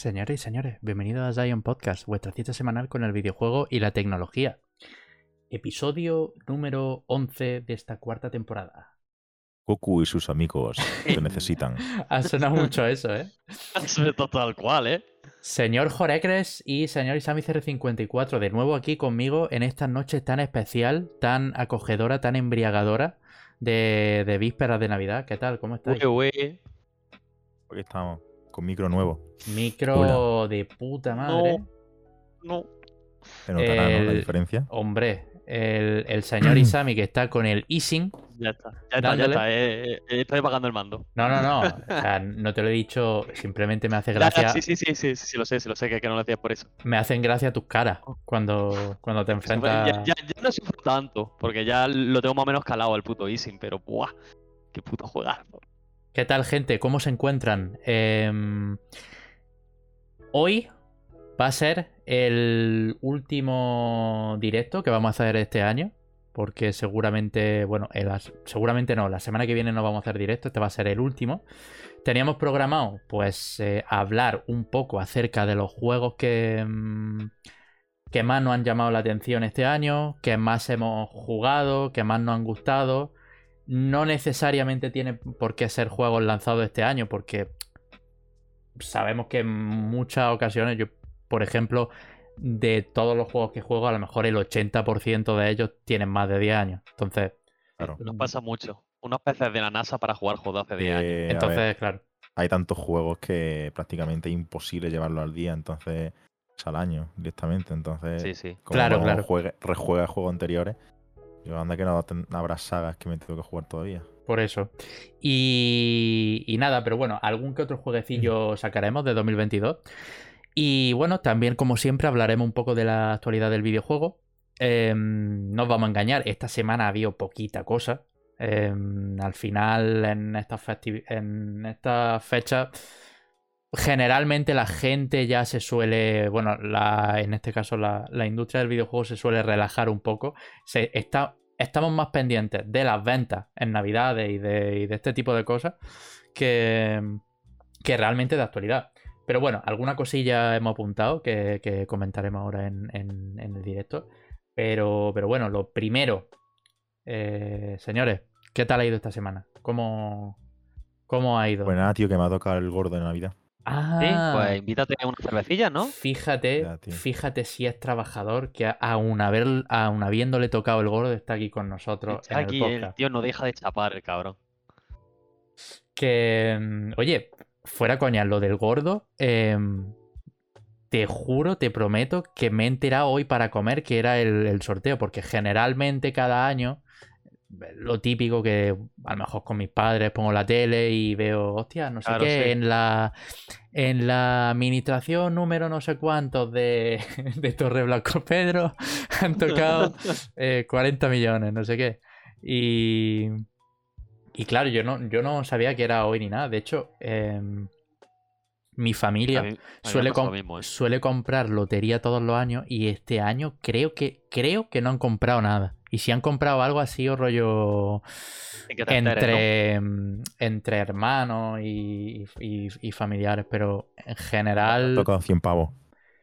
Señores y señores, bienvenidos a Zion Podcast, vuestra cita semanal con el videojuego y la tecnología. Episodio número 11 de esta cuarta temporada. Goku y sus amigos te necesitan. Ha sonado mucho eso, ¿eh? Total cual, ¿eh? Señor Jorecres y señor Isami CR54, de nuevo aquí conmigo en esta noche tan especial, tan acogedora, tan embriagadora de, de vísperas de Navidad. ¿Qué tal? ¿Cómo estáis? Uy, uy. Aquí estamos, con micro nuevo. Micro de puta madre. No. ¿Te notará ¿no? la diferencia? Hombre, el, el señor Isami que está con el easing. Ya está, ya está, ya Dándole. está. eh, eh, estoy pagando el mando. No, no, no. O sea, no te lo he dicho, simplemente me hace Ya, ya, gracia. sí, sí, sí, sí, sí, sí, lo sé, sí, lo sé, que, que no lo decías por eso. Me hacen gracia tus caras cuando, cuando te Ya, enfrentas. ya, ya no sufro tanto, porque ya lo tengo más o menos calado el puto Easing, pero ¡buah! ¡Qué puto juegazo! ¿Qué tal, gente? ¿Cómo se encuentran? Em, hoy va a ser el último directo que vamos a hacer este año. Porque seguramente, bueno, el seguramente no, la semana que viene no vamos a hacer directo, este va a ser el último. Teníamos programado, pues, eh, hablar un poco acerca de los juegos que, mm, que más nos han llamado la atención este año, que más hemos jugado, que más nos han gustado no necesariamente tiene por qué ser juegos lanzados este año, porque sabemos que en muchas ocasiones, yo, por ejemplo, de todos los juegos que juego, a lo mejor el 80% de ellos tienen más de 10 años. Entonces, Claro. Nos pasa mucho. Unos peces de la NASA para jugar juegos de hace 10 años. Eh, a entonces ver, claro. hay tantos juegos que prácticamente es imposible llevarlo al día, entonces es al año directamente. Entonces, Sí, sí. como Claro, claro. juegue- rejuega juegos anteriores, yo anda que no habrá sagas que me tengo que jugar todavía. Por eso. Y, y nada, pero bueno, algún que otro jueguecillo sacaremos de 2022. Y bueno, también como siempre hablaremos un poco de la actualidad del videojuego. Em, no os vamos a engañar, esta semana ha habido poquita cosa. Em, al final, en estas, en estas fechas, generalmente la gente ya se suele, bueno, en este caso la, industria del videojuego se suele relajar un poco. Estamos más pendientes de las ventas en Navidades y de, este tipo de cosas que, realmente de actualidad. Pero bueno, alguna cosilla hemos apuntado que, comentaremos ahora en, el directo. Pero, bueno, lo primero, eh, señores, ¿qué tal ha ido esta semana? ¿Cómo, cómo ha ido? Pues tío, que me ha tocado el gordo de Navidad. Ah, Sí, pues invítate a una cervecilla, ¿no? Fíjate, Ya, fíjate si es trabajador que aún, haber, aún habiéndole tocado el gordo está aquí con nosotros Está en aquí el tío no deja de chapar, el cabrón. Que, mm, oye, fuera coña, lo del gordo, em, te juro, te prometo que me he enterado hoy para comer que era el, el sorteo, porque generalmente cada año, lo típico que a lo mejor con mis padres pongo la tele y veo, hostia, no sé Claro, qué, sí. en la, en la administración número no sé cuántos de, de Torre Blanco Pedro han tocado eh, 40 millones, no sé qué. Y, y claro, yo no, yo no sabía que era hoy ni nada. De hecho, em, mi A familia mí- a mí me suele, com- mismo, ¿eh? suele comprar lotería todos los años y este año creo que, creo que no han comprado nada. Y si han comprado algo así o rollo enteres, ¿no? entre, entre hermanos y, y- y familiares, pero en general tocado 100 pavos.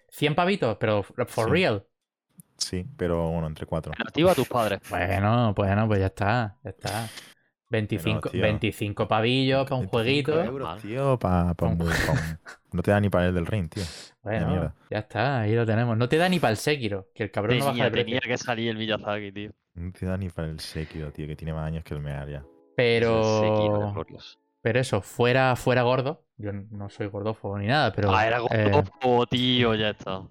100 pavitos, pero for Sí. real. Sí, pero bueno, entre cuatro. Activa a tus padres. Bueno, bueno, pues ya está, ya está. 25, tío. 25 pavillos para un 25 jueguito. euros, Mal. tío, pa- pa un- pa un- No te da ni para el del ring, tío. Bueno, mierda. ya está, ahí lo tenemos. No te da ni para el Sekiro, que el cabrón no baja de tenía que salir el Miyazaki, tío. No te da ni para el Sekiro, tío, que tiene más años que el Mear ya. El Sekiro de Pero, pero eso, fuera, fuera gordo. Yo no soy gordófobo ni nada, pero. Ah, era eh, gordófobo, tío, ya está. Un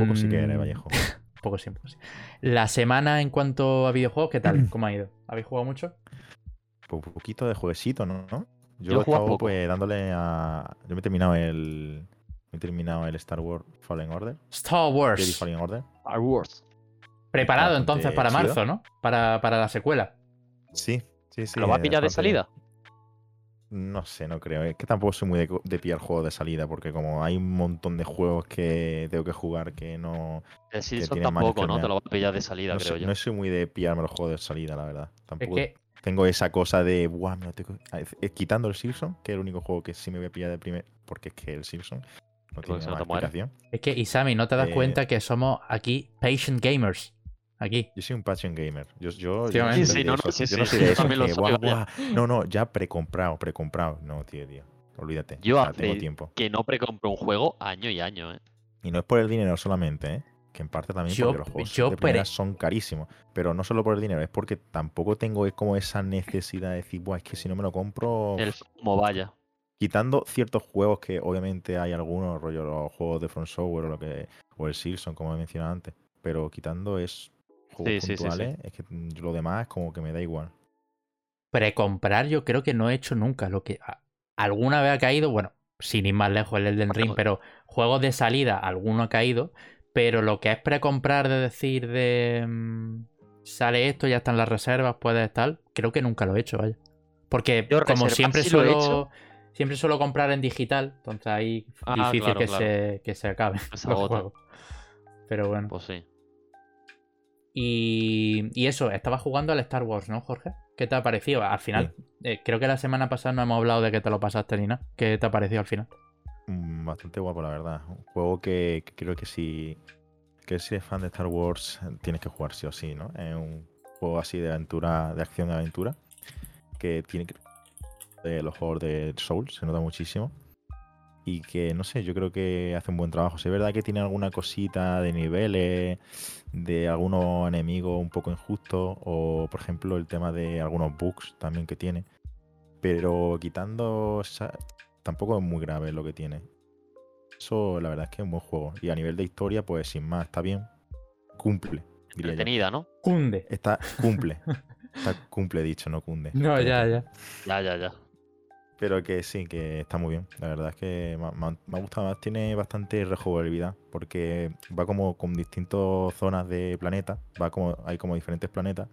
poco sí que em, eres, Vallejo. Un poco sí, un poco sí. La semana en cuanto a videojuegos, ¿qué tal? ¿Cómo ha ido? ¿Habéis jugado mucho? Un poquito de jueguecito, ¿no? ¿No? Yo, Yo he estado poco. pues dándole a. Yo me he terminado el. Me he terminado el Star Wars Fallen Order. Star Jedi Wars. Fallen Order. Star Wars. Preparado entonces para chido. marzo, ¿no? Para, para la secuela. Sí, sí, sí. ¿Lo va a pillar de salida? No sé, no creo. Es que tampoco soy muy de, de pillar juegos de salida, porque como hay un montón de juegos que tengo que jugar que no. El Silson tampoco, ¿no? Te lo va a pillar de salida, No, creo soy, yo. no soy muy de pillarme los juegos de salida, la verdad. Es Tampoco que tengo esa cosa de, buah, me lo tengo- eh, Quitando el Simpson, que es el único juego que sí me voy a pillar de primer, porque es que el Simpson No tiene si no te explicación. Es que, Isami, ¿no te das Eh, cuenta que somos aquí patient gamers? Aquí. Yo soy un passion gamer. Yo, yo, Sí, no, no, esos- sí, yo no soy de que, guau, guau. No, no, ya precomprado, precomprado. No, tío, tío. Olvídate. Yo O sea, tengo hace- tiempo. Que no precompro un juego año y año, ¿eh? Y no es por el dinero solamente, ¿eh? Que en parte también Yo- porque los juegos yo de primera son carísimos. Pero no solo por el dinero, es porque tampoco tengo es como esa necesidad de decir, Buah, es que si no me lo compro. El como vaya. Quitando ciertos juegos que obviamente hay algunos, rollo los juegos de Front Software o lo que. O el Silson, como he mencionado antes. Pero quitando es juegos Sí, sí, sí, sí. puntuales, es que lo demás es como que me da igual. Precomprar yo creo que no he hecho nunca. Lo que alguna vez ha caído, bueno, sin ir más lejos el Elden Ring, pero juegos de salida, alguno ha caído. Pero lo que es precomprar de decir de mm, sale esto, ya están las reservas, puedes tal, creo que nunca lo he hecho, vaya. Porque Yo como siempre he suelo hecho. siempre suelo comprar en digital, entonces ahí Ah, difícil claro, que, claro. Se, que se acaben Se los juegos. Pero bueno. Pues sí. Y, y eso, estaba jugando al Star Wars, ¿no, Jorge? ¿Qué te ha parecido? Al final, eh, creo que la semana pasada no hemos hablado de que te lo pasaste ni nada. ¿Qué te ha parecido al final? Mm, Bastante guapo, la verdad. Un juego que, creo que si, que si eres fan de Star Wars eh, tienes que jugar sí o sí, ¿no? Es un juego así de aventura, de acción de aventura, que tiene de los juegos de Souls, se nota muchísimo. Y que, no sé, yo creo que hace un buen trabajo. Si es verdad que tiene alguna cosita de niveles, de algunos enemigos un poco injustos, o por ejemplo el tema de algunos bugs también que tiene. Pero quitando tampoco es muy grave lo que tiene. Eso la verdad es que es un buen juego. Y a nivel de historia, pues sin más, está bien. Cumple. Entretenida, ¿no? Cunde. Está, cumple. Está cumple dicho, no cunde. No, Pero- ya, ya. Ya, ya, ya. Pero que sí, que está muy bien. La verdad es que me, me ha gustado más. Tiene bastante rejugabilidad. Porque va como con distintas zonas de planeta. Va como, hay como diferentes planetas.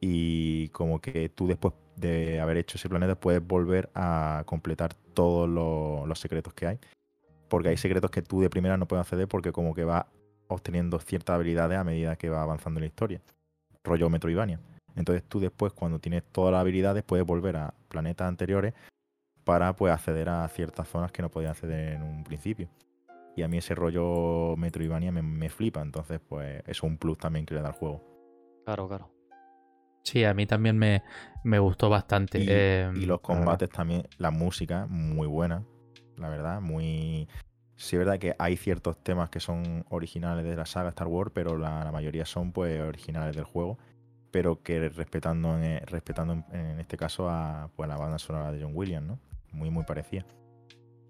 Y como que tú después de haber hecho ese planeta puedes volver a completar todos los, secretos que hay. Porque hay secretos que tú de primera no puedes acceder porque como que vas obteniendo ciertas habilidades a medida que va avanzando la historia. Rollo Metroidvania. Entonces tú después, cuando tienes todas las habilidades, puedes volver a planetas anteriores para pues acceder a ciertas zonas que no podías acceder en un principio. Y a mí ese rollo Metroidvania me, me flipa, entonces pues es un plus también que le da al juego. Claro, claro. Sí, a mí también me, me gustó bastante. Y, eh, y los la combates también, la música muy buena, la verdad, muy... Sí es verdad que hay ciertos temas que son originales de la saga Star Wars, pero la, la mayoría son pues originales del juego, pero que respetando en, respetando en, en este caso a pues, la banda sonora de John Williams, ¿no? Muy, muy parecida.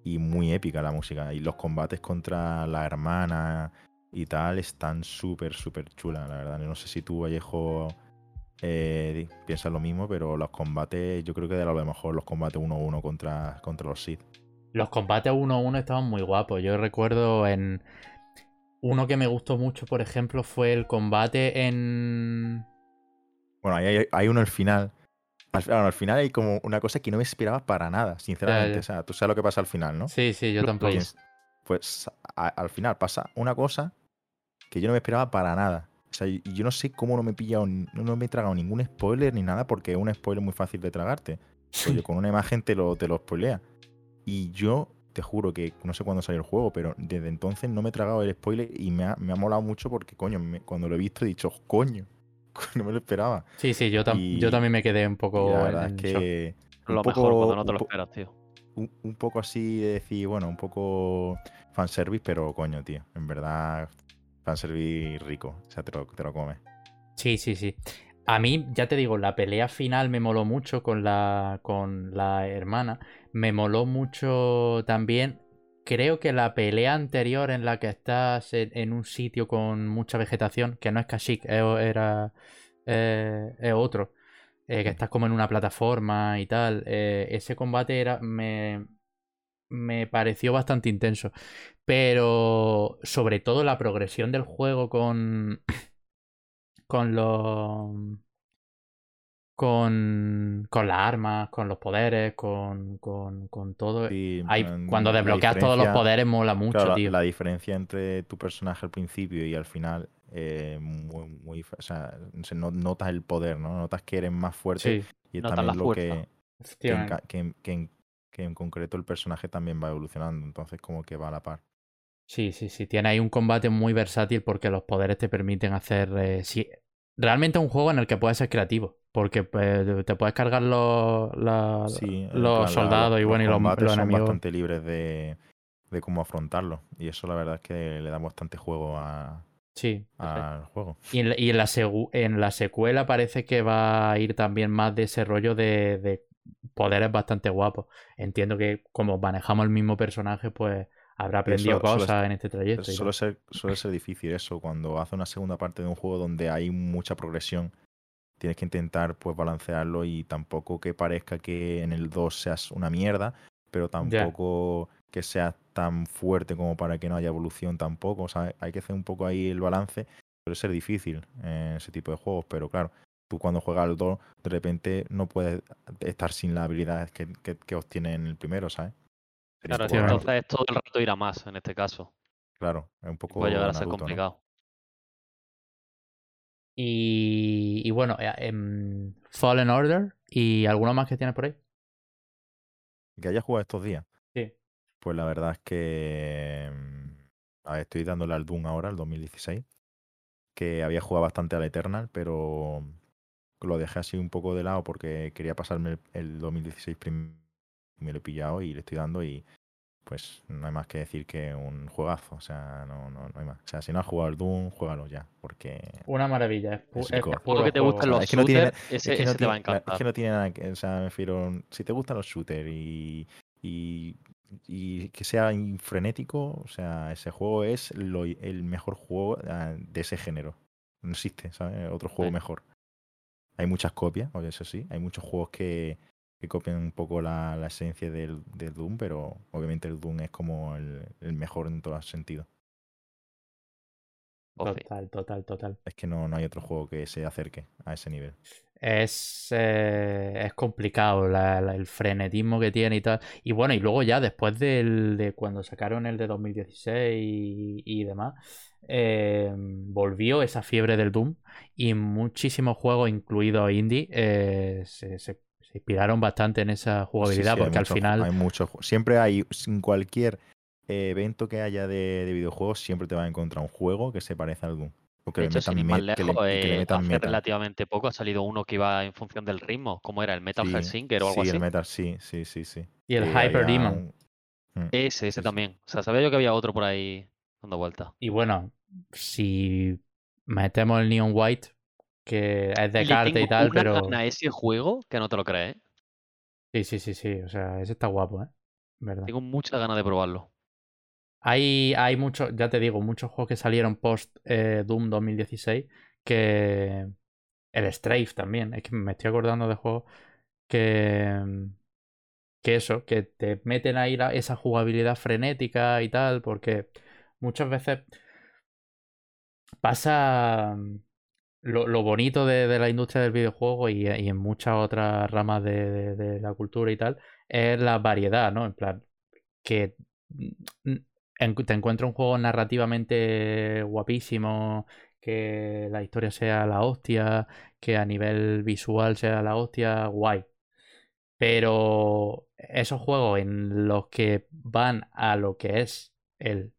Y muy épica la música. Y los combates contra la hermana y tal están súper, súper chulas, la verdad. No sé si tú, Vallejo, eh, piensas lo mismo, pero los combates, yo creo que de lo mejor los combates 1-1 contra, contra los Sith. Los combates uno a uno estaban muy guapos. Yo recuerdo en. Uno que me gustó mucho, por ejemplo, fue el combate en. Bueno, ahí hay, hay uno al final. Al, bueno, al final hay como una cosa que no me esperaba para nada, sinceramente. ya. O sea, tú sabes lo que pasa al final, ¿no? Sí, sí, yo tampoco. Pues a- al final pasa una cosa que yo no me esperaba para nada. O sea, yo no sé cómo no me he pillado, no me he tragado ningún spoiler ni nada, porque es un spoiler muy fácil de tragarte. Oye, con una imagen te lo, te lo spoilea. Y yo te juro que no sé cuándo salió el juego, pero desde entonces no me he tragado el spoiler y me ha, me ha molado mucho porque, coño, me- cuando lo he visto he dicho, coño, no me lo esperaba. Sí, sí, yo, tam- Y- yo también me quedé un poco. la verdad es en que. un Lo poco- mejor cuando no te lo esperas, tío. un, un poco así de decir, bueno, un poco fanservice, pero coño, tío, en verdad, fanservice rico, o sea, te lo, te lo comes. Sí, sí, sí. A mí, ya te digo, la pelea final me moló mucho con la, con la hermana. Me moló mucho también. Creo que la pelea anterior en la que estás en, en un sitio con mucha vegetación, que no es Kashyyyk, era, eh, es otro, eh, que estás como en una plataforma y tal. eh, ese combate era, me, me pareció bastante intenso. Pero sobre todo la progresión del juego con, con los con, con las armas, con los poderes, con, con, con todo. Sí, Hay- cuando desbloqueas todos los poderes mola mucho, claro, tío. La, diferencia entre tu personaje al principio y al final, eh, muy, muy, o sea, notas el poder, ¿no? Notas que eres más fuerte Sí, y es también lo fuerza. que- que en- que en concreto el personaje también va evolucionando, entonces como que va a la par. Sí, sí, sí. Tiene ahí un combate muy versátil porque los poderes te permiten hacer. Eh, sí, realmente es un juego en el que puedes ser creativo. Porque pues, te puedes cargar los, la- Sí, en los soldados y los bueno, y los, combates los son enemigos. bastante libres de, de cómo afrontarlo. Y eso la verdad es que le da bastante juego a- Sí. al juego. Y en, la- y en la segu- en la secuela parece que va a ir también más de ese rollo de, de poderes bastante guapos. Entiendo que como manejamos el mismo personaje, pues habrá aprendido cosas en este trayecto. Suele ser, suele ser difícil eso, cuando hace una segunda parte de un juego donde hay mucha progresión, tienes que intentar pues balancearlo y tampoco que parezca que en el 2 seas una mierda, pero tampoco que seas tan fuerte como para que no haya evolución tampoco, ¿sabes? Hay que hacer un poco ahí el balance, suele ser difícil en ese tipo de juegos, pero claro, tú cuando juegas al 2 de repente no puedes estar sin las habilidades que, que, que obtienes en el primero, ¿sabes? Claro, entonces es todo el rato ir a más en este caso. Claro, es un poco Puede llegar a ser Naruto, ¿no? complicado. Y, y bueno, eh, em, Fallen Order y alguno más que tienes por ahí. Que haya jugado estos días. Sí. Pues la verdad es que mm, a ver, estoy dándole al Doom ahora, el 2016, que había jugado bastante al Eternal, pero lo dejé así un poco de lado porque quería pasarme el, el 2016 primero me lo he pillado y le estoy dando y pues no hay más que decir que un juegazo, o sea, no, no, no hay más. O sea, si no has jugado al Doom, juégalo ya, porque Una maravilla. Es, pu- Es es puro lo que te juego. gustan los shooters, ese, es que, no ese te va a tiene, claro, es encantar. que no tiene nada que, o sea, me refiero, si te gustan los shooters y, y, y que sea frenético, o sea, ese juego es lo- el mejor juego ah, de ese género. No existe, ¿sabes? Otro juego Sí. mejor. Hay muchas copias, eso sí, hay muchos juegos que, que copian un poco la, la esencia del, del Doom, pero obviamente el Doom es como el, el mejor en todos sentidos. Pues sí. Total, total, total. Es que no, no hay otro juego que se acerque a ese nivel. Es, eh, es complicado la- la- el frenetismo que tiene y tal. Y bueno, y luego ya después del, de cuando sacaron el de 2016 y, y demás, eh, volvió esa fiebre del Doom y muchísimos juegos, incluidos indie, eh, se, se- se inspiraron bastante en esa Sí, jugabilidad sí, porque al final... Hay Siempre hay, sin cualquier eh, evento que haya de, de videojuegos, siempre te vas a encontrar un juego que se parece al Doom. O que De le hecho, sin metan ir más que le- lejos, que le eh, metan hace metal. relativamente poco ha salido uno que iba en función del ritmo. ¿Cómo era? ¿El Metal Sí, Hellsinger o algo sí, así? el metal, sí, sí, sí, sí. Y el Que Hyper Demon. un- Mm, Ese, ese sí. también. O sea, sabía yo que había otro por ahí dando vueltas. Y bueno, si metemos el Neon White, que es de carta y tal, una pero... a ese juego que no te lo crees. ¿eh? Sí, sí, sí, sí. O sea, ese está guapo, ¿eh? ¿Verdad? Tengo muchas ganas de probarlo. Hay, hay muchos, ya te digo, muchos juegos que salieron post eh, Doom 2016 que... El Strafe también. Es que me estoy acordando de juegos que... Que eso, que te meten ahí la- esa jugabilidad frenética y tal, porque muchas veces pasa lo, lo bonito de, de la industria del videojuego y, y en muchas otras ramas de, de- la cultura y tal, es la variedad, ¿no? En plan, que mm, te encuentras un juego narrativamente guapísimo, que la historia sea la hostia, que a nivel visual sea la hostia, guay. Pero esos juegos en los que van a lo que es el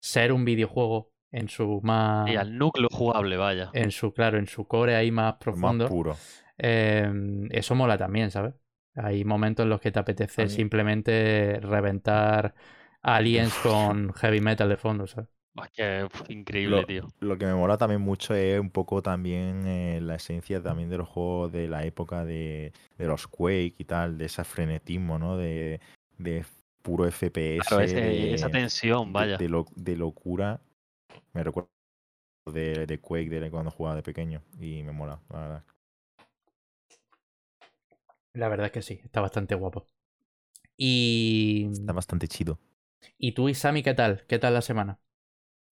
ser un videojuego en su más Y al núcleo jugable, vaya. en su, claro, en su core ahí más lo más profundo. puro. eh, eso mola también, ¿sabes? Hay momentos en los que te apetece simplemente reventar aliens con heavy metal de fondo, ¿sabes? Es que increíble, Lo- tío. Lo que me mola también mucho es un poco también eh, la esencia también de los juegos de la época de, de los Quake y tal, de ese frenetismo, ¿no? De, de puro FPS, Claro, ese- de, esa tensión, de- vaya. de, lo- de locura. Me recuerdo de, de Quake de cuando jugaba de pequeño y me mola, la verdad. La verdad es que sí, está bastante guapo. Y, Está bastante chido. y tú y Sammy, ¿qué tal? ¿Qué tal la semana?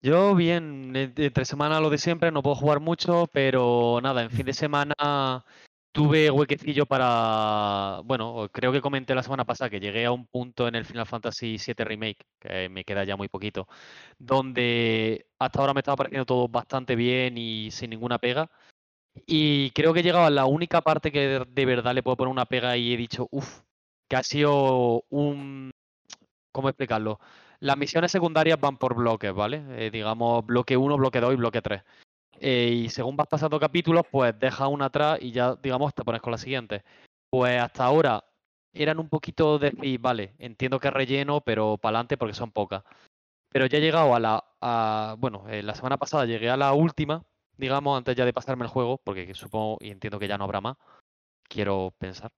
Yo bien, entre semana lo de siempre, no puedo jugar mucho, pero nada, en fin de semana tuve huequecillo para, bueno, creo que comenté la semana pasada que llegué a un punto en el Final Fantasy VII Remake, que me queda ya muy poquito, donde hasta ahora me estaba pareciendo todo bastante bien y sin ninguna pega. Y creo que he llegado a la única parte que de- verdad le puedo poner una pega y he dicho, uff, que ha sido un... ¿Cómo explicarlo? Las misiones secundarias van por bloques, ¿vale? Eh, digamos, bloque 1, bloque 2 y bloque 3. Eh, y según vas pasando capítulos, pues dejas una atrás y ya, digamos, te pones con la siguiente. Pues hasta ahora eran un poquito de... vale, entiendo que relleno, pero para adelante porque son pocas. Pero ya he llegado a la... bueno, eh, la semana pasada llegué a la última, digamos, antes ya de pasarme el juego, porque supongo y entiendo que ya no habrá más. Quiero pensar.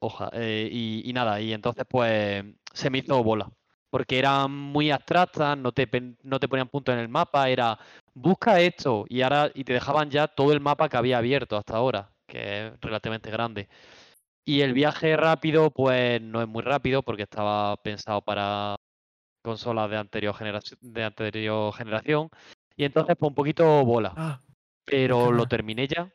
Oja, eh, y, y, nada, y entonces pues se me hizo bola. Porque eran muy abstractas, no te, no te ponían puntos en el mapa, era busca esto y ahora y te dejaban ya todo el mapa que había abierto hasta ahora, que es relativamente grande. Y el viaje rápido, pues no es muy rápido porque estaba pensado para consolas de anterior generación, de anterior generación. Y entonces, pues un poquito bola. Ah, pero lo terminé ya,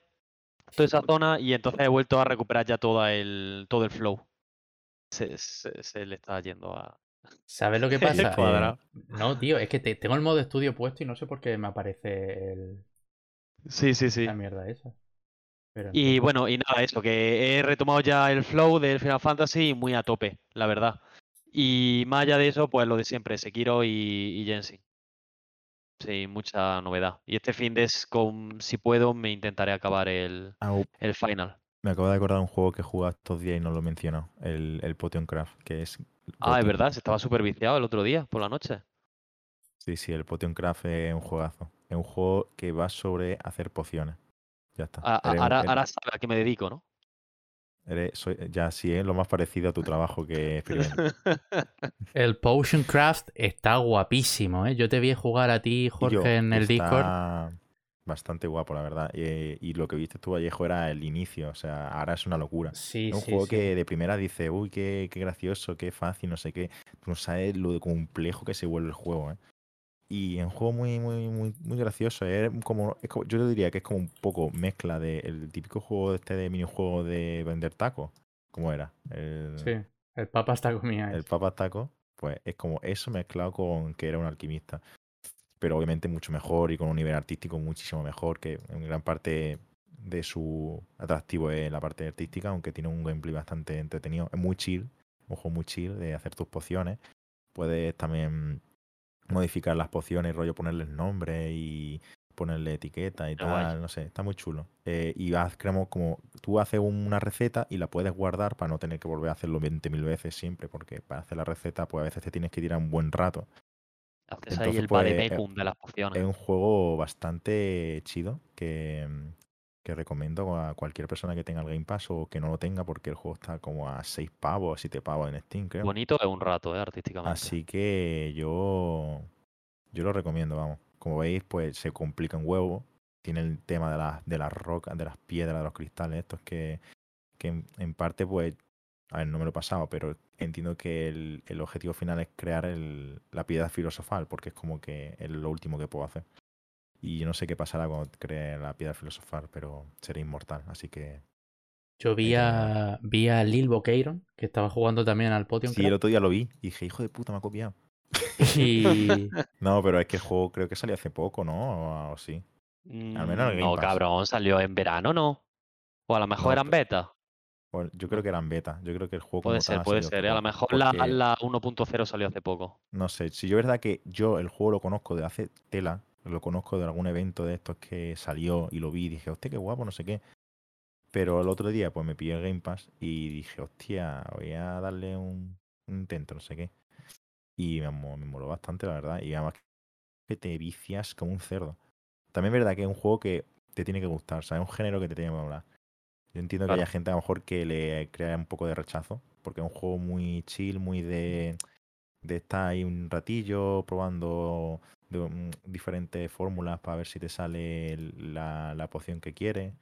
toda esa zona, y entonces he vuelto a recuperar ya todo el, todo el flow. Se, se, le está yendo a. ¿Sabes lo que pasa? no, tío, es que tengo el modo estudio puesto y no sé por qué me aparece el. Sí, sí, sí. La mierda esa. y bueno, y nada, eso, que he retomado ya el flow del Final Fantasy muy a tope, la verdad. Y más allá de eso, pues lo de siempre, Sekiro y, y Genshin. Sí, mucha novedad. Y este fin de con, si puedo, me intentaré acabar el, el final. Me acabo de acordar de un juego que he estos días y no lo menciono, el, el Potion Craft, que es... Ah, es verdad, se estaba súper viciado el otro día, por la noche. Sí, sí, el Potion Craft es un juegazo. Es un juego que va sobre hacer pociones. Ya está. ahora, ahora sabe a qué me dedico, ¿no? ya sí es lo más parecido a tu trabajo que El Potion Craft está guapísimo, ¿eh? Yo te vi jugar a ti, Jorge, en el Discord. Bastante guapo, la verdad. Y, lo que viste tú, Vallejo, era el inicio. O sea, ahora es una locura. Sí, es un juego que de primera dice, uy, qué, qué gracioso, qué fácil, no sé qué. Tú no sabes lo complejo que se vuelve el juego, ¿eh? Y es un juego muy, muy, muy, muy gracioso. Es como, yo diría que es como un poco mezcla del típico juego este de minijuego de vender tacos. ¿Cómo era? El, sí, el Papas Taco mía. El Papas Taco, pues es como eso mezclado con que era un alquimista. Pero obviamente mucho mejor y con un nivel artístico muchísimo mejor, que en gran parte de su atractivo es la parte artística, aunque tiene un gameplay bastante entretenido. Es muy chill, un juego muy chill de hacer tus pociones. Puedes también modificar las pociones, rollo ponerles nombre y ponerle etiqueta y tal, no sé, está muy chulo. Eh, y haz, creamos como, tú haces una receta y la puedes guardar para no tener que volver a hacerlo 20.000 veces siempre, porque para hacer la receta, pues a veces te tienes que tirar un buen rato. Haces ahí el pues, eh, de las pociones. Es un juego bastante chido que, que recomiendo a cualquier persona que tenga el Game Pass o que no lo tenga, porque el juego está como a 6 pavos, 7 pavos en Steam, creo. Bonito es un rato, ¿eh? artísticamente. Así que yo, yo lo recomiendo, vamos. Como veis, pues se complica un huevo. Tiene el tema de las, de las rocas, de las piedras, de los cristales, estos que, que en, parte, pues, a ver, no me lo he pasado, pero entiendo que el, el objetivo final es crear el, la piedra filosofal, porque es como que es lo último que puedo hacer. Y yo no sé qué pasará cuando cree la piedra filosofal, pero seré inmortal, así que. Yo vi a, vi a Lil Boqueiron, que estaba jugando también al Potion. Sí, el otro día lo vi y dije, hijo de puta, me ha copiado. no, pero es que el juego creo que salió hace poco, ¿no? O, sí. Al menos el mm, No, cabrón, salió en verano, ¿no? O a lo mejor eran beta. Yo creo que eran beta. Yo creo que el juego. Puede ser, puede ser. ¿eh? A lo mejor la, la 1.0 salió hace poco. No sé. Si yo es verdad que yo el juego lo conozco de hace tela, lo conozco de algún evento de estos que salió y lo vi y dije, hostia, qué guapo, no sé qué. Pero el otro día pues me pillé el Game Pass y dije, hostia, voy a darle un, intento, no sé qué. Y me, me moló bastante, la verdad. Y además que te vicias como un cerdo. También es verdad que es un juego que te tiene que gustar, o sea, es un género que te tiene que molar. Yo entiendo que haya gente a lo mejor que le crea un poco de rechazo, porque es un juego muy chill, muy de, de estar ahí un ratillo probando de, diferentes fórmulas para ver si te sale la, la poción que quieres.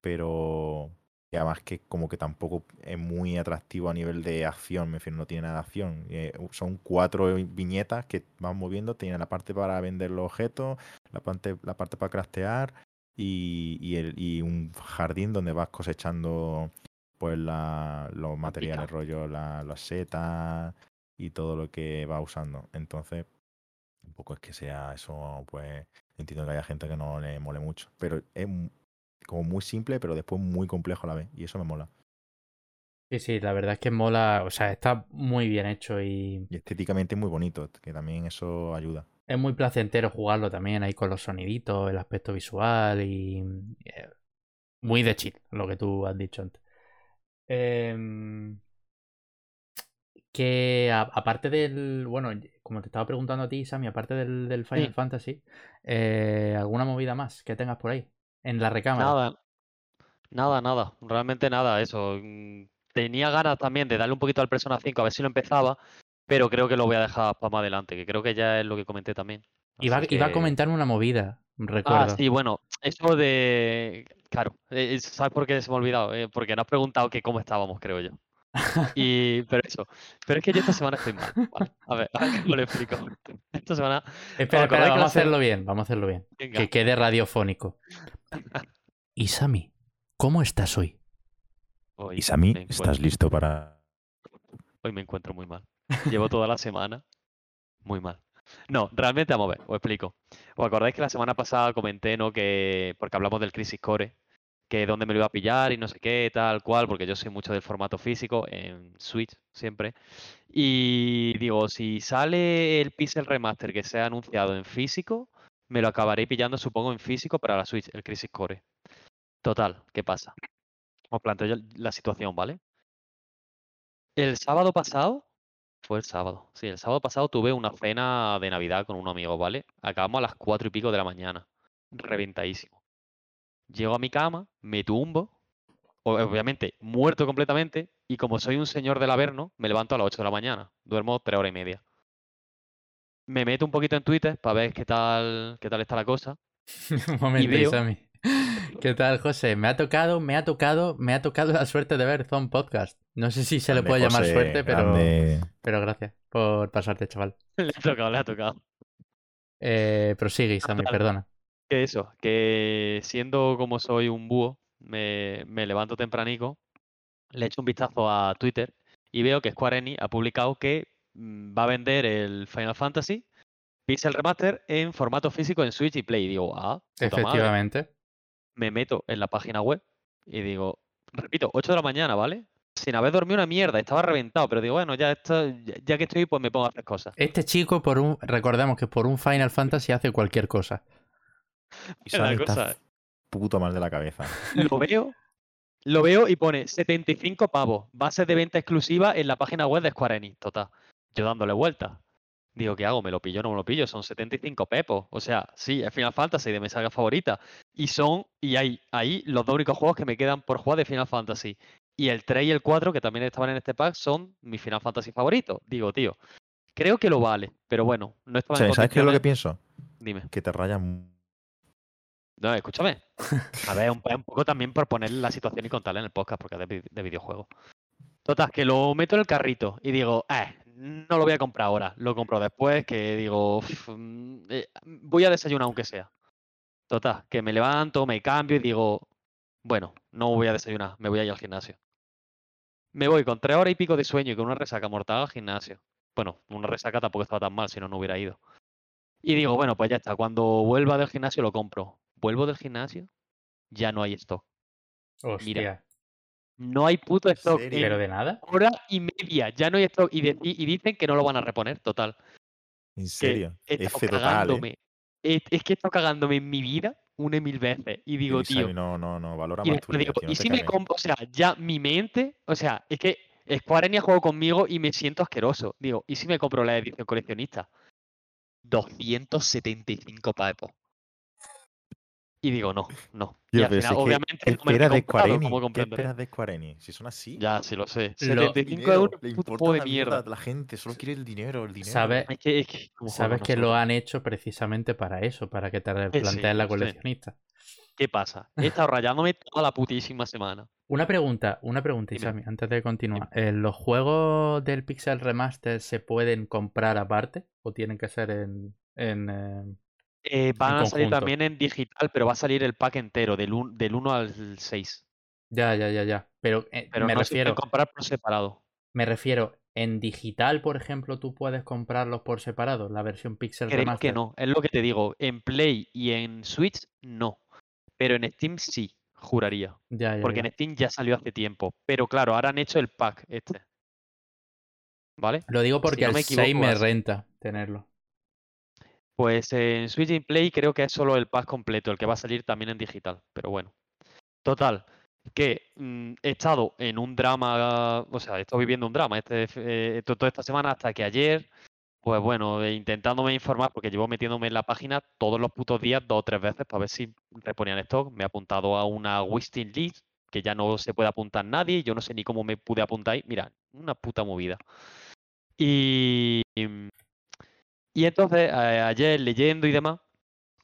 Pero además que como que tampoco es muy atractivo a nivel de acción, me refiero, no tiene nada de acción. Eh, son cuatro viñetas que van moviendo, tiene la parte para vender los objetos, la parte, la parte para craftear y, y, el, y un jardín donde vas cosechando pues la, los materiales, rollo las setas y todo lo que va usando. Entonces, Tampoco es que sea eso, pues entiendo que haya gente que no le mole mucho. Pero es como muy simple, pero después muy complejo a la vez. Y eso me mola. Sí, sí, la verdad es que mola, o sea, está muy bien hecho y Y estéticamente muy bonito, que también eso ayuda. Es muy placentero jugarlo también ahí con los soniditos, el aspecto visual y eh, muy de chill, lo que tú has dicho antes. Em, que a- aparte del, bueno, como te estaba preguntando a ti, Sammy, aparte del, del Final Sí. Fantasy, eh, ¿alguna movida más que tengas por ahí? En la recámara. Nada, nada, nada, realmente nada, eso. mm, Tenía ganas también de darle un poquito al Persona 5 a ver si lo empezaba, pero creo que lo voy a dejar para más adelante, que creo que ya es lo que comenté también. Iba, iba a que- comentar una movida, Ah, recuerdo. sí, bueno, eso de... Claro, eh, eh, ¿sabes por qué se me ha olvidado? Eh, porque no has preguntado que cómo estábamos, creo yo. Y, pero eso, pero es que yo esta semana estoy mal, ¿vale? A ver, a ver cómo lo explico. Esta semana, Espera, espera, acordáis que vamos a hacerlo bien, vamos a hacerlo bien. venga, Que quede radiofónico. Y Sammy, ¿cómo estás hoy? hoy Y Sammy, me ¿estás listo para...? Hoy me encuentro muy mal. Llevo toda la semana muy mal. No, realmente vamos a ver, os explico. ¿Os acordáis que la semana pasada comenté, ¿no? Que, porque hablamos del Crisis Core, que dónde me lo iba a pillar y no sé qué, tal cual, porque yo soy mucho del formato físico, en Switch siempre. Y digo, si sale el Pixel Remaster que se ha anunciado en físico, me lo acabaré pillando, supongo, en físico para la Switch, el Crisis Core. Total, ¿qué pasa? Os planteo la situación, ¿vale? El sábado pasado, fue el sábado, sí, el sábado pasado tuve una cena de Navidad con un amigo, ¿vale? Acabamos a las cuatro y pico de la mañana, reventadísimo. Llego a mi cama, me tumbo, obviamente muerto completamente, y como soy un señor del Averno, me levanto a las 8 de la mañana, duermo tres horas y media. Me meto un poquito en Twitter para ver qué tal, qué tal está la cosa. Un momento, veo- Sammy. ¿Qué tal, José? Me ha tocado, me ha tocado, me ha tocado la suerte de ver Zone Podcast. No sé si se le puede llamar José, suerte, pero, grande. pero gracias por pasarte, chaval. le ha tocado, le ha tocado. Eh, prosigue, Sammy, perdona. Que eso, que siendo como soy un búho, me, me levanto tempranico, le echo un vistazo a Twitter y veo que Square Enix ha publicado que mm, va a vender el Final Fantasy Pixel Remaster en formato físico en Switch y Play. Y digo, ah, madre. Efectivamente. Me meto en la página web y digo, repito, 8 de la mañana, ¿vale? Sin haber dormido una mierda, estaba reventado, pero digo, bueno, ya, esto, ya, ya que estoy, pues me pongo a hacer cosas. Este chico, por un, recordemos que por un Final Fantasy hace cualquier cosa. Y Sammy cosa puto mal de la cabeza. Lo veo, lo veo y pone 75 pavos, base de venta exclusiva en la página web de Square Enix, total. Yo dándole vueltas. Digo, ¿qué hago? ¿Me lo pillo o no me lo pillo? Son 75 pepos. O sea, sí, es Final Fantasy de mi saga favorita. Y son, y hay ahí los dos únicos juegos que me quedan por jugar de Final Fantasy. Y el 3 y el 4, que también estaban en este pack, son mi Final Fantasy favorito. Digo, tío, creo que lo vale. Pero bueno, no estaba en ¿Sabes ¿sabes qué es lo que pienso? Dime. Que te rayan... No, escúchame. A ver, un, un poco también por poner la situación y contarla en el podcast, porque es de, vi- de videojuego. Total, que lo meto en el carrito y digo, eh, no lo voy a comprar ahora, lo compro después, que digo, "Uf, mm, eh, voy a desayunar aunque sea. Total, que me levanto, me cambio y digo, bueno, no voy a desayunar, me voy a ir al gimnasio. Me voy con tres horas y pico de sueño y con una resaca mortal al gimnasio. Bueno, una resaca tampoco estaba tan mal, si no, no hubiera ido. Y digo, bueno, pues ya está, cuando vuelva del gimnasio lo compro. Vuelvo del gimnasio, ya no hay stock. Hostia. No hay puto stock. en ¿Pero de nada? hora y media, ya no hay stock. Y, de- y- y dicen que no lo van a reponer, total. En Que serio. he estado F total, ¿eh? Es, es que he estado cagándome en mi vida una y mil veces. Y digo, Sí, tío. No, no, no, valora Y más tu digo, ¿y si me compro? O sea, ya mi mente, o sea, es que Square Enix ha jugado conmigo y me siento asqueroso. Digo, ¿y si me compro la edición coleccionista? 275 pavos. Y digo, no, no. Y al final, es que, obviamente, ¿qué no me he comprado, como? ¿Qué esperas de Square Enix? Si son así, Ya, sí lo sé. Lo- 75 dinero, euros, puto juego de mierda la gente, solo quiere el dinero, el dinero. ¿Sabes? Es que, es que como juego Sabes no que sé. lo han hecho precisamente para eso, para que te replantees la sí. coleccionista. ¿Qué pasa? He estado rayándome toda la putísima semana. Una pregunta, una pregunta. Isami, antes de continuar. Eh, ¿Los juegos del Pixel Remaster se pueden comprar aparte o tienen que ser en... en, eh, van a salir también en digital, pero va a salir el pack entero, del, un- del 1 al 6. Ya, ya, ya, ya. Pero, eh, Pero me no se refiero, comprar por separado. me refiero, en digital, por ejemplo, tú puedes comprarlos por separado, la versión Pixel Creo Remaster. que no, es lo que te digo. En Play y en Switch, no. Pero en Steam sí. juraría. Ya, ya, Porque ya. en Steam ya salió hace tiempo. Pero claro, ahora han hecho el pack este. ¿Vale? Lo digo porque no al me 6 equivoco, me renta tenerlo. Pues en Switch and Play creo que es solo el pack completo, el que va a salir también en digital. Pero bueno. Total, que mm, he estado en un drama, o sea, he estado viviendo un drama este, eh, to- toda esta semana hasta que ayer, pues bueno, eh, intentándome informar, porque llevo metiéndome en la página todos los putos días dos o tres veces para ver si reponían stock. Me he apuntado a una Wisting List, que ya no se puede apuntar nadie, yo no sé ni cómo me pude apuntar ahí. Mira, una puta movida. Y, y entonces, eh, ayer leyendo y demás,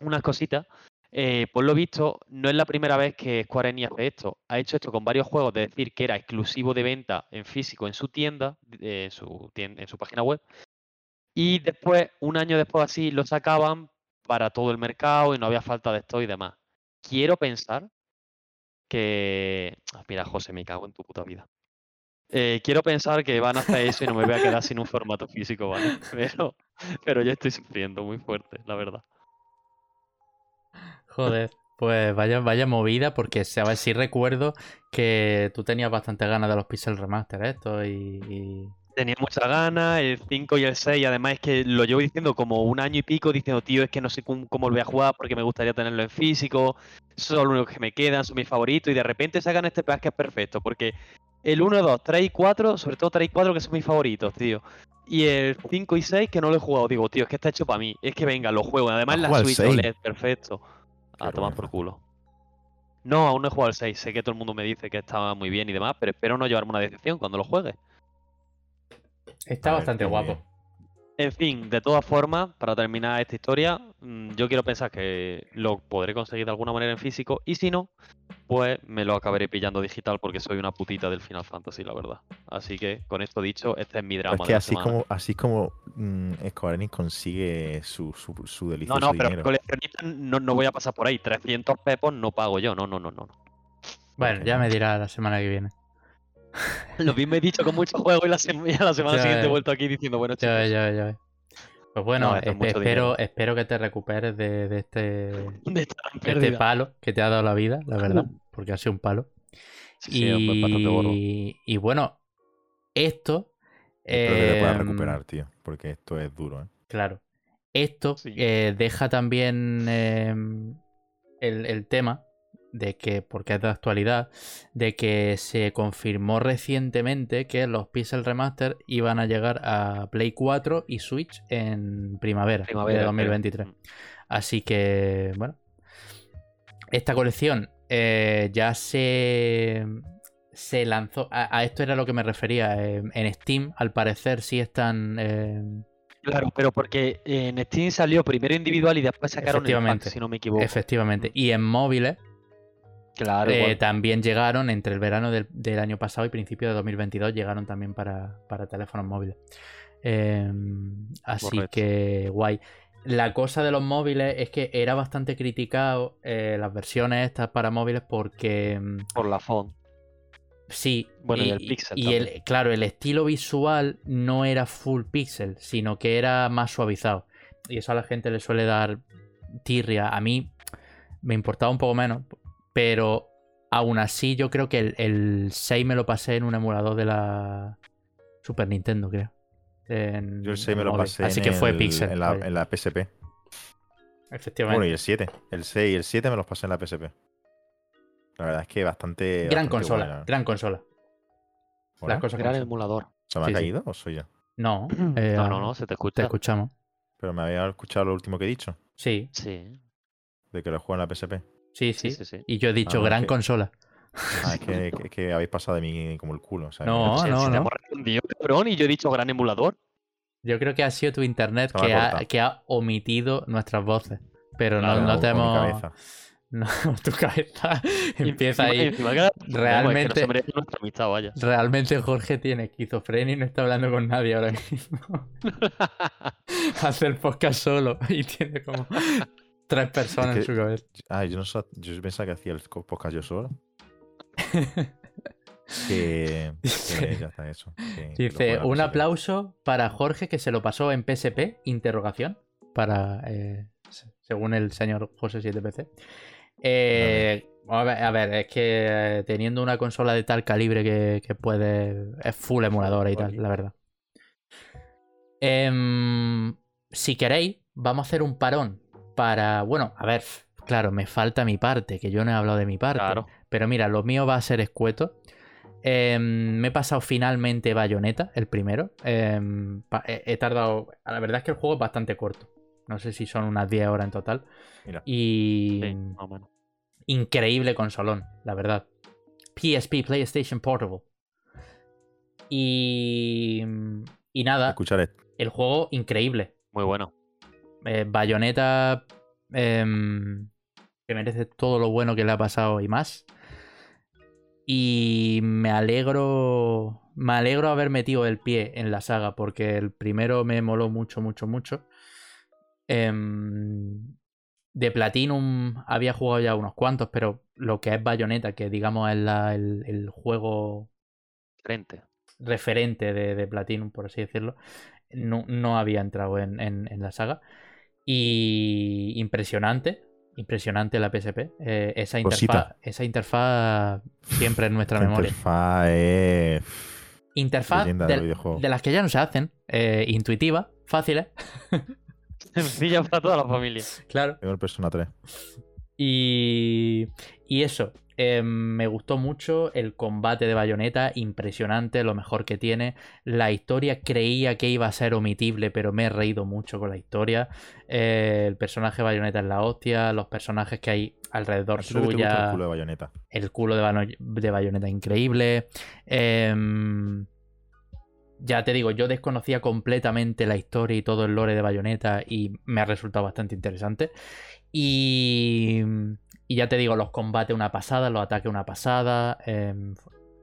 unas cositas, eh, por lo visto, no es la primera vez que Square Enix hace esto. Ha hecho esto con varios juegos, de decir que era exclusivo de venta en físico en su tienda, eh, en, su tien- en su página web. Y después, un año después así, lo sacaban para todo el mercado y no había falta de esto y demás. Quiero pensar que... Ah, Mira, José, me cago en tu puta vida. Eh, quiero pensar que van a hacer eso y no me voy a quedar sin un formato físico, ¿vale? Pero, pero yo estoy sufriendo muy fuerte, la verdad. Joder, pues vaya, vaya movida, porque sabes, sí recuerdo que tú tenías bastante ganas de los Pixel Remaster estos y, y- Tenía muchas ganas, el 5 y el 6, además es que lo llevo diciendo como un año y pico, diciendo, tío, es que no sé cómo, cómo lo voy a jugar porque me gustaría tenerlo en físico, son los únicos que me quedan, son mis favoritos, y de repente sacan este pack que es perfecto, porque el 1, 2, 3 y 4, sobre todo 3 y 4 que son mis favoritos, tío. Y el 5 y 6 que no lo he jugado, digo, tío, es que está hecho para mí, es que venga, lo juego, además ¿Has la Switch 6? OLED, perfecto. A Qué tomar por culo. No, aún no he jugado al 6, sé que todo el mundo me dice que está muy bien y demás, pero espero no llevarme una decepción cuando lo juegue. está A bastante guapo. bien. En fin, de todas formas, para terminar esta historia, mm, yo quiero pensar que lo podré conseguir de alguna manera en físico y si no, pues me lo acabaré pillando digital porque soy una putita del Final Fantasy, la verdad. Así que, con esto dicho, este es mi drama Es de que la así como, así como mm, Square Enix consigue su, su, su No, delicioso no, pero dinero. coleccionista no, no voy a pasar por ahí. 300 pepos no pago yo, no, no, no, no. no. Bueno, ya me dirá la semana que viene. Lo mismo he dicho con muchos juegos y la, sem- y a la semana Ya siguiente he vuelto aquí diciendo, bueno, Ya chicos, ya ya ves. Pues bueno, No, es mucho espero, dinero. espero que te recuperes de, de este, de este palo que te ha dado la vida, la verdad, porque ha sido un palo. Sí, sí. Y, y bueno, esto. Espero que te puedas em, recuperar, tío. Porque esto es duro, ¿eh? Claro. Esto Sí. eh, deja también em, el, el tema de que, porque es de actualidad, de que se confirmó recientemente que los Pixel Remaster iban a llegar a Play 4 y Switch en primavera, Primavera, de creo. 2023. Mm. Así que, bueno. Esta colección eh, ya se, se lanzó. A, a esto era lo que me refería. eh, en Steam, al parecer, sí están. eh, Claro, pero porque en Steam salió primero individual y después sacaron el pack, si no me equivoco. efectivamente. Y en móviles Claro, eh, también llegaron entre el verano del, del año pasado y principio de 2022. Llegaron también para, para teléfonos móviles. Eh, así Correcto. que guay. La cosa de los móviles es que era bastante criticado eh, las versiones estas para móviles porque mm, por la font. Sí, Bueno, y el pixel y el, claro, el estilo visual no era full pixel, sino que era más suavizado. Y eso a la gente le suele dar tirria. A mí me importaba un poco menos, pero aún así yo creo que el, el 6 me lo pasé en un emulador de la Super Nintendo, creo. En- Yo el 6 en me lo móvil. pasé Así en, que fue el- pixel. en, la, en la PSP. Efectivamente. Bueno, y el 7. El 6 y el 7 me los pasé en la PSP. La verdad es que bastante. gran bastante consola, buena. gran consola. Hola. Las cosas Gran son. emulador. ¿Se me ha sí, sí. caído o soy yo? No, eh, no, no, no, se te Te escucha. escuchamos. Pero me había escuchado lo último que he dicho. Sí, Sí, De que lo juego en la PSP. Sí, sí, sí. sí. sí. Y yo he dicho Ah, gran consola. Ah, es que, que- que habéis pasado de mí como el culo. o sea, No, no, te no. hemos respondido, cabrón, y yo he dicho gran emulador. Yo creo que ha sido tu internet que ha, que ha omitido nuestras voces. Pero Claro, no, no te hemos. No, tu cabeza empieza ahí. encima que- vamos, es que no Realmente- se merece nuestra amistad, vaya. Realmente Jorge tiene esquizofrenia y no está hablando con nadie ahora mismo. Hace el podcast solo y tiene como tres personas Es que- en su cabeza. Ah, yo no yo pensaba que hacía el podcast yo solo. Que, que ya está eso. que Dice, un aplauso para Jorge que se lo pasó en PSP, interrogación, para, eh, se- según el señor José 7PC. Eh, A ver, a ver, es que eh, teniendo una consola de tal calibre que, que puede. Es full emuladora y tal, la verdad. Em, si queréis, vamos a hacer un parón para. Bueno, a ver, claro, me falta mi parte, que yo no he hablado de mi parte. Claro. Pero mira, lo mío va a ser escueto. Em, me he pasado finalmente Bayonetta, el primero. Em, he, he tardado. La verdad es que el juego es bastante corto. No sé si son unas 10 horas en total. Mira. Y. Sí, más o menos. Increíble consolón, la verdad. PSP, PlayStation Portable. Y. Y nada, Escuchar esto. el juego increíble. Muy bueno. Eh, Bayonetta em, que merece todo lo bueno que le ha pasado y más. Y me alegro. Me alegro haber metido el pie en la saga. Porque el primero me moló mucho, mucho, mucho. Em, de Platinum había jugado ya unos cuantos, pero lo que es Bayonetta, que digamos es la- el, el juego Frente. referente de, de Platinum, por así decirlo, no, no había entrado en, en- en la saga. Y impresionante, impresionante la PSP. Eh, esa, interfaz, esa interfaz siempre en nuestra memoria. interfaz es Interfaz de las que ya no se hacen, eh, intuitiva, fáciles, Sencilla para toda la familia. claro. Tengo el Persona 3. Y, y eso, eh, me gustó mucho el combate de Bayonetta, impresionante, lo mejor que tiene. La historia creía que iba a ser omitible, pero me he reído mucho con la historia. Eh, el personaje de Bayonetta es la hostia, los personajes que hay alrededor ¿A ti lo que te gusta suya, el culo de bayoneta. el culo de, Bayonetta increíble. Em, ya te digo, yo desconocía completamente la historia y todo el lore de Bayonetta y me ha resultado bastante interesante. Y, y ya te digo, los combates una pasada, los ataques una pasada. em,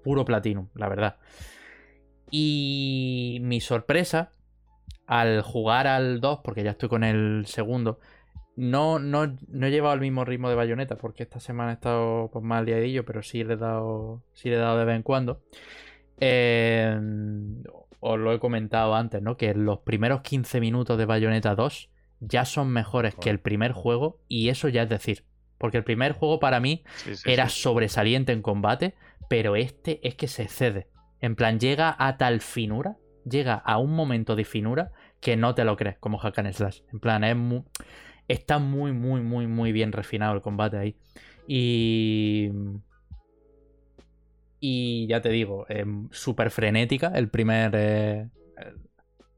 puro Platinum, la verdad. Y mi sorpresa al jugar al 2, porque ya estoy con el segundo, no, no, no he llevado el mismo ritmo de bayoneta porque esta semana he estado pues, más liadillo, pero sí le he dado, sí le he dado de vez en cuando. Eh, os lo he comentado antes, ¿no? Que los primeros 15 minutos de Bayonetta 2 ya son mejores que el primer juego y eso ya es decir. Porque el primer juego para mí Sí, sí, era sí. sobresaliente en combate, pero este es que se excede. En plan, llega a tal finura, llega a un momento de finura que no te lo crees, como Hack and Slash. En plan, es mu- está muy, muy, muy, muy bien refinado el combate ahí. Y. Y ya te digo, em, súper frenética el primer. eh,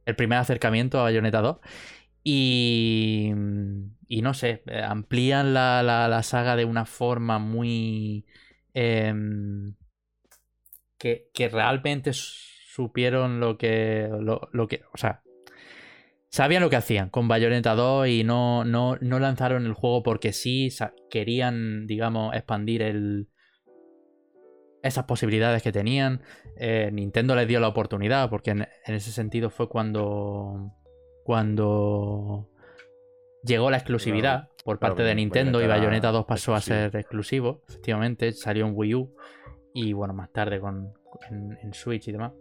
el primer acercamiento a Bayonetta 2. Y. Y no sé, eh, amplían la, la- saga de una forma muy. em, que, que realmente supieron lo que. Lo, lo que. O sea. Sabían lo que hacían con Bayonetta 2 y no, no, no lanzaron el juego porque sí querían, digamos, expandir el, esas posibilidades que tenían. Eh, Nintendo les dio la oportunidad porque en ese sentido fue cuando, cuando llegó la exclusividad por claro, parte de Nintendo y Bayonetta era Bayonetta 2 pasó a ser exclusivo. Efectivamente, salió en Wii U y bueno, más tarde con, en, en Switch y demás.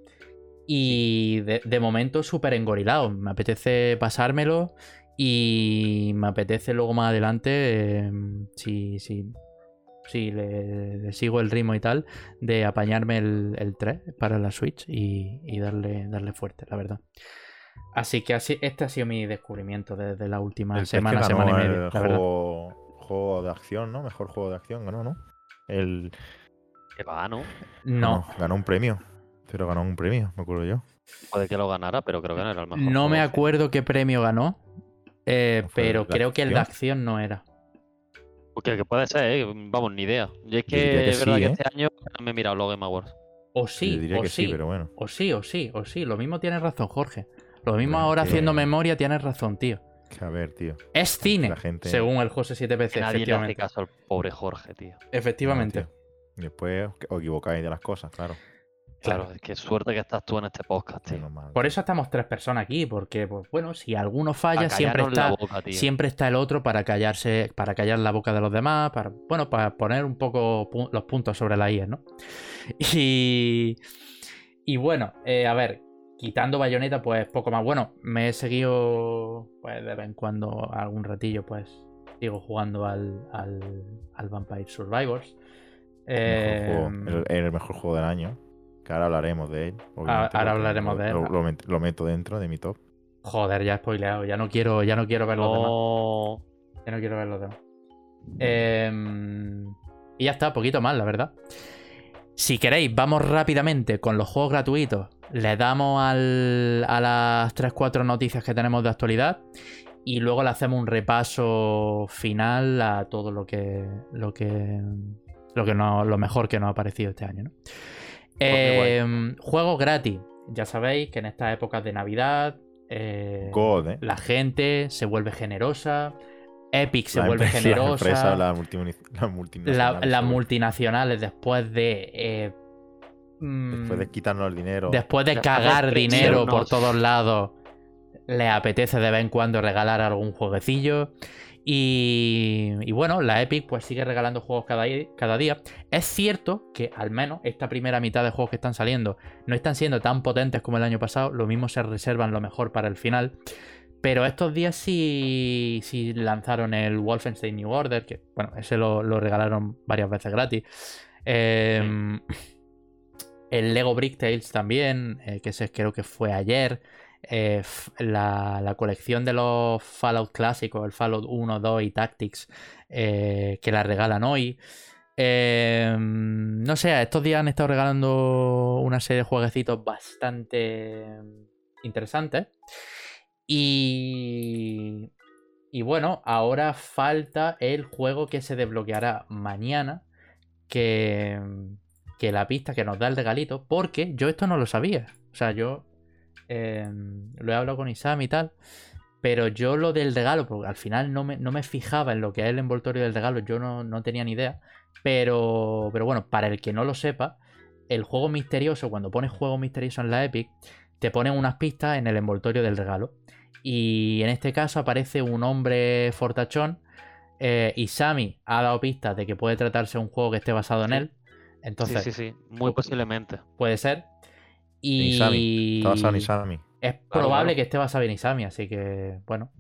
Y de, de momento súper engorilado. Me apetece pasármelo y me apetece luego más adelante, eh, si, si, si le, le sigo el ritmo y tal, de apañarme el, el 3 para la Switch y, y darle, darle fuerte, la verdad. Así que así, este ha sido mi descubrimiento desde la última El semana, semana y el media. La verdad. juego, juego de acción, ¿no? Mejor juego de acción ganó, ¿no? El, Que va, ¿no? No, ganó un premio. Pero ganó un premio, me acuerdo yo. Puede que lo ganara, pero creo que no era el mejor. no juego, me acuerdo qué premio ganó, eh, ¿No fue el pero creo que el de acción? no era. Porque que puede ser, ¿eh? Vamos, ni idea. Yo es que, es verdad sí, que ¿eh? este año no me he mirado los Game Awards. O sí, o sí, pero bueno. o sí, o sí, o sí. Lo mismo tienes razón, Jorge. Lo mismo ahora haciendo memoria tienes razón, tío. A ver, tío. Es cine, La gente- según el José 7PC, Que nadie le hace caso al pobre Jorge, tío. Efectivamente. No, tío. Y Después os equivocáis de las cosas, claro. Claro, Claro. es que suerte que estás tú en este podcast, tío. Por eso estamos tres personas aquí, porque, pues bueno, si alguno falla, siempre está, boca, siempre está el otro para callarse, para callar la boca de los demás, para, bueno, para poner un poco pu- los puntos sobre la IE, ¿no? Y, y bueno, eh, a ver, quitando bayoneta, pues poco más. Bueno, me he seguido, pues de vez en cuando, algún ratillo, pues Sigo jugando al, al, al Vampire Survivors. El mejor juego, Em, el, el mejor juego del año. Que ahora hablaremos de él. Ah, ahora hablaremos lo- de él. Lo, lo met- lo meto dentro de mi top. Joder, ya he spoileado. Ya no quiero, ya no quiero ver los demás. Ya no quiero ver los demás. Em, y ya está, poquito más, la verdad. Si queréis, vamos rápidamente con los juegos gratuitos. Le damos al- a las 3-4 noticias que tenemos de actualidad. Y luego le hacemos un repaso final a todo lo que. lo que. lo que no, lo mejor que nos ha parecido este año, ¿no? guay. Em, juegos gratis. Ya sabéis que en estas épocas de Navidad. eh, God, ¿eh? la gente se vuelve generosa. Epic se vuelve Las generosa. las la- multinacionales. las multinacionales después de. eh, mm, Después de quitarnos el dinero. después de después de cagar dinero por todos lados, le apetece de vez en cuando regalar algún jueguecillo. Y, y bueno, la Epic pues sigue regalando juegos cada, cada día. Es cierto que al menos esta primera mitad de juegos que están saliendo no están siendo tan potentes como el año pasado. Lo mismo se reservan lo mejor para el final. Pero estos días sí, sí lanzaron el Wolfenstein New Order, que bueno, ese lo, lo regalaron varias veces gratis. Em, el Lego Brick Tales también, eh, que ese creo que fue ayer. Eh, la, la colección de los Fallout clásicos, el Fallout 1, 2 y Tactics, eh, que la regalan hoy. Em, no sé, estos días han estado regalando una serie de jueguecitos bastante interesantes. Y, y bueno, ahora falta el juego que se desbloqueará mañana. Que, que la pista que nos da el regalito. Porque yo esto no lo sabía. O sea, yo eh, lo he hablado con Isam y tal. Pero yo lo del regalo, porque al final no me, no me fijaba en lo que es el envoltorio del regalo, yo no, no tenía ni idea. Pero, pero bueno, para el que no lo sepa, el juego misterioso, cuando pones juego misterioso en la Epic, te ponen unas pistas en el envoltorio del regalo. Y en este caso aparece un hombre fortachón. eh, y Sammy ha dado pistas de que puede tratarse de un juego que esté basado en Sí. él. Entonces, sí, sí, sí. Muy posiblemente. puede ser. Y Isami. Está basado en Isami. es probable claro. que esté basado en Isami, así que bueno.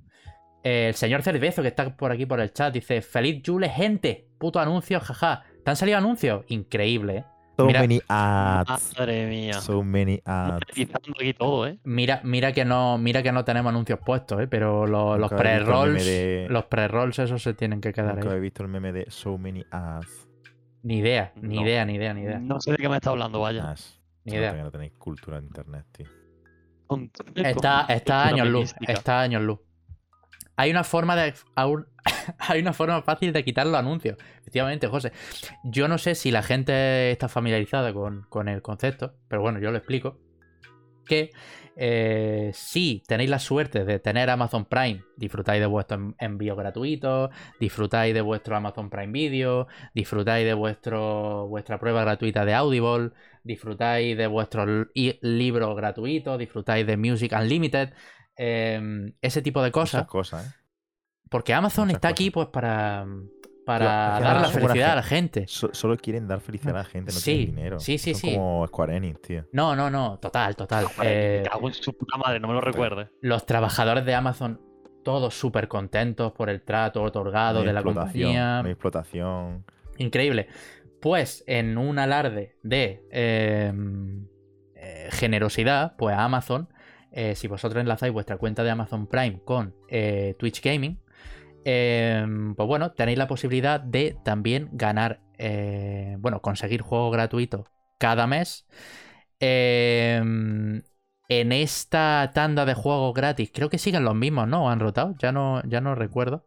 El señor Cervezo, que está por aquí por el chat, dice: Feliz Jule, gente. Puto anuncio, jaja. ¿Te han salido anuncios? Increíble, ¿eh? So Mira- many ads. Madre mía. So many ads. Aquí todo, ¿eh? Mira, mira que no, mira que no tenemos anuncios puestos, ¿eh? Pero lo- los el pre-rolls, de- los pre-rolls esos se tienen que quedar Nunca ahí. he visto el meme de So many ads. Ni idea, ni No. idea, ni idea, ni idea. No sé de qué me está hablando, vaya. Ads. Ni idea. que no tenéis cultura de internet, tío. Está, está años luz. Está años luz. Hay una forma de. aún- Hay una forma fácil de quitar los anuncios. Efectivamente, José. Yo no sé si la gente está familiarizada con, con el concepto, pero bueno, yo lo explico. Que eh, si tenéis la suerte de tener Amazon Prime, disfrutáis de vuestro en- envío gratuito, disfrutáis de vuestro Amazon Prime Video, disfrutáis de vuestro, vuestra prueba gratuita de Audible, disfrutáis de vuestros li- libros gratuitos, disfrutáis de Music Unlimited, eh, ese tipo de cosas. Muchas cosas, ¿eh? Porque Amazon muchas está cosas. aquí pues para, para dar la felicidad a la gente. So- solo quieren dar felicidad a la gente, no Sí, tienen dinero. sí, sí, Son sí. como Square Enix, tío. No, no, no, total, total. Eh, cago en su puta madre, no me lo recuerde. los trabajadores de Amazon todos súper contentos por el trato otorgado de la explotación, compañía. No hay explotación. Increíble. Pues en un alarde de eh, eh, generosidad, pues a Amazon, eh, si vosotros enlazáis vuestra cuenta de Amazon Prime con eh, Twitch Gaming, eh, pues bueno, tenéis la posibilidad de también ganar, eh, bueno, conseguir juegos gratuitos cada mes. Eh, en esta tanda de juegos gratis, creo que siguen los mismos, ¿no? ¿O han rotado? Ya no, ya no recuerdo.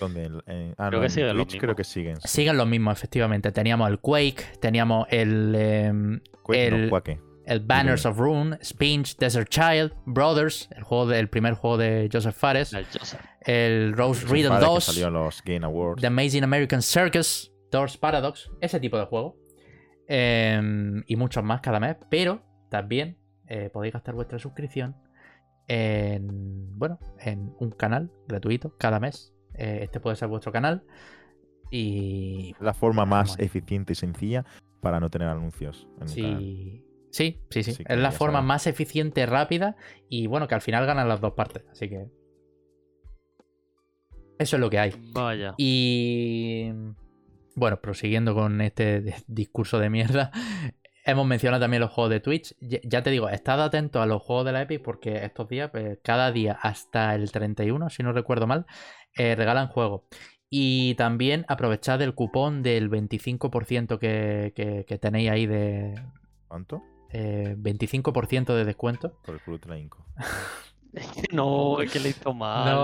Donde en- ah, Creo no, que en siguen Twitch creo que siguen. sí. Siguen los mismos, efectivamente. Teníamos el Quake, teníamos el, em, Quake, no, el- Quake. El Banners of Rune, Spinch, Desert Child, Brothers, el juego del primer juego de Joseph Fares, El Joseph. el Rose Riddle padre que 2, salió los Game Awards. The Amazing American Circus, Doors Paradox, ese tipo de juego. Em, y muchos más cada mes, pero también eh, podéis gastar vuestra suscripción en, bueno, en un canal gratuito cada mes. Eh, este puede ser vuestro canal. Y La forma más eficiente y sencilla para no tener anuncios en. Sí, sí, sí, sí. Es la forma más eficiente, rápida y bueno, que al final ganan las dos partes. Así que. Eso es lo que hay. Vaya. Y bueno, prosiguiendo con este discurso de mierda, hemos mencionado también los juegos de Twitch. Ya te digo, estad atento a los juegos de la Epic porque estos días, pues, cada día hasta el 31, si no recuerdo mal, eh, regalan juegos. Y también aprovechad el cupón del 25% que, que- que tenéis ahí de ¿Cuánto? Eh, 25% de descuento. Por el la hinco. No, es que le hizo mal,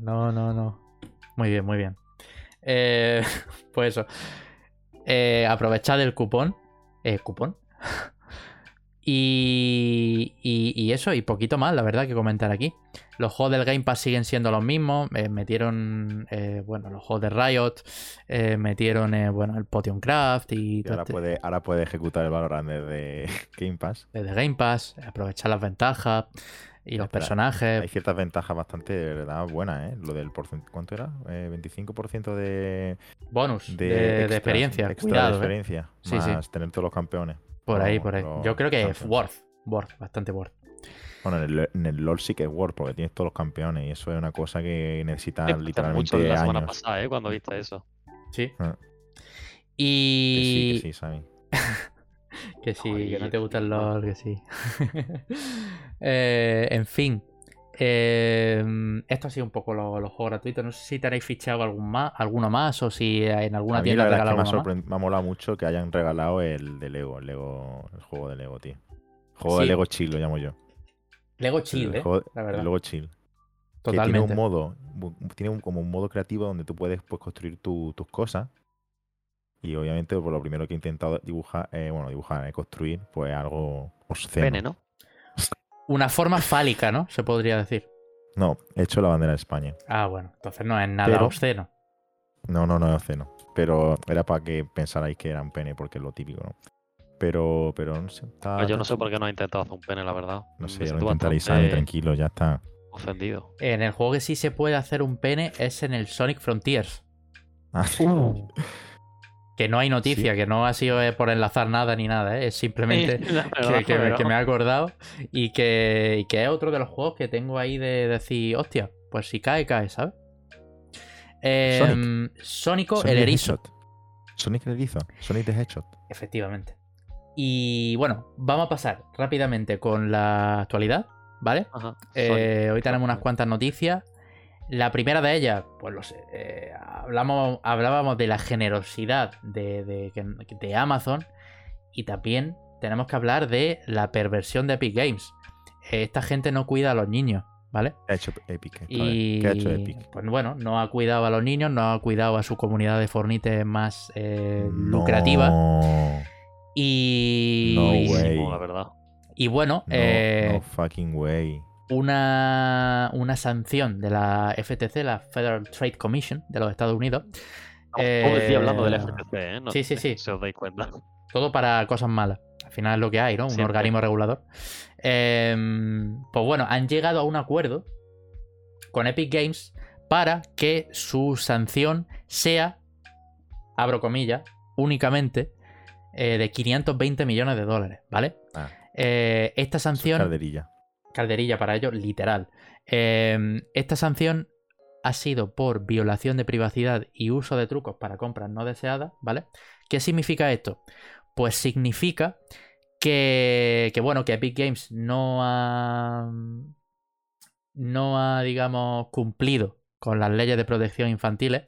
no, no, no, no. Muy bien, muy bien. Eh, pues eso. Eh, aprovechad el cupón. Eh, cupón. Y, y, y eso, y poquito más, la verdad, que comentar aquí. Los juegos del Game Pass siguen siendo los mismos. eh, metieron, eh, bueno, los juegos de Riot. eh, metieron, eh, bueno, el Potion Craft y Y todo ahora este- puede, ahora puede ejecutar el Valorant desde Game Pass. desde Game Pass. Aprovechar las ventajas y los Espera, personajes. Hay ciertas ventajas bastante, de verdad, buenas, ¿eh? Lo del porcentaje. ¿Cuánto era? Eh, 25% de, Bonus de, de, de experiencia. extra Cuidado, de eh. experiencia. Sí, más sí. tener todos los campeones. Por ahí, por ahí. Yo creo que es worth. Worth, bastante worth. Bueno, en el, en el LoL sí que es World, porque tienes todos los campeones y eso es una cosa que necesita Me parece mucho literalmente la semana años. pasada, ¿eh? Cuando viste eso. Sí. Ah. Que Y. sí, que sí, Sammy. Que sí, que no te gusta el. LOL, que sí. Eh, en fin. Eh, esto ha sido un poco lo- los juegos gratuitos. No sé si tenéis fichado algún más, alguno más o si en alguna A mí tienda la verdad es regalan que me más. me ha molado mucho que hayan regalado el de Lego, el Lego, el juego de Lego, tío. Juego de. Lego chill, lo llamo yo. Lego chill, el eh. juego- La el verdad. Lego chill. Que Totalmente. tiene un modo, tiene un- como un modo creativo donde tú puedes pues, construir tu- tus cosas. Y obviamente, por lo primero que he intentado dibujar, eh, bueno, dibujar, eh, construir, pues algo obsceno. Pene, ¿no? Una forma fálica, ¿no? Se podría decir. No, he hecho la bandera de España. Ah, bueno. Entonces no es nada Pero- obsceno. No, no, no es obsceno. Pero era para que pensarais que era un pene, porque es lo típico, ¿no? Pero, pero no sé. está- Pues yo no sé por qué no has intentado hacer un pene, la verdad. No sé, ya lo intentaréis, bastante tranquilo, ya está. Ofendido. En el juego que sí se puede hacer un pene es en el Sonic Frontiers. Ah, Que no hay noticia, Sí. que no ha sido eh, por enlazar nada ni nada, ¿eh? es simplemente que, me, que me he acordado y que, y que es otro de los juegos que tengo ahí de decir, hostia, pues si cae, cae, ¿sabes? Em, Sónico, Sonic el erizo. Sonic el erizo. Sonic the Hedgehog. efectivamente. Y bueno, vamos a pasar rápidamente con la actualidad, ¿vale? Ajá, Eh, Sonic. hoy tenemos unas cuantas noticias. La primera de ellas, pues lo sé, eh, hablamos, hablábamos de la generosidad de, de- Amazon y también tenemos que hablar de la perversión de Epic Games. Eh, esta gente no cuida a los niños, ¿vale? ¿Qué ha hecho Epic? Joder, Y ¿Qué ha hecho Epic? pues bueno, no ha cuidado a los niños, no ha cuidado a su comunidad de fornites más eh, No. lucrativa. Y, No y- way. Buenísimo, la verdad. y bueno, No, eh, no fucking way. Una, una sanción de la FTC, la Federal Trade Commission de los Estados Unidos. Estamos todo el día hablando del Eh, FTC, ¿eh? No sí, sí, sí. Si os dais cuenta. Todo para cosas malas. Al final es lo que hay, ¿no? Un Siempre. organismo regulador. Em, pues bueno, han llegado a un acuerdo con Epic Games para que su sanción sea, abro comillas, únicamente eh, de 520 millones de dólares, ¿vale? Ah, Eh, esta sanción calderilla. para ellos, literal. Eh, esta sanción ha sido por violación de privacidad y uso de trucos para compras no deseadas, ¿vale? ¿Qué significa esto? Pues significa que, que, bueno, que Epic Games no ha, no ha, digamos, cumplido con las leyes de protección infantiles.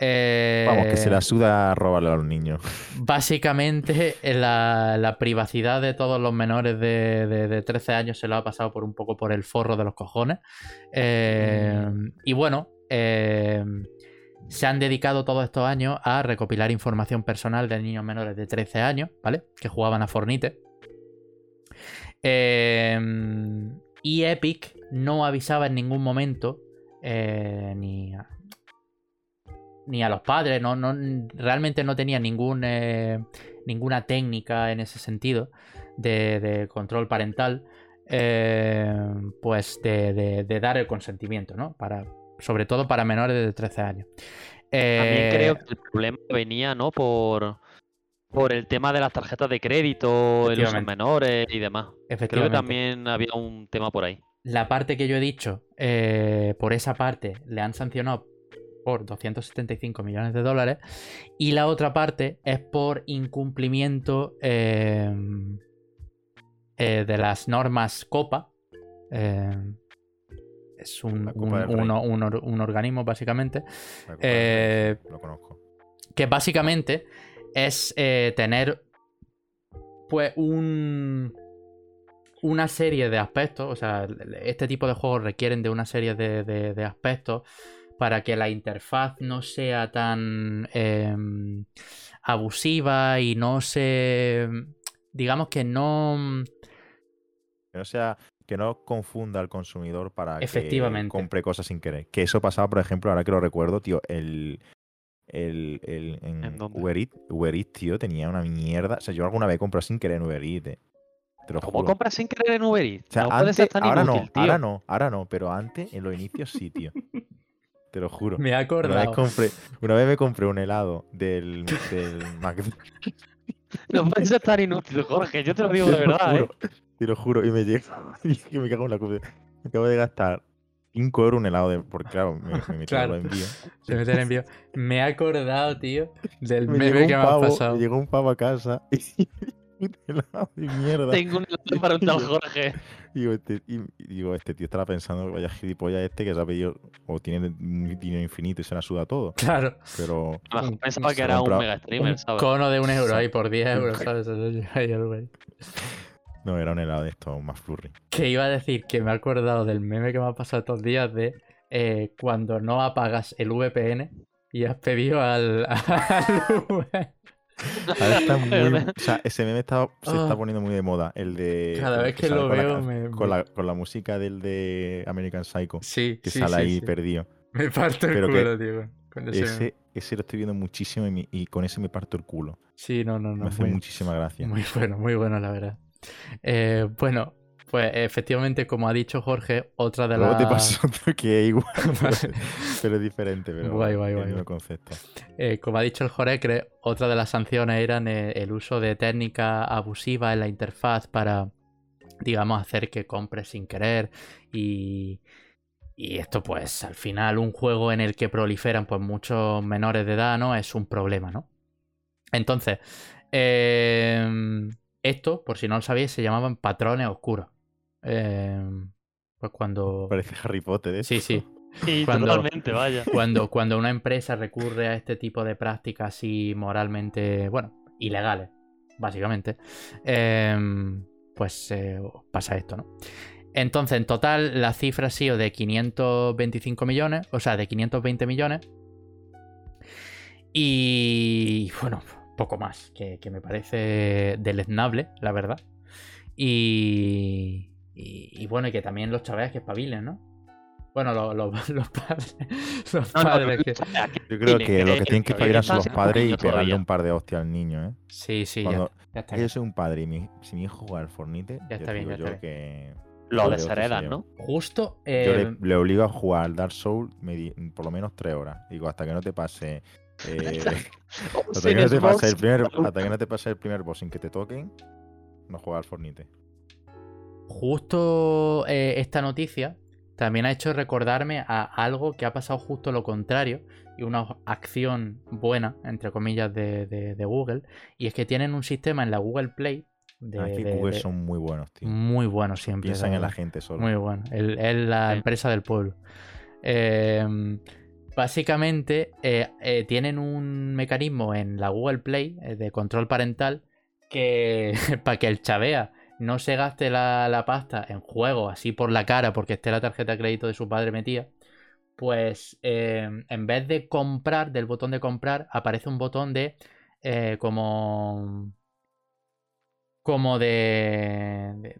Eh, Vamos, que se la suda a robarle a los niños. Básicamente, la, la privacidad de todos los menores de, de- de 13 años se lo ha pasado por un poco por el forro de los cojones. Eh, y bueno, eh, se han dedicado todos estos años a recopilar información personal de niños menores de 13 años, ¿vale? Que jugaban a Fornite. Eh, y Epic no avisaba en ningún momento eh, ni a, ni a los padres, no, no, realmente no tenía ningún, eh, ninguna técnica en ese sentido de, de control parental, eh, pues de, de- de dar el consentimiento, ¿no? Para, sobre todo para menores de 13 años. También Eh, creo que el problema venía, ¿no? Por, por el tema de las tarjetas de crédito, Efectivamente. menores y demás. Creo que también había un tema por ahí. la parte que yo he dicho, eh, por esa parte le han sancionado por 275 millones de dólares y la otra parte es por incumplimiento eh, eh, de las normas COPA. Eh, es un, un- Rey. un- un or- un organismo básicamente Lo conozco. que básicamente es tener pues un una serie de aspectos, o sea, este tipo de juegos requieren de una serie de, de- de aspectos para que la interfaz no sea tan em, abusiva y no se, digamos que no, Que no sea, que no confunda al consumidor para Efectivamente. que compre cosas sin querer. Que eso pasaba, por ejemplo, ahora que lo recuerdo, tío, el. El, el, en ¿En? Uber Eats, Uber Eats, tío, tenía una mierda. O sea, yo alguna vez he comprado sin querer en Uber Eats, eh. Te lo ¿Cómo juro. compras sin querer en Uber Eats? O sea, no puede antes, ser tan ahora inútil, no, tío. ahora no, ahora no, pero antes, en los inicios sí, tío. Te lo juro. me he Una vez, acordado. compré, una vez me compré un helado del, del McDonald's. No puede ser tan inútil, Jorge. Yo te lo digo de lo verdad, ¿eh? Te lo juro. Y me llega. Y que me cago en la cuba. Me acabo de gastar 5 euros un helado de. Porque claro, me, me Claro. los envío. Se me te lo envío. Me he acordado, tío, del Me meme que me ha pasado. me llegó un pavo a casa. Y un helado de mierda. Tengo un helado para un tal Jorge. Y digo, este, y, digo, este tío estará pensando, vaya gilipollas este que se ha pedido. O tiene dinero infinito y se la suda todo. Claro. Pero. A lo mejor pensaba que era un mega streamer, Un ¿sabes? cono de un euro ahí por 10 Un euros, ¿sabes? No, era un helado de esto más flurry. Que iba a decir que me he acordado del meme que me ha pasado estos días de eh, cuando no apagas el VPN y has pedido al, al V. Ahora está muy. ¿Verdad? O sea, ese meme está, se está Ah. poniendo muy de moda. El de. Cada vez que lo la veo me- Con la, con la música del de American Psycho. Sí, Que sí, sale sí, ahí sí. perdido. Me parto el Pero culo, con ese. Ese, ese lo estoy viendo muchísimo y, me- y con ese me parto el culo. Sí, no, no, no. me hace muy- muchísima gracia. Muy bueno, muy bueno, la verdad. Eh, bueno, pues efectivamente, como ha dicho Jorge, otra de Luego las. te otro que igual, pero es diferente. Pero Guay, guay, mismo concepto. Eh, como ha dicho el Jorecre, otra de las sanciones eran eh, el uso de técnicas abusivas en la interfaz para, digamos, hacer que compres sin querer. Y, y esto, pues, al final, un juego en el que proliferan pues muchos menores de edad, ¿no? Es un problema, ¿no? Entonces, eh, esto, por si no lo sabéis, se llamaban patrones oscuros. Eh, pues cuando. Parece Harry Potter, ¿eh? Sí, sí. Sí, Cuando- totalmente, vaya. Cuando, cuando una empresa recurre a este tipo de prácticas así moralmente, bueno, ilegales, básicamente, em, pues eh, pasa esto, ¿no? Entonces, en total, la cifra ha sido de 525 millones, o sea, de 520 millones. Y bueno, poco más, que, que me parece deleznable, la verdad. Y, y, y bueno, y que también los chavales que espabilen, ¿no? Bueno, lo- lo- los padres. Los No, no, padres que. Yo creo que lo que tienen que espabilar son los padres y pegarle un par de hostias al niño, ¿eh? Sí, sí, Cuando- ya está. Yo soy un padre y mi- si mi hijo juega al Fornite, Ya está bien, digo ya está yo que Lo desheredan. ¿no? Justo. yo eh, le, le obligo a jugar al Dark Souls por lo menos tres horas. Digo, hasta que no te pase. eh, hasta, que no te pase el primer, hasta que no te pase el primer boss sin que te toquen, no juega al Fornite. Justo eh, esta noticia también ha hecho recordarme a algo que ha pasado justo lo contrario y una acción buena, entre comillas, de, de- de Google. Y es que tienen un sistema en la Google Play de, Ah, que de- Google de- son muy buenos, tío. muy bueno siempre. Piensan en la gente solo. Muy bueno. Es la empresa del pueblo. Eh, básicamente eh, eh, tienen un mecanismo en la Google Play eh, de control parental que para que el chavea no se gaste la, la pasta en juegos así por la cara porque esté la tarjeta de crédito de su padre metida. Pues eh, en vez de comprar, del botón de comprar, aparece un botón de eh, como como de, de-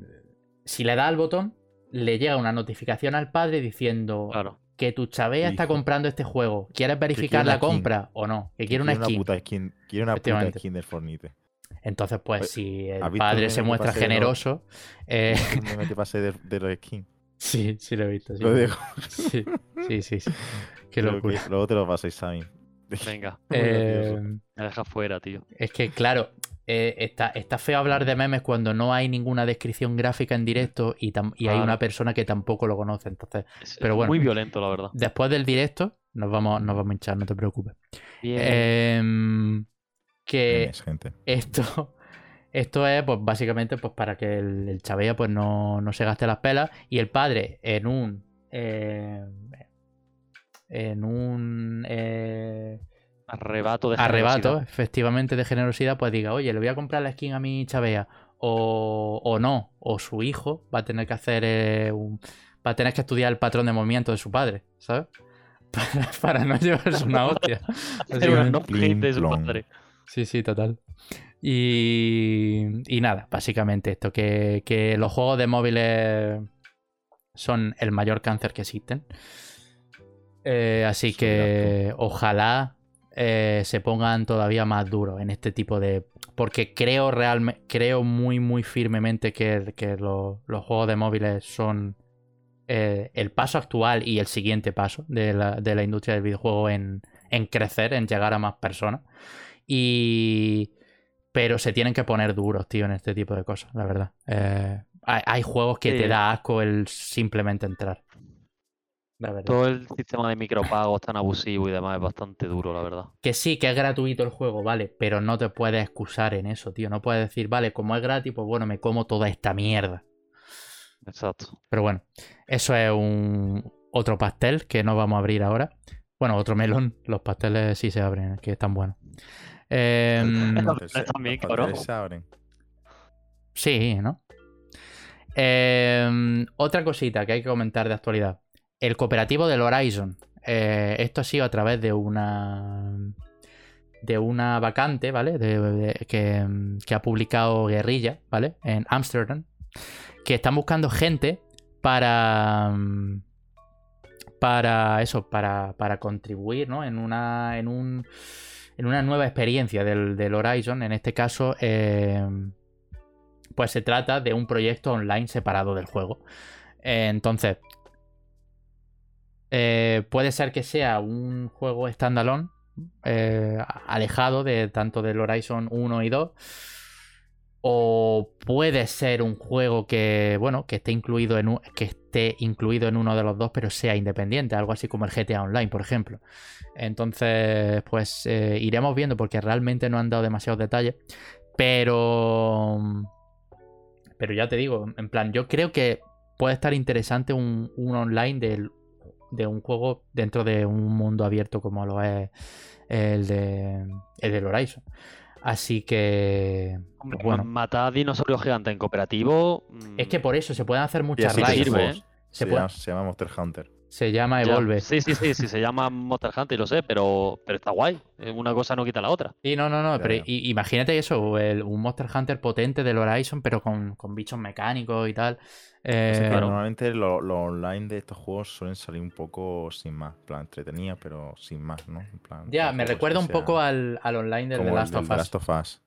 si le da al botón, le llega una notificación al padre diciendo Claro. que tu chavea está comprando este juego. ¿Quieres verificar una la skin. compra o no? Que quiere una Quiere skin. puta skin. Quiere una puta skin del Fornite. Entonces, pues, si el ¿has visto el padre se muestra pasé generoso. eh, meme que pase de, de los skins. sí, sí lo he visto. Sí, Lo dejo. sí, sí, sí, sí. Qué Creo locura. que luego te lo pasáis, Sammy. Venga. Eh, me deja fuera, tío. es que, claro, eh, está, está feo hablar de memes cuando no hay ninguna descripción gráfica en directo y, tam- y hay una persona que tampoco lo conoce. Entonces, Es, Pero es bueno. muy violento, la verdad. después del directo, nos vamos, nos vamos a hinchar, no te preocupes. Bien. Em, que Memes, gente. esto, esto es, pues, básicamente, pues, para que el, el chavea pues, no, no se gaste las pelas. Y el padre, en un. eh, en un. eh, Arrebato de arrebato, generosidad. efectivamente, de generosidad, pues diga, oye, le voy a comprar la skin a mi chavea. O, o no, o su hijo va a tener que hacer eh, un. Va a tener que estudiar el patrón de movimiento de su padre, ¿sabes? Para, para no llevarse una hostia. No de su padre. Sí, sí, total. Y, y nada, básicamente esto, que, que los juegos de móviles son el mayor cáncer que existen. Eh, así que ojalá eh, se pongan todavía más duros en este tipo de... Porque creo realmente, creo muy, muy firmemente que, que lo- los juegos de móviles son eh, el paso actual y el siguiente paso de la, de la industria del videojuego en, en crecer, en llegar a más personas. Y. Pero se tienen que poner duros, tío, en este tipo de cosas, la verdad. Eh, hay, hay juegos que Sí. te da asco el simplemente entrar. La verdad. Todo el sistema de micropagos tan abusivo y demás es bastante duro, la verdad. Que sí, que es gratuito el juego, vale, pero no te puedes excusar en eso, tío. No puedes decir, vale, como es gratis, pues bueno, me como toda esta mierda. Exacto. Pero bueno, eso es un otro pastel que no vamos a abrir ahora. Bueno, otro melón. Los pasteles sí se abren, que están buenos. Em, Los pasteles- también, se abren. sí, ¿no? Em, otra cosita que hay que comentar de actualidad. El cooperativo del Horizon. Eh, esto ha sido a través de una. De una vacante, ¿vale? De- de- que, que ha publicado Guerrilla, ¿vale? En Amsterdam. Que están buscando gente para. Para eso, para, para contribuir, ¿no? En una. En un. En una nueva experiencia del, Horizon. En este caso. eh, pues se trata de un proyecto online separado del juego. Eh, entonces. eh, puede ser que sea un juego standalone. alejado de tanto del Horizon 1 y 2. O puede ser un juego que, bueno, que esté incluido en un- que esté incluido en uno de los dos, pero sea independiente, algo así como el GTA Online, por ejemplo. Entonces, pues eh, iremos viendo porque realmente no han dado demasiados detalles. Pero. Pero ya te digo, en plan, yo creo que puede estar interesante un, online de un juego dentro de un mundo abierto como lo es el, de, el del Horizon. Así que. Hombre, bueno. ma- matar dinosaurios gigantes en cooperativo. mm, Es que por eso se pueden hacer muchas raids. ¿eh? Se Se, puede- llama, se llama Monster Hunter. Se llama ya, Evolve. Sí, sí, sí, sí, se llama Monster Hunter, lo sé, pero, pero está guay. Eh, Una cosa no quita la otra. Sí, no, no, no. Pero imagínate eso, el- un Monster Hunter potente del Horizon, pero con, con bichos mecánicos y tal. Eh, claro. Normalmente lo- los online de estos juegos suelen salir un poco sin más. En plan, entretenidos, pero sin más, ¿no? En plan, ya, me recuerda un poco al, al online del como The el Last del of The Us. Last of Us.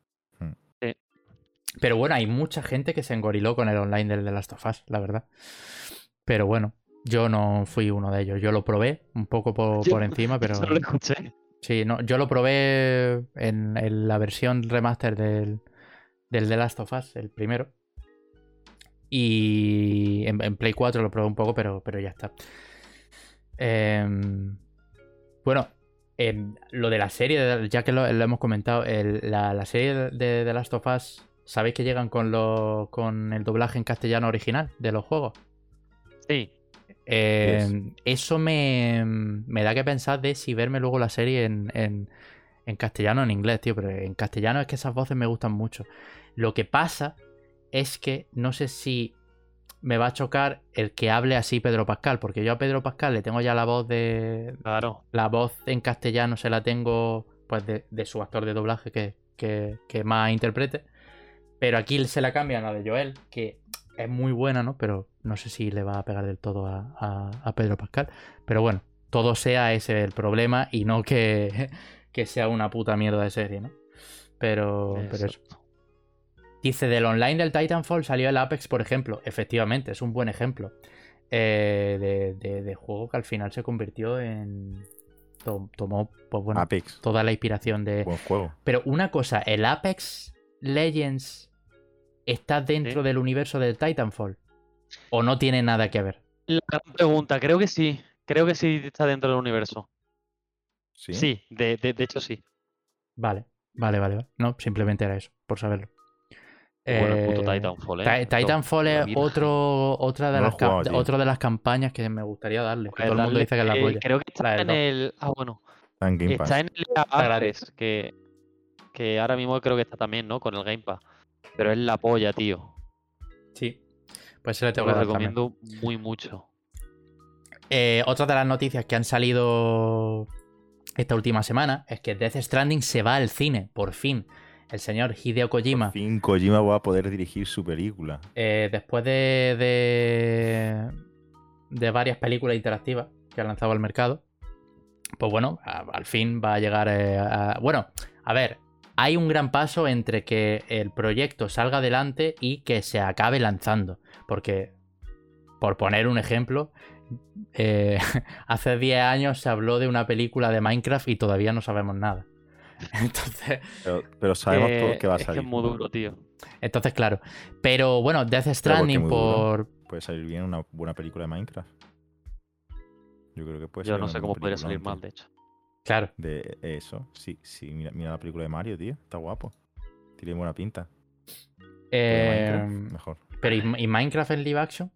Pero bueno, hay mucha gente que se engoriló con el online del The Last of Us, la verdad. Pero bueno, yo no fui uno de ellos. Yo lo probé un poco por, por encima, pero. Solo lo escuché. Sí, no, yo lo probé en, en la versión remaster del, del The Last of Us, el primero. Y en, en Play 4 lo probé un poco, pero, pero ya está. Em, bueno, lo de la serie, ya que lo, lo hemos comentado, el- la, la serie de The Last of Us, ¿sabéis que llegan con, lo- con el doblaje en castellano original de los juegos? Sí. Eh, Eso me, me da que pensar de si verme luego la serie en, en- en castellano o en inglés, tío. Pero en castellano es que esas voces me gustan mucho. Lo que pasa es que no sé si me va a chocar el que hable así Pedro Pascal, porque yo a Pedro Pascal le tengo ya la voz de. Claro. La voz en castellano se la tengo pues de, de su actor de doblaje que, que, que más interprete. Pero aquí se la cambian a la de Joel, que es muy buena, ¿no? Pero no sé si le va a pegar del todo a, a- a Pedro Pascal. Pero bueno, todo sea ese el problema y no que, que sea una puta mierda de serie, ¿no? Pero, pero eso. Dice, del online del Titanfall salió el Apex, por ejemplo. Efectivamente, es un buen ejemplo. eh, de, de- de juego que al final se convirtió en... to- Tomó, pues bueno, Apex. toda la inspiración de... Buen juego. Pero una cosa, el Apex Legends está dentro del universo de Titanfall? ¿O no tiene nada que ver? La gran pregunta, creo que sí. Creo que sí está dentro del universo. Sí. Sí, de, de- de hecho sí. Vale, vale, vale. vale. No, simplemente era eso, por saberlo. Bueno, el puto Eh, Titanfall, ¿eh? Titanfall es otro, otra, de No las jugado, de las campañas que me gustaría darle. que Pues todo el mundo dice que es la eh, polla. Creo que está en el. Ah, bueno. Está en Game Pass. Está en el. Access, que, que ahora mismo creo que está también, ¿no? Con el Game Pass. Pero es la polla, tío. Sí. Pues se le Te tengo lo que dar también. recomiendo muy mucho. Eh, otra de las noticias que han salido esta última semana es que Death Stranding se va al cine, por fin. El señor Hideo Kojima, Por fin Kojima va a poder dirigir su película. eh, después de, de, de varias películas interactivas que ha lanzado al mercado, pues bueno, a- al fin va a llegar eh, a... Bueno, a ver, hay un gran paso entre que el proyecto salga adelante y que se acabe lanzando. Porque, por poner un ejemplo, eh, hace 10 años se habló de una película de Minecraft y todavía no sabemos nada. Entonces, Pero, pero sabemos Eh, todos que va a es salir. que es muy duro, tío. entonces claro. Pero bueno, Death Stranding por... Puede salir bien una buena película de Minecraft. Yo creo que puede Yo no sé cómo podría salir mal, de hecho. Claro. De eso, sí, sí, mira, mira la película de Mario, tío. Está guapo. Tiene buena pinta. Eh, Minecraft, mejor. pero ¿y, y Minecraft en live action?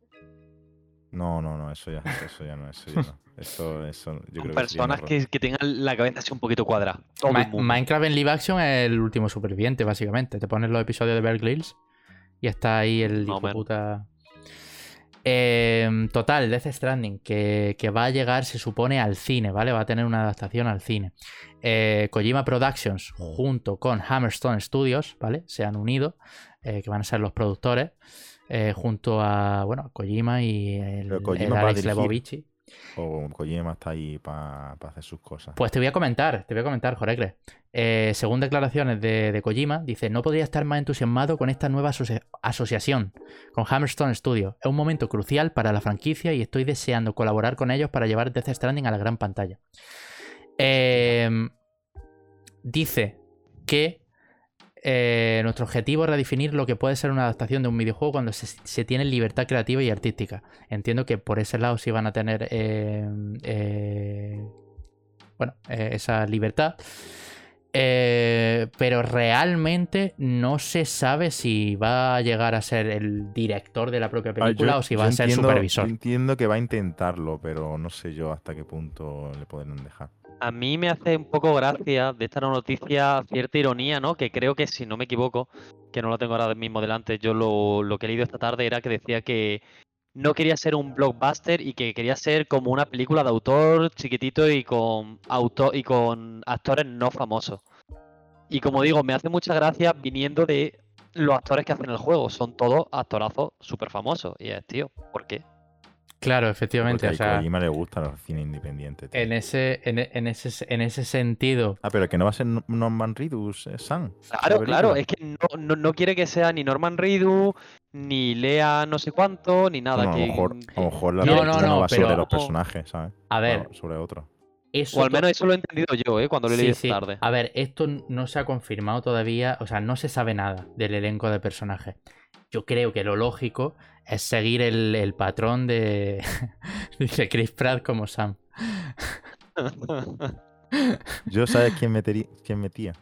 No, no, no, eso ya, eso ya no, eso ya no. Eso, eso, yo creo personas que, que tengan la cabeza así un poquito cuadrada. Ma-. Minecraft en live action es el último superviviente, básicamente. Te pones los episodios de Bear Grylls y está ahí el Más o hijo de menos. puta. Eh, total, Death Stranding, que, que va a llegar, se supone, al cine, ¿vale? Va a tener una adaptación al cine. Eh, Kojima Productions, junto con Hammerstone Studios, ¿vale? Se han unido, eh, que van a ser los productores, eh, junto a, bueno, Kojima y el, Kojima el Alex. Lebovici. O Kojima está ahí para hacer sus cosas. Pues te voy a comentar, te voy a comentar, Jorecre. Eh, según declaraciones de, de Kojima, dice, no podría estar más entusiasmado con esta nueva asocia- asociación con Hammerstone Studios. Es un momento crucial para la franquicia y estoy deseando colaborar con ellos para llevar Death Stranding a la gran pantalla. Eh, dice que eh, nuestro objetivo es redefinir lo que puede ser una adaptación de un videojuego cuando se, se tiene libertad creativa y artística. Entiendo que por ese lado sí van a tener eh, eh, bueno, esa libertad. Pero realmente no se sabe si va a llegar a ser el director de la propia Ah, película yo- o si va a ser entiendo- supervisor. yo entiendo que va a intentarlo, pero no sé yo hasta qué punto le podrán dejar. A mí me hace un poco gracia de esta noticia cierta ironía, ¿no? Que creo que, si no me equivoco, que no lo tengo ahora mismo delante, yo lo, lo que he leído esta tarde era que decía que no quería ser un blockbuster y que quería ser como una película de autor chiquitito y con, auto y con actores no famosos. Y como digo, me hace mucha gracia viniendo de los actores que hacen el juego. Son todos actorazos súper famosos. Y es, tío, ¿por qué? Claro, efectivamente. Porque O a sea, Kojima le gusta los cine independientes. en ese, en, en ese, en ese sentido, Ah, pero que no va a ser No- Norman Reedus, eh, Sam. Claro, la claro, es que no, no, no quiere que sea ni Norman Reedus, ni Lea no sé cuánto, ni nada. A, que, lo mejor, a lo que- mejor la No, película no, no, no, va pero- sobre los personajes, ¿sabes? a ver, sobre otro. eso O al menos eso lo he entendido yo, ¿eh? Cuando lo Sí, leí sí. esta tarde. A ver, esto no se ha confirmado todavía, o sea, no se sabe nada del elenco de personajes. Yo creo que lo lógico es seguir el, el patrón de, de Chris Pratt como Sam. Yo, ¿sabes quién, metería, quién metía?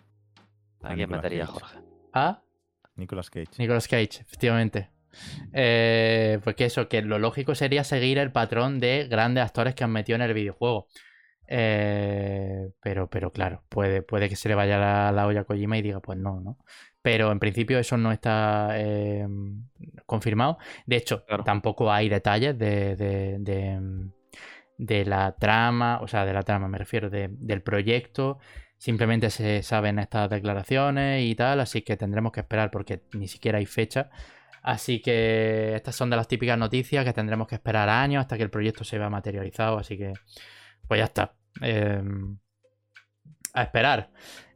¿A quién Nicolas metería, Cage. Jorge? Ah, Nicolas Cage. Nicolas Cage, efectivamente. Eh, porque eso, que lo lógico sería seguir el patrón de grandes actores que han metido en el videojuego. Eh, pero, pero claro, puede, puede que se le vaya la, la olla a Kojima y diga, pues no, ¿no? Pero en principio eso no está eh, confirmado. De hecho, Claro. tampoco hay detalles de, de, de- de la trama, o sea, de la trama, me refiero, de- del proyecto. Simplemente se saben estas declaraciones y tal, así que tendremos que esperar porque ni siquiera hay fecha. Así que estas son de las típicas noticias que tendremos que esperar años hasta que el proyecto se vea materializado. Así que, pues ya está. Eh, a esperar.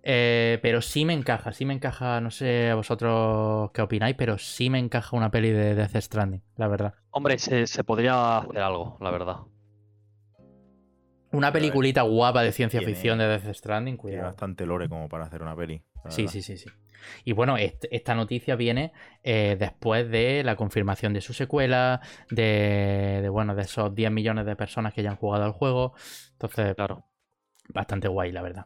Eh, pero sí me encaja, sí me encaja, no sé a vosotros qué opináis, pero sí me encaja una peli de Death Stranding, la verdad. Hombre, se, se podría hacer algo, la verdad. Una peliculita guapa de ciencia tiene- ficción de Death Stranding, Tiene cuidado. bastante lore como para hacer una peli. Sí, sí, sí, sí. Y bueno, esta noticia viene eh, después de la confirmación de su secuela, de, bueno, de esos 10 millones de personas que ya han jugado al juego. Entonces, claro, bastante guay, la verdad.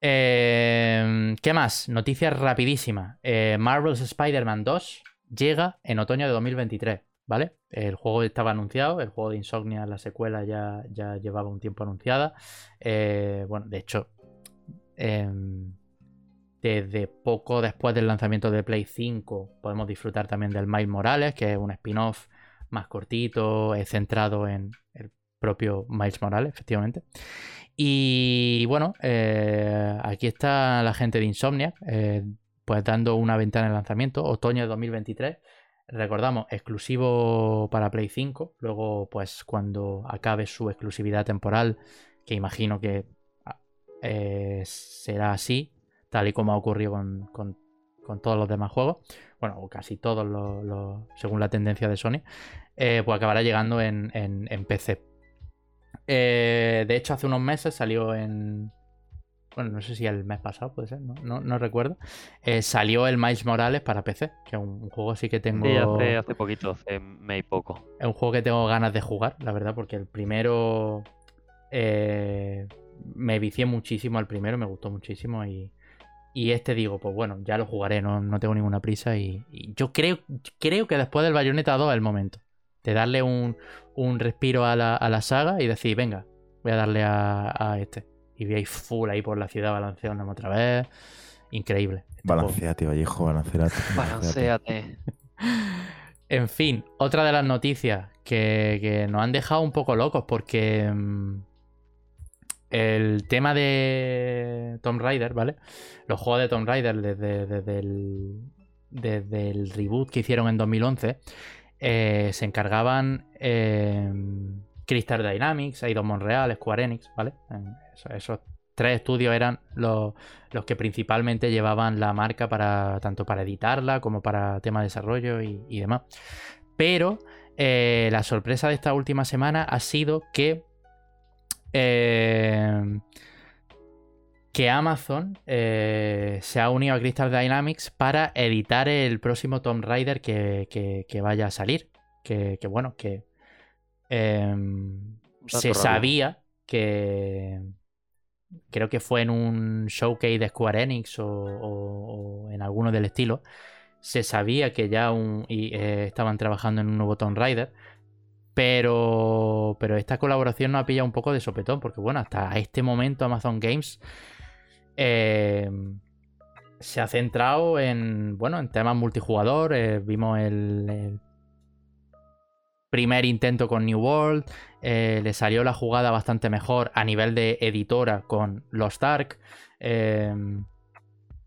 Em, ¿Qué más? Noticias rapidísimas. Eh, Marvel's Spider-Man 2 llega en otoño de 2023, ¿vale? El juego estaba anunciado, el juego de Insomnia, la secuela ya, ya llevaba un tiempo anunciada. Eh, bueno, de hecho, em, desde poco después del lanzamiento de Play 5 podemos disfrutar también del Miles Morales, que es un spin-off más cortito, centrado en el propio Miles Morales, efectivamente. Y bueno, eh, aquí está la gente de Insomnia, eh, pues dando una ventana de lanzamiento, otoño de 2023. Recordamos, exclusivo para Play 5. Luego, pues cuando acabe su exclusividad temporal, que imagino que ah, eh, será así, tal y como ha ocurrido con, todos los demás juegos, bueno, o casi todos los, según la tendencia de Sony, eh, pues acabará llegando en, PC. Eh, de hecho, hace unos meses salió en... Bueno, no sé si el mes pasado puede ser, no, recuerdo. Eh, salió el Miles Morales para PC, que es un, juego sí que tengo... Sí, hace, poquito, hace mes poco. Es un juego que tengo ganas de jugar, la verdad, porque el primero... me vicié muchísimo al primero, me gustó muchísimo y, y este digo, pues bueno, ya lo jugaré, no, tengo ninguna prisa. Y, yo creo, creo que después del Bayonetta 2 es el momento de darle un, respiro a la, saga y decir, venga, voy a darle a, este. Y veis full ahí por la ciudad balanceándome otra vez. Increíble. Este balanceate, Vallejo, balanceate. Balanceate. en fin, otra de las noticias que, que, nos han dejado un poco locos porque mm, el tema de Tomb Raider, ¿vale? Los juegos de Tomb Raider desde, el, reboot que hicieron en 2011 eh, se encargaban eh, Crystal Dynamics, Eidos Montreal, Square Enix, ¿vale? Esos, tres estudios eran los, que principalmente llevaban la marca para tanto para editarla como para tema de desarrollo y, demás. Pero eh, la sorpresa de esta última semana ha sido que eh, que Amazon eh, se ha unido a Crystal Dynamics para editar el próximo Tomb Raider que, vaya a salir. Que, bueno, que em, se sabía que creo que fue en un showcase de Square Enix o, en alguno del estilo. Se sabía que ya eh, estaban trabajando en un nuevo Tomb Raider. Pero, pero esta colaboración nos ha pillado un poco de sopetón, porque bueno, hasta este momento Amazon Games eh, se ha centrado en, bueno, en temas multijugador. Eh, vimos el, primer intento con New World, eh, le salió la jugada bastante mejor a nivel de editora con Lost Ark.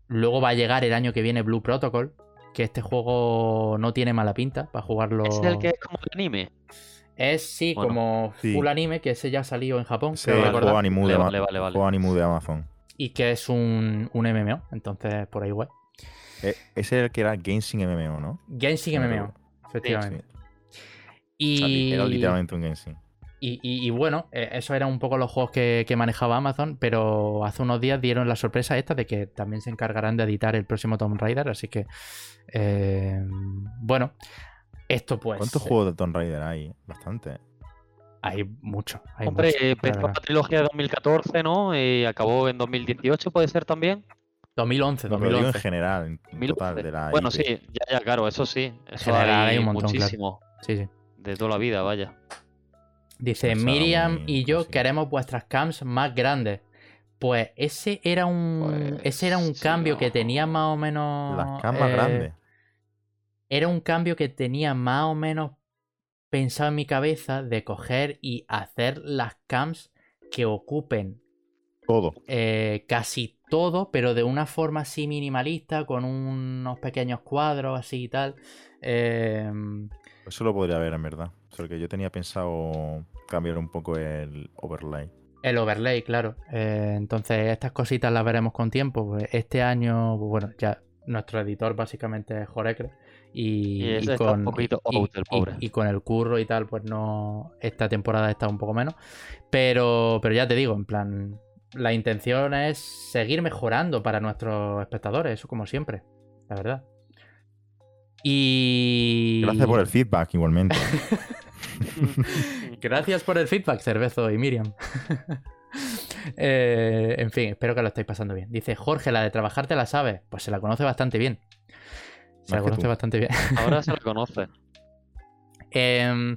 luego va a llegar el año que viene Blue Protocol, que este juego no tiene mala pinta para jugarlo. ¿Es el que es como el anime? Es sí, como full anime, que ese ya salió en Japón. Sí, el juego anime de, vale, vale, de Amazon. Y que es un, un MMO, entonces por ahí igual. E, ese es el que era Genshin MMO, ¿no? Genshin MMO, efectivamente. Y... era literalmente un Genshin. Y, y, bueno, e, eso eran un poco los juegos que, manejaba Amazon, pero hace unos días dieron la sorpresa esta de que también se encargarán de editar el próximo Tomb Raider, así que eh, bueno, esto pues. ¿Cuántos juegos de Tomb Raider hay? Bastante. Hay mucho. Hombre, empezó la trilogía de 2014, ¿no? Y acabó en 2018, ¿puede ser también? 2011, 2011. en general, en total de la Bueno, sí, ya, ya, claro, eso sí. Eso hay, un montón, muchísimo. Sí, sí. De toda la vida, vaya. Dice, Miriam y yo queremos vuestras camps más grandes. Pues ese era un. Pues ese era un cambio que tenía más o menos. Las camps más eh, grandes era un cambio que tenía más o menos pensado en mi cabeza de coger y hacer las cams que ocupen todo. Eh, casi todo, pero de una forma así minimalista, con unos pequeños cuadros así y tal. Em, Eso lo podría ver en verdad. Porque yo tenía pensado cambiar un poco el overlay. El overlay, claro. Eh, entonces, estas cositas las veremos con tiempo. Pues, este año, bueno, ya nuestro editor básicamente es Jorecre. Y, con, y, con el curro y tal, pues no. Esta temporada está un poco menos. Pero, pero ya te digo, en plan. la intención es seguir mejorando para nuestros espectadores, eso como siempre, la verdad. Y. Gracias por el feedback, igualmente. Gracias por el feedback, Cervezo y Miriam. Eh, en fin, espero que lo estéis pasando bien. Dice Jorge, la de trabajar te la sabes. Pues se la conoce bastante bien. Se la conoce bastante bien. Ahora se lo conoce. Em,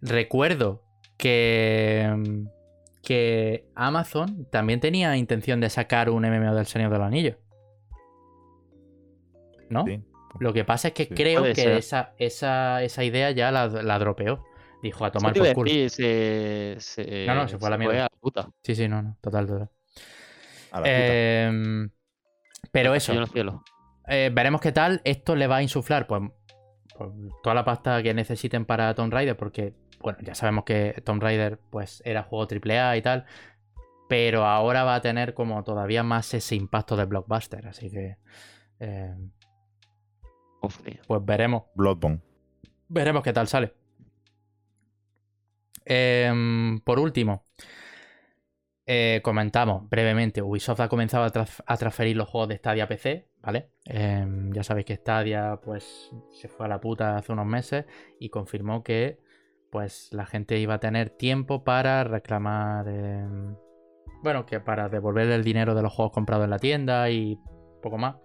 recuerdo que, em, que Amazon también tenía intención de sacar un MMO del Señor del Anillo. ¿No? Sí. Lo que pasa es que Sí. creo Puede que esa, esa, esa idea ya la, la dropeó. Dijo a tomar por a culo. se, se- No, no, se fue a la mierda. la puta. Sí, sí, no, no. Total, total. A la puta. Em, pero eso. Yo en el cielo. Eh, veremos qué tal. Esto le va a insuflar, pues, pues, toda la pasta que necesiten para Tomb Raider, porque, bueno, ya sabemos que Tomb Raider, pues, era juego AAA y tal. Pero ahora va a tener como todavía más ese impacto de blockbuster. Así que, eh, pues veremos. Bloodborne. Veremos qué tal sale. Em, por último, eh, comentamos brevemente, Ubisoft ha comenzado a, traf- a transferir los juegos de Stadia a PC, ¿vale? Em, ya sabéis que Stadia pues se fue a la puta hace unos meses y confirmó que pues la gente iba a tener tiempo para reclamar, em, bueno, que para devolver el dinero de los juegos comprados en la tienda y poco más.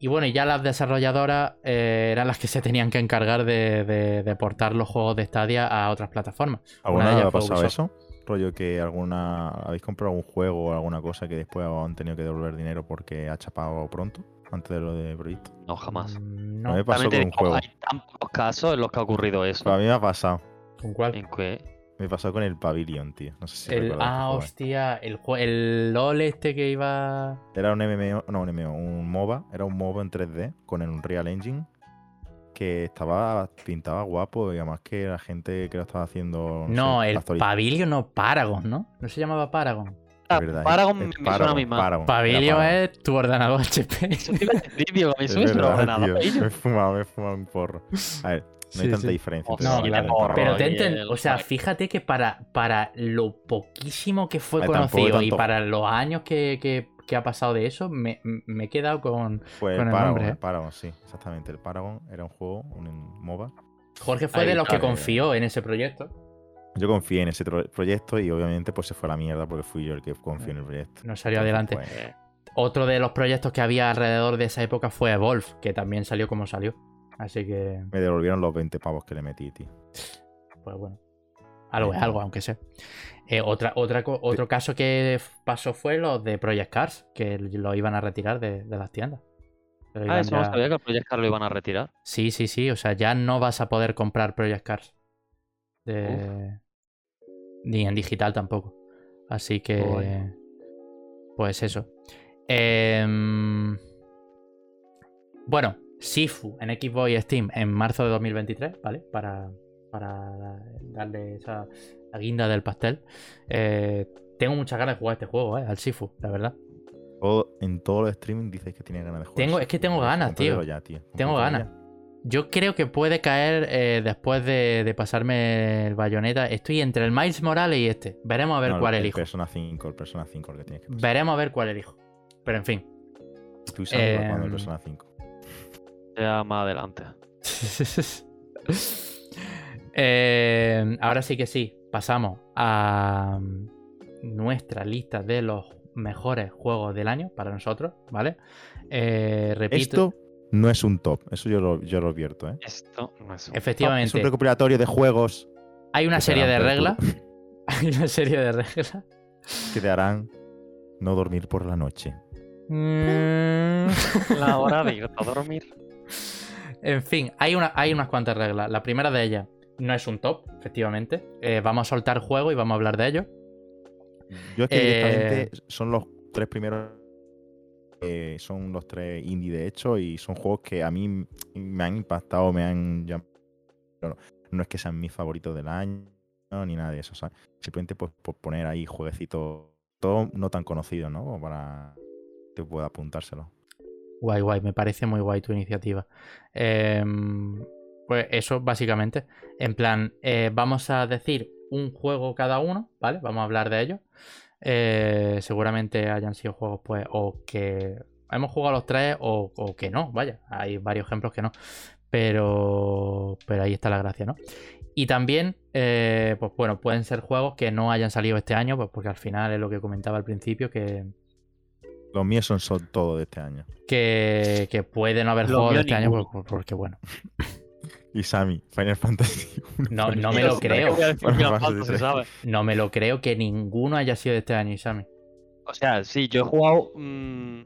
Y bueno, ya las desarrolladoras eh, eran las que se tenían que encargar de, de- de portar los juegos de Stadia a otras plataformas. ¿Alguna vez ha pasado Ubisoft. eso? Rollo que alguna. ¿Habéis comprado algún juego o alguna cosa que después han tenido que devolver dinero porque ha chapado pronto? Antes de lo de proyecto. No, jamás. Mm, A mí No, me pasó También te con un juego. hay tan pocos casos en los que ha ocurrido eso. Pero a mí me ha pasado. ¿con cuál? En que Me pasó con el Pavilion, tío. No sé si El, recuerdas ah, jugué. hostia, el, jue- el LOL este que iba... Era un MMO, no un MMO, un MOBA. Era un MOBA en 3D con el Unreal Engine que estaba pintaba guapo y además que la gente que lo estaba haciendo. No, sé, el Pavilion no, Paragon, ¿no? No se llamaba Paragon. es verdad, Paragon es me suena a mí más. Paragon, Pavilion Paragon. es tu ordenador HP. Eso te a mí Es suena verdad, ordenador, tío. Me he fumado, me he fumado un porro. A ver, no hay Sí, tanta sí. diferencia. Entre No, y porro, Pero Paragon. te enten- el- o sea, fíjate que para, para lo poquísimo que fue Ay, conocido y para los años que, que- que ha pasado de eso, me, me he quedado con... Pues con el el Paragon, nombre, ¿eh? el Paragon, sí, exactamente. El Paragon era un juego, un MOBA. Jorge fue Ahí de los que eh. confió en ese proyecto. Yo confié en ese proyecto y obviamente pues se fue a la mierda porque fui yo el que confió en el proyecto. No salió Entonces, adelante. pues, Eh, Otro de los proyectos que había alrededor de esa época fue Evolve, que también salió como salió. Así que, me devolvieron los 20 pavos que le metí, tío. pues bueno. Algo es algo, aunque sea. Eh, otra, otra, otro caso que pasó fue los de Project Cars, que lo iban a retirar de, de las tiendas. Lo Ah, eso no sabía que el Project Cars lo iban a retirar. Sí, sí, sí. O sea, ya no vas a poder comprar Project Cars. De- Ni en digital tampoco. Así que. Pues eso. Em, Bueno, Sifu en Xbox y Steam en marzo de 2023, ¿vale? Para, para darle esa la guinda del pastel. Eh, tengo muchas ganas de jugar este juego, ¿eh? Al Sifu, la verdad. Todo- en todos los streaming dices que tienes ganas de jugar. Tengo- es que tengo ganas, tío. cómpratelo ya, tío. Tengo ganas. Yo creo que puede caer eh, después de, de pasarme el bayoneta. Estoy entre el Miles Morales y este. Veremos a ver No, cuál el elijo. Persona 5, el Persona 5 el que tienes que pasar. Veremos a ver cuál elijo. Pero en fin. Estoy usando jugando el Em, Persona 5. Ya más adelante. Eh, ahora sí que sí. Pasamos a nuestra lista de los mejores juegos del año para nosotros, ¿vale? Eh, repito. Esto no es un top, eso yo lo, yo lo advierto, ¿eh? Esto no es un... Es Efectivamente. un recopilatorio de juegos Hay una serie de reglas. Hay una serie de reglas. que te harán no dormir por la noche. Mm. La hora de irte a dormir. En fin, hay, una, hay unas cuantas reglas. La primera de ellas no es un top, efectivamente. Eh, vamos a soltar juego y vamos a hablar de ello. Yo es que Eh, directamente son los tres primeros. eh, son los tres indie de hecho y son juegos que a mí me han impactado, me han llamado. no es que sean mis favoritos del año ni nada de eso. Simplemente pues, por poner ahí jueguecitos, todos no tan conocidos, ¿no? Como para que pueda apuntárselo. Guay, guay, me parece muy guay tu iniciativa. Em, pues eso, básicamente. En plan, eh, vamos a decir un juego cada uno, ¿vale? Vamos a hablar de ello. eh, seguramente hayan sido juegos, pues, o que hemos jugado los tres o, o que no, vaya, hay varios ejemplos que no. Pero, pero ahí está la gracia, ¿no? Y también, eh, pues bueno, pueden ser juegos que no hayan salido este año, pues porque al final es lo que comentaba al principio, que, Los míos son, son todos de este año. que, que puede no haber juegos de este año, por- por- porque bueno, Y Sammy, Final Fantasy. no, no me lo creo. No me lo creo que ninguno haya sido de este año, Isami. O sea, sí, yo he jugado mm,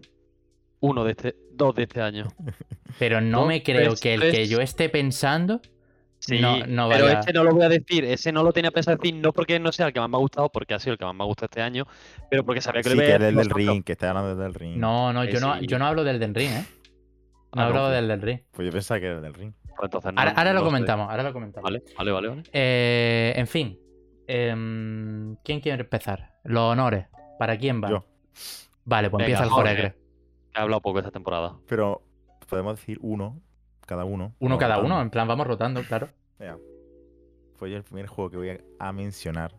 uno de este, dos de este año. Pero no Dos, me creo tres, que el que yo esté pensando. Sí, No- no pero vaya- este no lo voy a decir, ese no lo tenía pensado decir, no porque no sea el que más me ha gustado, porque ha sido el que más me ha gustado este año, pero porque sabía que Sí, lo que iba a es del vosotros. ring, que está hablando del ring. No, no, Eh, yo no, yo no hablo del Den Ring, ¿eh? No Ah, hablo no, del del Ring. Pues yo pensaba que era el del ring. Pues entonces no- Ahora, ahora lo no comentamos, ahora lo comentamos. Vale, vale, vale. vale. Eh, en fin. em, ¿Quién quiere empezar? Los honores. ¿Para quién va? Yo. Vale, pues Venga, empieza el Jorge. He hablado poco esta temporada. Pero podemos decir uno, cada uno. Uno cada rotando. uno, en plan, vamos rotando, claro. Venga. Pues yo el primer juego que voy a- mencionar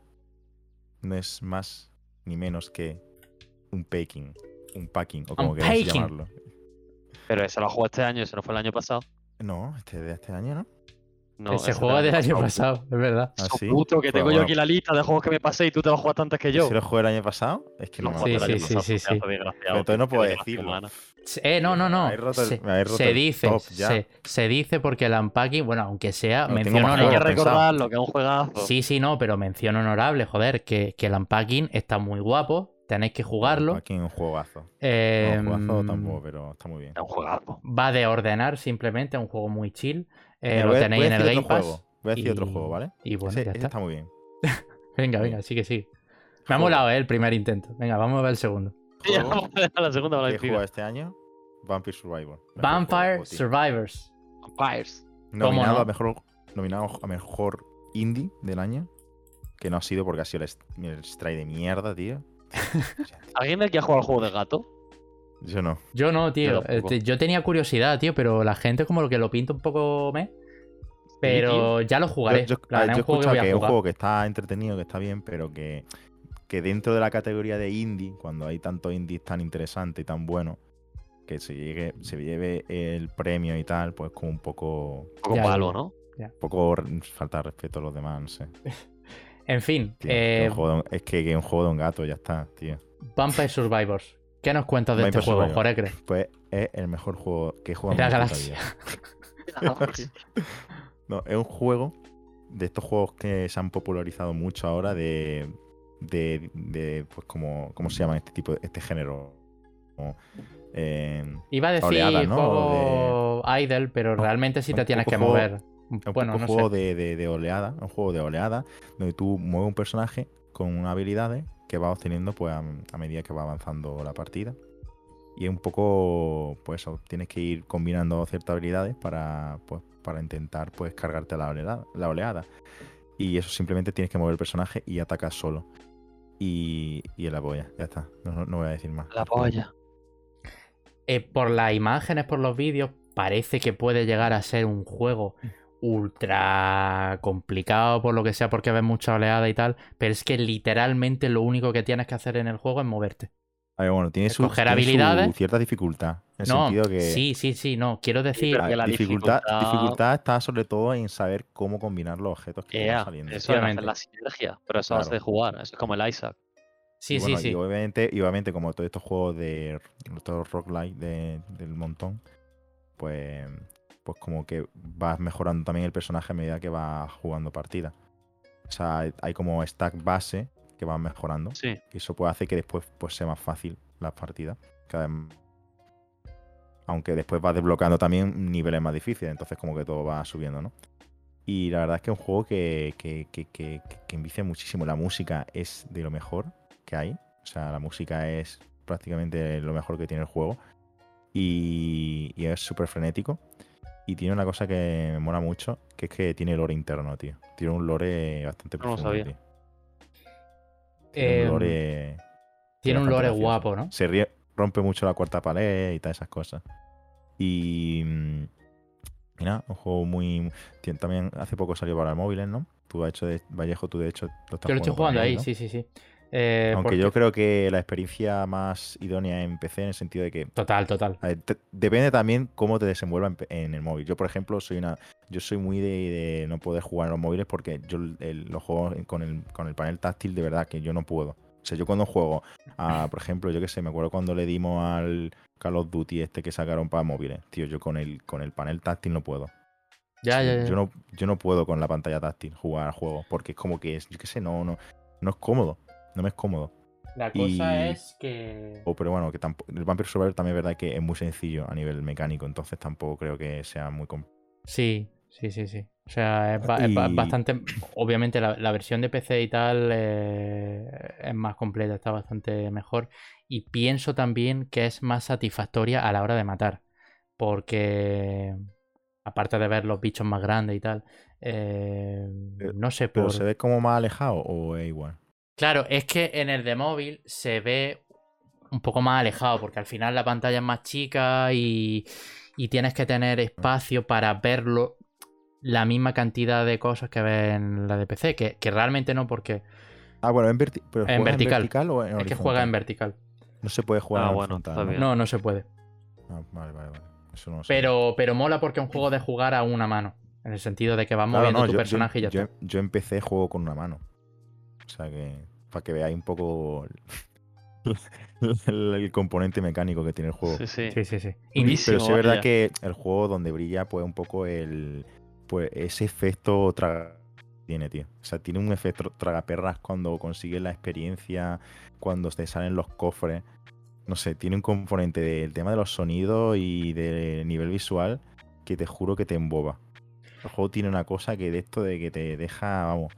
no es más ni menos que un packing. Un packing, o como queráis llamarlo. Pero ese lo jugó este año, ese no fue el año pasado. No, este de este año, ¿no? No, Ese juego del año pasado. pasado, es verdad. Ah, sí. puto, que Pues tengo yo aquí la lista de juegos que me pasé y tú te lo jugaste antes que yo. ¿Si lo jugué el año pasado? Es que no, me Sí, acuerdo. sí, año sí, pasado, sí, sí. desgraciado, Pero entonces no puedo decirlo. Eh, no, no, no. Me habéis roto el- se, dice, se, se dice porque el unpacking, bueno, aunque sea, No, mención más Hay que honorable. recordar lo que es un juegazo. Sí, sí, no, pero mención honorable, joder, que, que el unpacking está muy guapo, tenéis que jugarlo. Aquí un juegazo. Eh, no, un juegazo tampoco, pero está muy bien. Es un juegazo. va de ordenar simplemente, es un juego muy chill. eh, lo voy tenéis voy a en el Game Pass. juego. Voy a decir otro juego, ¿vale? Y bueno, Ese- ya está. está muy bien. Venga, venga, bien. sigue, sigue. Me ha molado, eh, el primer intento. Venga, vamos a ver el segundo. Ya, vamos a dar la segunda que vencida. jugado este año, Vampire Survivor. Vampire juego. Survivors. Vampires. Nominado no? a mejor nominado a mejor indie del año. Que no ha sido porque ha sido el, el strike de mierda, tío. ¿Alguien de aquí ha jugado al juego de gato? Yo no. Yo no, tío. Yo. Este, Yo tenía curiosidad, tío, pero la gente como lo que lo pinta un poco me. Pero ya lo jugaré. Yo, yo- plan, he que escuchado que es un juego que está entretenido, que está bien, pero que, que dentro de la categoría de indie, cuando hay tantos indies tan interesantes y tan buenos, que se, llegue, se lleve el premio y tal, pues como un poco, Un poco ya. ¿no? un poco falta de respeto a los demás, no sé. En fin, Tío, que eh, un juego de un- es que, que es un juego de un gato, ya está, tío. Vampire Survivors. ¿Qué nos cuentas de Vampire este juego. Jorecre? Pues es el mejor juego que he jugado De en la galaxia. No, es un juego de estos juegos que se han popularizado mucho ahora de, de, de, pues como, ¿cómo se llama este tipo, de- este género? Como, eh, Iba a decir Oleadas, ¿no? juego idle, pero realmente sí te tienes que mover. Es un Bueno, no juego sé. de, de, de oleada, un juego de oleada, donde tú mueves un personaje con habilidades que vas obteniendo pues a, a medida que va avanzando la partida. Y es un poco, pues eso, tienes que ir combinando ciertas habilidades para, pues, para intentar pues cargarte la oleada, la oleada. Y eso simplemente tienes que mover el personaje y atacas solo. Y, y en la polla, ya está. No, no- no voy a decir más. La polla. Eh, por las imágenes, por los vídeos, parece que puede llegar a ser un juego ultra complicado por lo que sea, porque ves mucha oleada y tal, pero es que literalmente lo único que tienes que hacer en el juego es moverte. A ver, bueno, tiene su, Escoger tiene su habilidades. cierta dificultad. En el no, sentido que sí, sí, sí, no, quiero decir... que la dificultad, dificultad- dificultad está sobre todo en saber cómo combinar los objetos que Ea, van saliendo. eso es la sinergia, pero eso hace Claro. de jugar, eso es como el Isaac. Sí, y sí, bueno, sí. Y obviamente, y obviamente como todos estos juegos de estos roguelike de, del montón, pues, pues como que vas mejorando también el personaje a medida que vas jugando partidas. O sea, hay- hay como stack base que vas mejorando. Sí. Y eso puede hacer que después pues, sea más fácil las partidas. Cada vez Aunque después vas desbloqueando también niveles más difíciles. Entonces como que todo va subiendo, ¿no? Y la verdad es que es un juego que, que, que, que, que envicia muchísimo. La música es de lo mejor que hay. O sea, la música es prácticamente lo mejor que tiene el juego. Y, y es súper frenético. Y tiene una cosa que me mola mucho, que es que tiene lore interno, tío. Tiene un lore bastante No lo profundo, sabía. tío. Tiene Eh, un lore... tiene un lore guapo, ¿no? Se ríe- rompe mucho la cuarta pared y todas esas cosas. Y. mm, y nada, un juego muy. También hace poco salió para móviles, ¿no? Tú has hecho de. Vallejo, tú de hecho lo estás Yo lo estoy jugando ahí, sí, sí, sí. Eh, Aunque porque- yo creo que la experiencia más idónea en PC en el sentido de que Total, total. a ver, te- depende también cómo te desenvuelva en, el móvil. Yo, por ejemplo, soy una yo soy muy de, de no poder jugar en los móviles porque yo el- los juegos con el, con el panel táctil de verdad que yo no puedo. O sea, yo cuando juego, a, por ejemplo, yo qué sé, me acuerdo cuando le dimos al Call of Duty este que sacaron para móviles. Tío, yo con el, con el panel táctil no puedo. Ya, Sí, ya, ya. Yo no, yo no puedo con la pantalla táctil jugar al juego porque es como que es, yo qué sé, no, no, no es cómodo. No me es cómodo. La cosa y- es que. O, pero bueno, que tampoco, el Vampire Survivor también es verdad que es muy sencillo a nivel mecánico, entonces tampoco creo que sea muy complicado. Sí, sí, sí, sí. O sea, es, ba- bastante. Obviamente, la, la versión de PC y tal eh, es más completa, está bastante mejor. Y pienso también que es más satisfactoria a la hora de matar. Porque. Aparte de ver los bichos más grandes y tal. eh, Pero- no sé, Pero por. se ve como más alejado o es igual. Claro, es que en el de móvil se ve un poco más alejado, porque al final la pantalla es más chica y, y tienes que tener espacio para verlo la misma cantidad de cosas que ves en la de PC, que, que realmente no, porque Ah, bueno, en, verti- pero En ¿juegas vertical. en vertical o en es que juega en vertical. No se puede jugar Ah, en bueno, horizontal, ¿no? No, no se puede. Ah, vale, vale, vale. Eso no lo sé. Pero, pero mola porque es un juego de jugar a una mano. En el sentido de que vas Claro, moviendo no, tu yo- yo- personaje y ya yo, está. yo en PC juego con una mano. O sea que, para que veáis un poco el, el- el componente mecánico que tiene el juego. Sí, sí. Sí, sí, sí. Pero sí es verdad que el juego donde brilla, pues un poco el. Pues ese efecto traga tiene, tío. O sea, tiene un efecto tragaperras cuando consigues la experiencia, cuando te salen los cofres. No sé, tiene un componente del tema de los sonidos y del nivel visual que te juro que te emboba. El juego tiene una cosa que de esto de que te deja, vamos,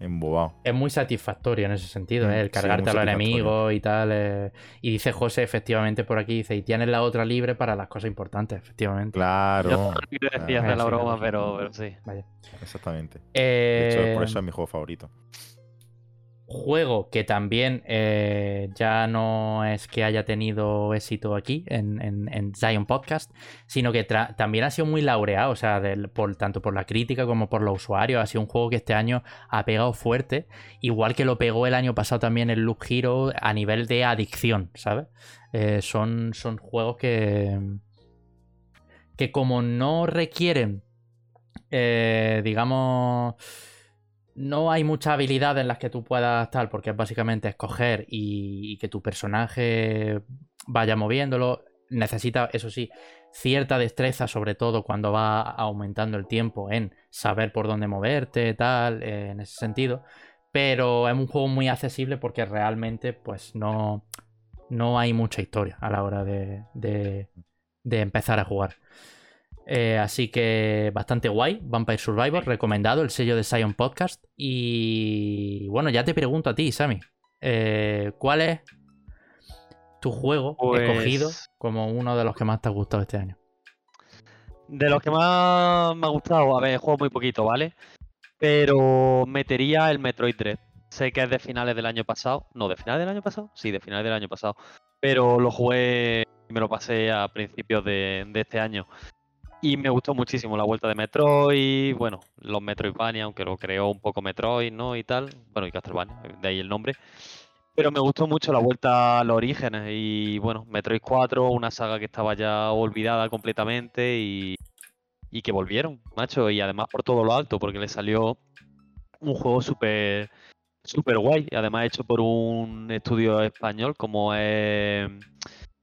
embobado. es muy satisfactorio en ese sentido, Mm, ¿eh? el sí, cargarte muy a los enemigos y tal. eh, Y dice José, efectivamente, por aquí, dice, y tienes la otra libre para las cosas importantes, efectivamente. Claro. Yo no quiero decir claro, hacer la sí, broma, pero, pero sí. Vaya. Exactamente. De hecho, por Eh, eso es mi juego favorito. Juego que también eh, ya no es que haya tenido éxito aquí en, Zion Podcast, sino que también ha sido muy laureado, o sea, del- por, tanto por la crítica como por los usuarios. Ha sido un juego que este año ha pegado fuerte, igual que lo pegó el año pasado también el Loop Hero a nivel de adicción, ¿sabes? Eh, son, son juegos que, que como no requieren, eh, digamos no hay mucha habilidad en las que tú puedas tal, porque es básicamente escoger y, y que tu personaje vaya moviéndolo. Necesita, eso sí, cierta destreza, sobre todo cuando va aumentando el tiempo en saber por dónde moverte, tal, eh, en ese sentido. Pero es un juego muy accesible porque realmente, pues, no, no hay mucha historia a la hora de, de- de empezar a jugar. Eh, así que bastante guay, Vampire Survivor, recomendado, el sello de Sion Podcast. Y bueno, ya te pregunto a ti, Sammy, eh, ¿cuál es tu juego Pues- escogido como uno de los que más te ha gustado este año? De los que más me ha gustado, a ver, he jugado muy poquito, ¿vale? Pero metería el Metroid Dread. Sé que es de finales del año pasado. No, ¿de finales del año pasado? Sí, de finales del año pasado. Pero lo jugué y me lo pasé a principios de, de este año. Y me gustó muchísimo la vuelta de Metroid, bueno, los Metroidvania, aunque lo creó un poco Metroid, ¿no? Y tal. Bueno, y Castlevania, de ahí el nombre. Pero me gustó mucho la vuelta a los orígenes. Y bueno, Metroid 4, una saga que estaba ya olvidada completamente y, y que volvieron, macho. Y además por todo lo alto, porque le salió un juego súper súper guay. Y además hecho por un estudio español como es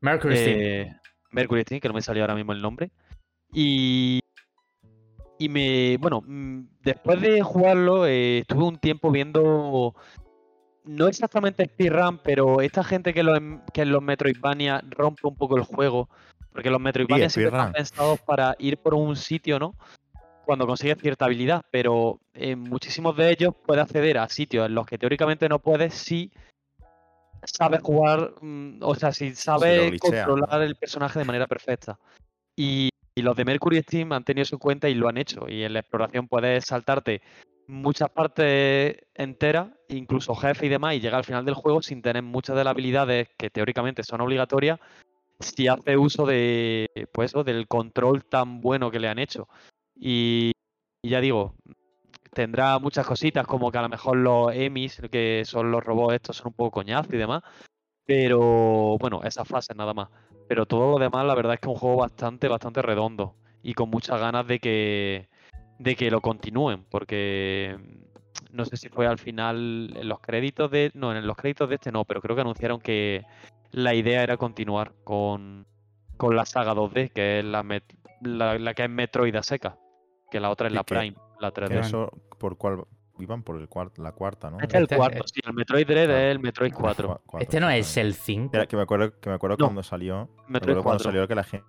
Mercury Steam. eh, Mercury Steam, que no me salió ahora mismo el nombre. Y, y me, bueno, mm, después de jugarlo, eh, estuve un tiempo viendo, no exactamente speedrun, pero esta gente que, lo, que en los Metroidvania rompe un poco el juego, porque los Metroidvania siempre están pensados para ir por un sitio, ¿no? Cuando consigues cierta habilidad, pero en muchísimos de ellos puedes acceder a sitios en los que teóricamente no puedes si sabes jugar, mm, o sea, si sabes controlar ¿no? el personaje de manera perfecta. Y, y los de Mercury Steam han tenido en cuenta y lo han hecho. Y en la exploración puedes saltarte muchas partes enteras, incluso jefe y demás, y llegar al final del juego sin tener muchas de las habilidades que teóricamente son obligatorias si hace uso de pues del control tan bueno que le han hecho. Y, y ya digo, tendrá muchas cositas, como que a lo mejor los emis, que son los robots estos, son un poco coñazo y demás. Pero bueno, esas fases nada más. Pero todo lo demás, la verdad es que es un juego bastante, bastante redondo. Y con muchas ganas de que, de que lo continúen. Porque mm, no sé si fue al final en los créditos de. No, en los créditos de este no, pero creo que anunciaron que la idea era continuar con, con la saga 2D, que es la, met- la, la que es Metroid a seca. Que la otra es la Prime, la 3D. Eso, ¿por cuál? Iban por el cuart- la cuarta, ¿no? Este es el Este- cuarto, sí, el Metroid Dread Claro. es el Metroid 4. Cua- cuatro, Este no es el 5. Era que me acuerdo, que me acuerdo No. cuando salió. Me Metroid acuerdo cuando 4. salió que la gente.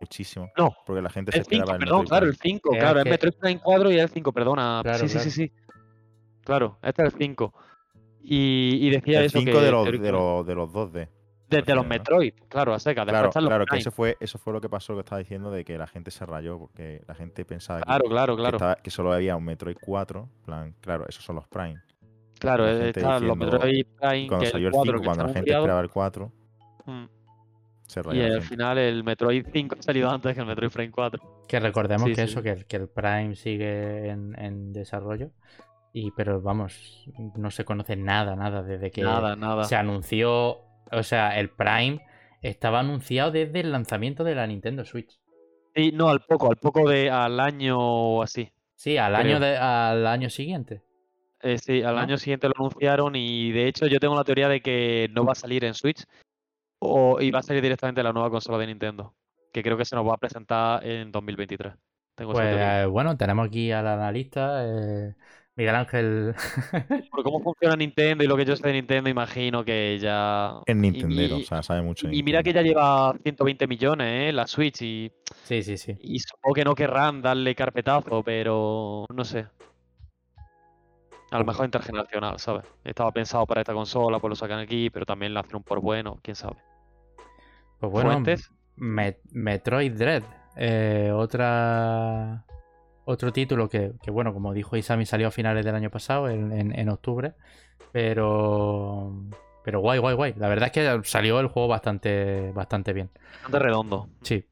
Muchísimo. No, Porque la gente se El 5, esperaba el perdón, Metroid claro, el Prime. 5, Es claro, es que- Metroid Prime 4 y es el 5, perdona. Claro, sí, sí, claro. sí, sí. Claro, este es el 5. Y, y decía El eso 5 que de los, de, los, de los 2D. Desde los ¿no? Metroid, claro, a seca. Claro, están los claro, que eso fue, eso fue lo que pasó, lo que estaba diciendo, de que la gente se rayó, porque la gente pensaba que- Claro, claro, que, claro. estaba- que solo había un Metroid 4. en plan, claro, esos son los Prime. Claro, la eh, están los Metroid Prime, cuando que salió el el 4 5, que cuando la gente esperaba el 4, Mm. se rayó Y al final el Metroid 5 ha salido antes que el Metroid Prime 4. Que recordemos Sí, que sí. eso, que, el- que el Prime sigue en, en desarrollo. Y, pero vamos, no se conoce nada, nada desde que Nada, nada. se anunció. O sea, el Prime estaba anunciado desde el lanzamiento de la Nintendo Switch. Sí, no, al poco, al poco de al año o así. Sí, al Creo. año de- al año siguiente. Eh, sí, al ¿No? año siguiente lo anunciaron y de hecho yo tengo la teoría de que no va a salir en Switch o, y va a salir directamente en la nueva consola de Nintendo, que creo que se nos va a presentar en 2023. Tengo Pues bueno, tenemos aquí al analista, eh, Miguel Ángel. Por cómo funciona Nintendo y lo que yo sé de Nintendo, imagino que ya... Es y- o sea, sabe mucho. Y mira que Nintendo. ya lleva 120 millones, ¿eh? La Switch y, sí, sí, sí. y supongo que no querrán darle carpetazo, pero no sé. A lo mejor intergeneracional, ¿sabes? Estaba pensado para esta consola, pues lo sacan aquí, pero también le hacen un por bueno, quién sabe. Pues bueno, Met- Metroid Dread. eh, otra. Otro título que, que, bueno, como dijo Isami, salió a finales del año pasado, en, en- en octubre. Pero. Pero guay, guay, guay. La verdad es que salió el juego bastante, bastante bien. bastante redondo. Sí.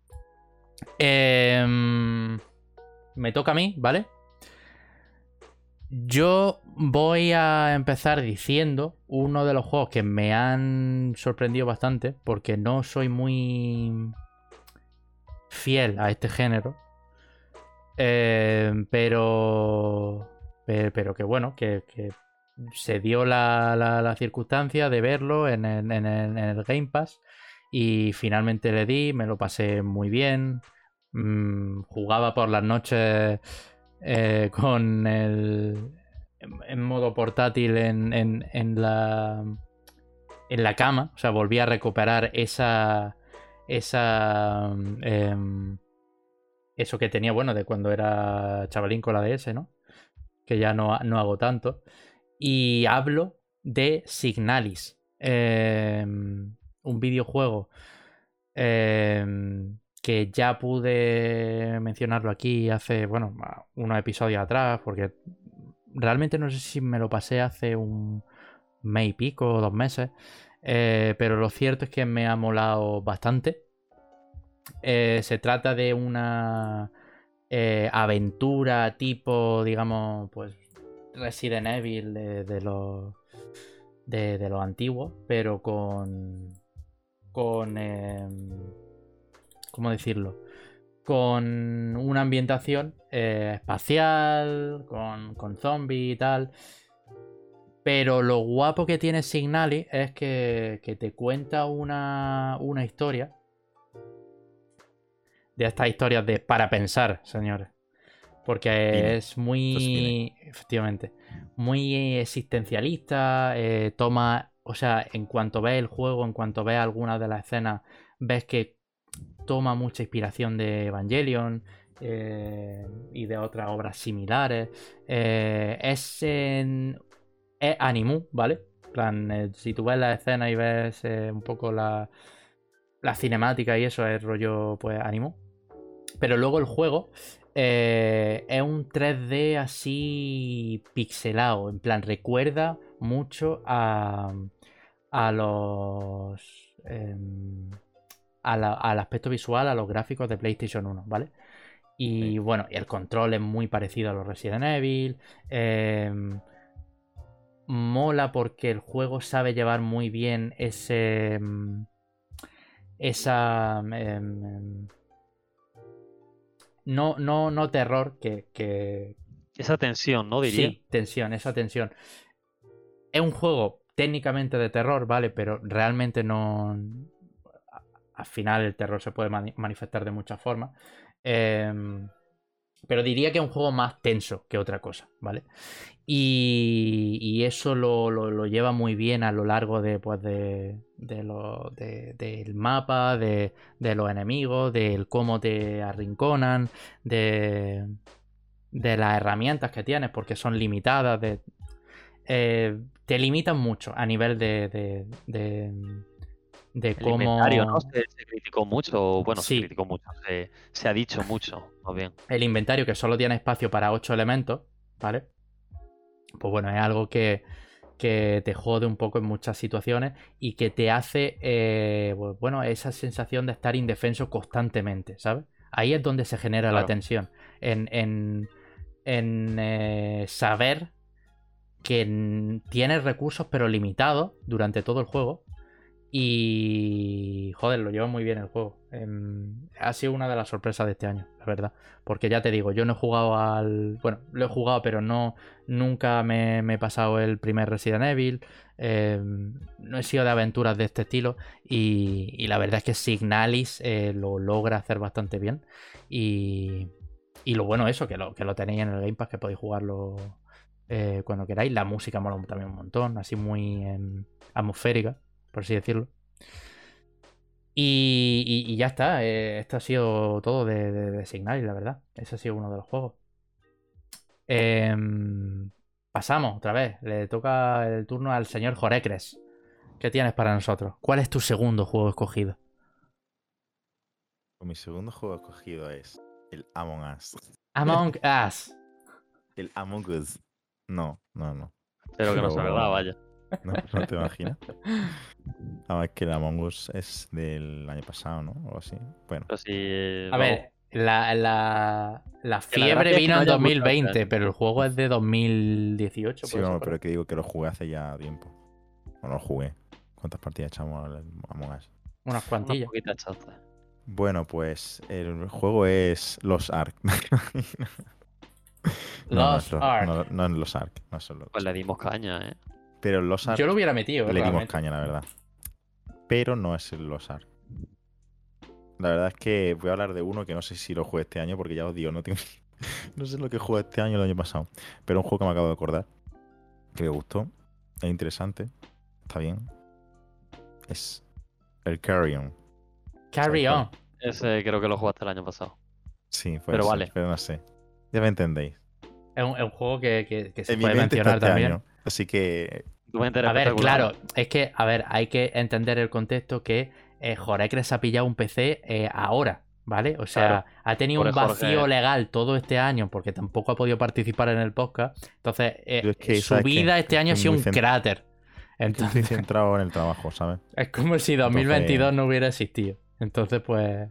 Em, me toca a mí, ¿vale? Yo voy a empezar diciendo uno de los juegos que me han sorprendido bastante porque no soy muy fiel a este género. Em, pero, pe- pero que bueno, que, se dio la, la- circunstancia de verlo en el, en Game Pass y finalmente le di, me lo pasé muy bien. Mm, jugaba por las noches eh, con el. En, modo portátil en, en- la. En la cama. O sea, volví a recuperar esa. Esa. em, eso que tenía, bueno, de cuando era chavalín con la DS, ¿no? Que ya no, no hago tanto. Y hablo de Signalis. em, un videojuego em, que ya pude mencionarlo aquí hace, bueno, unos episodios atrás, porque realmente no sé si me lo pasé hace un mes y pico dos meses, eh, pero lo cierto es que me ha molado bastante. Eh, se trata de una eh, aventura tipo, digamos, pues Resident Evil de, los de, de antiguos, pero con con em, ¿cómo decirlo? Con una ambientación eh, espacial, con, con zombies y tal. Pero lo guapo que tiene Signali es que, que te cuenta una, una historia. De estas historias de para pensar, señores. Porque Cine. es muy. Efectivamente. Muy existencialista. eh, toma. O sea, en cuanto ves el juego, en cuanto ves algunas de las escenas, ves que toma mucha inspiración de Evangelion eh, y de otras obras similares. Eh, es en. Es animu, ¿vale? En plan, eh, si tú ves la escena y ves un poco la, la cinemática y eso, es rollo, pues, animu. Pero luego el juego eh, es un 3D así pixelado. En plan, recuerda mucho a, a los. em, a la- al aspecto visual, a los gráficos de PlayStation 1, ¿vale? Y Sí. bueno, el control es muy parecido a los Resident Evil. em, mola porque el juego sabe llevar muy bien ese. em, Esa. No, no, no terror que, que, Esa tensión, ¿no? Diría. Sí, tensión, esa tensión. Es un juego técnicamente de terror, ¿vale? Pero realmente no. Al final el terror se puede mani- manifestar de muchas formas. Em, pero diría que es un juego más tenso que otra cosa, ¿vale? Y, y eso lo, lo- lo lleva muy bien a lo largo de, pues, de, de lo- de- del mapa, de, de los enemigos, del cómo te arrinconan, de, de las herramientas que tienes, porque son limitadas. De, eh, te limitan mucho a nivel de, de, de, de El cómo. inventario, ¿no? Se, se criticó mucho. Bueno, Sí. se criticó mucho. Se, se ha dicho mucho, más bien. el inventario que solo tiene espacio para 8 elementos, ¿vale? Pues bueno, es algo que, que te jode un poco en muchas situaciones y que te hace, eh, bueno, esa sensación de estar indefenso constantemente, ¿sabes? Ahí es donde se genera la tensión, en, en, en, eh, saber que tienes recursos pero limitados durante todo el juego y joder, lo lleva muy bien el juego. Em, ha sido una de las sorpresas de este año, la verdad. Porque ya te digo, yo no he jugado al. Bueno, lo he jugado, pero no. Nunca me, he pasado el primer Resident Evil. em, no he sido de aventuras de este estilo. Y, y la verdad es que Signalis eh, lo logra hacer bastante bien. Y. Y lo bueno eso, que lo, que lo tenéis en el Game Pass, que podéis jugarlo eh, cuando queráis. La música mola también un montón, así muy em, atmosférica, por así decirlo. Y, y- y ya está, eh, esto ha sido todo de, de, de Signalis, la verdad. Ese ha sido uno de los juegos. Em, pasamos otra vez, le toca el turno al señor Jorecres. ¿Qué tienes para nosotros? ¿Cuál es tu segundo juego escogido? Pues mi segundo juego escogido es el Among Us. Among Us. El Among Us. No, no, no. Pero que no sea Pero- verdad, vaya. No, no te imaginas. Además que el Among Us es del año pasado, ¿no? O algo así. Bueno, Pero si. A ver, la, la, la la fiebre gracia es que vino no en haya mucho 2020, hacer. pero el juego es de 2018. sí, vamos, pero que digo que lo jugué hace ya tiempo. O no lo jugué. ¿Cuántas partidas echamos al Among Us? Unas cuantillas. chances. Bueno, pues el juego es Los Ark. no, no, los, Ark. no, no Los Ark. No son los Pues le dimos caña, ¿eh? Pero Los Ark Yo lo hubiera metido, le dimos caña, la verdad. Pero no es el Los Ark. La verdad es que voy a hablar de uno que no sé si lo jugué este año, porque ya os digo, no, tengo... no sé lo que jugué este año o el año pasado. Pero un juego que me acabo de acordar, que me gustó, es interesante, está bien. Es el Carrion. Carry Sí, on. Ese creo que lo jugaste el año pasado. Sí, puede Pero ser, vale. pero no sé. Ya me entendéis. Es un, es un juego que, que- que se puede mencionar este también. año, así que A ver, claro, es que, a ver, hay que entender el contexto que eh, Jorecres ha pillado un PC eh, ahora, ¿vale? O sea, Claro. ha tenido un vacío Jorge. legal todo este año porque tampoco ha podido participar en el podcast. Entonces, eh, Yo es que, su vida este año ha Estoy sido un cráter. estoy Entonces, centrado en el trabajo, ¿sabes? es como si 2022 no hubiera existido. Entonces, pues.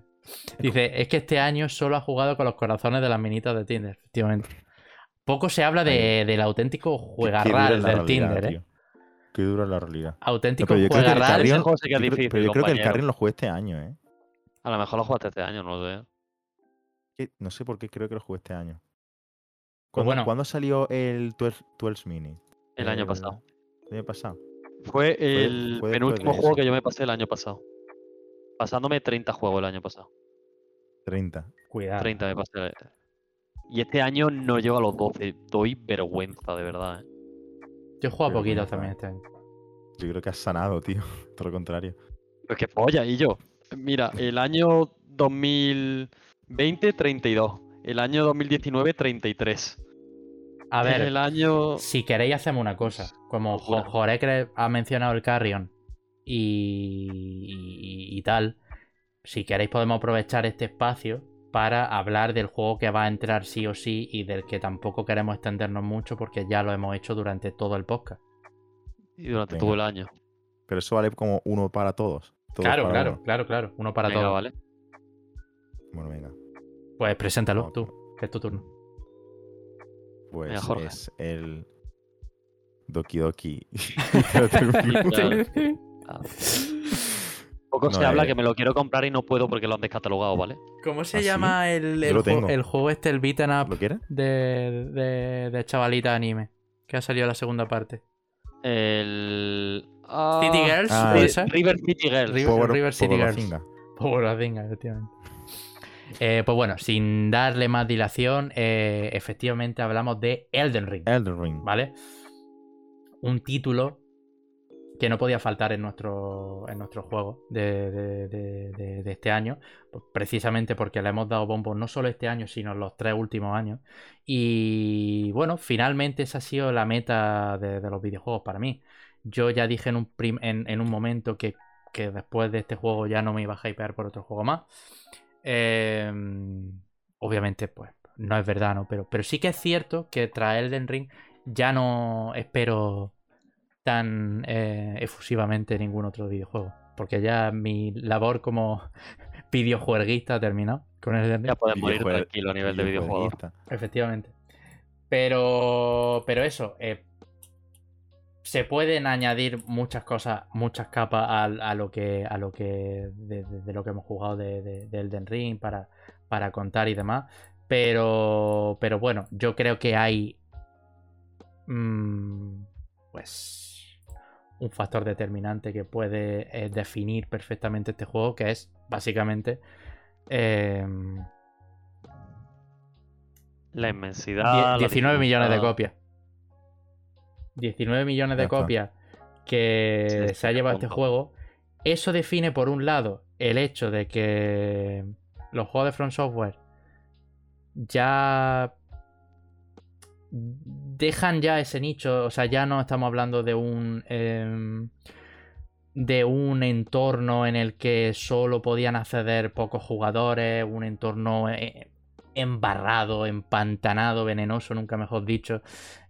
Dice, es que este año solo ha jugado con los corazones de las minitas de Tinder, efectivamente. Poco se habla de, del auténtico juegarral del realidad, Tinder, ¿eh? tío. Qué dura la realidad. No, Auténtico pero yo creo que el. Carrion- que yo creo- difícil, pero yo creo que el compañero. Carrion lo jugué este año, ¿eh? A lo mejor lo jugaste este año, no lo sé. Que No sé por qué creo que lo jugué este año. Pues ¿Cuándo, bueno. ¿cuándo salió el 12, 12 Mini? El año El- pasado. El año pasado. Fue el fue después penúltimo juego que yo me pasé el año pasado. Pasándome 30 juegos el año pasado. 30. Cuidado. 30 me pasé. Y este año no llego a los 12. Doy vergüenza, de verdad. ¿eh? Yo he jugado poquito también este año. Yo creo que has sanado, tío. Todo lo contrario. Pues que polla, y yo. Mira, el año 2020, 32. El año 2019, 33. A ver, El año. si queréis hacemos una cosa. Como Jo- Locura. Jorecre ha mencionado el Carrion y, y- y tal, si queréis podemos aprovechar este espacio para hablar del juego que va a entrar sí o sí y del que tampoco queremos extendernos mucho porque ya lo hemos hecho durante todo el podcast. Y durante Venga. todo el año. Pero eso vale como uno para todos. todos claro, para claro, uno. claro, claro. Uno para Venga, todos. vale. Bueno, venga. Pues preséntalo No, tú, que es tu turno. Pues Venga, Jorge. es el Doki Doki. Poco se habla eh. que me lo quiero comprar y no puedo porque lo han descatalogado, ¿vale? ¿Cómo se ¿Ah, sí? llama el, el, juego, tengo. el juego este, el beat'em up ¿Lo quieres? de, de, de chavalita anime? Que ha salido la segunda parte. El. ah, City Girls, ah, ¿puede ser? River City Girls. River- Power- River City Power Girls. La venga, efectivamente. Eh, pues bueno, sin darle más dilación, eh, efectivamente hablamos de Elden Ring, Elden Ring. ¿vale? Un título que no podía faltar en nuestro, en nuestro juego de, este año, pues precisamente porque le hemos dado bombo no solo este año, sino los tres últimos años. Y bueno, finalmente esa ha sido la meta de, los videojuegos para mí. Yo ya dije en un, en, en un momento que, que después de este juego ya no me iba a hypear por otro juego más. Eh, obviamente, pues no es verdad, ¿no? Pero, pero sí que es cierto que tras Elden Ring ya no espero tan eh, efusivamente ningún otro videojuego. Porque ya mi labor como videojueguista ha terminado con Elden Ring. Ya puedes morir tranquilo a nivel de videojuego. videojueguista. Efectivamente. Pero, pero eso, eh, se pueden añadir muchas cosas, muchas capas a, a lo que, a lo que, de, de- de lo que hemos jugado de, de- de Elden Ring para, para contar y demás. Pero, pero bueno, yo creo que hay, mm, pues, un factor determinante que puede eh, definir perfectamente este juego, que es básicamente em, La inmensidad. Die- la 19 millones de copias. 19 millones de copias que Sí, se ha llevado este juego. Eso define, por un lado, el hecho de que los juegos de From Software ya dejan ya ese nicho. O sea, ya no estamos hablando de un. em, de un entorno en el que solo podían acceder pocos jugadores, un entorno eh, embarrado, empantanado, venenoso, nunca mejor dicho,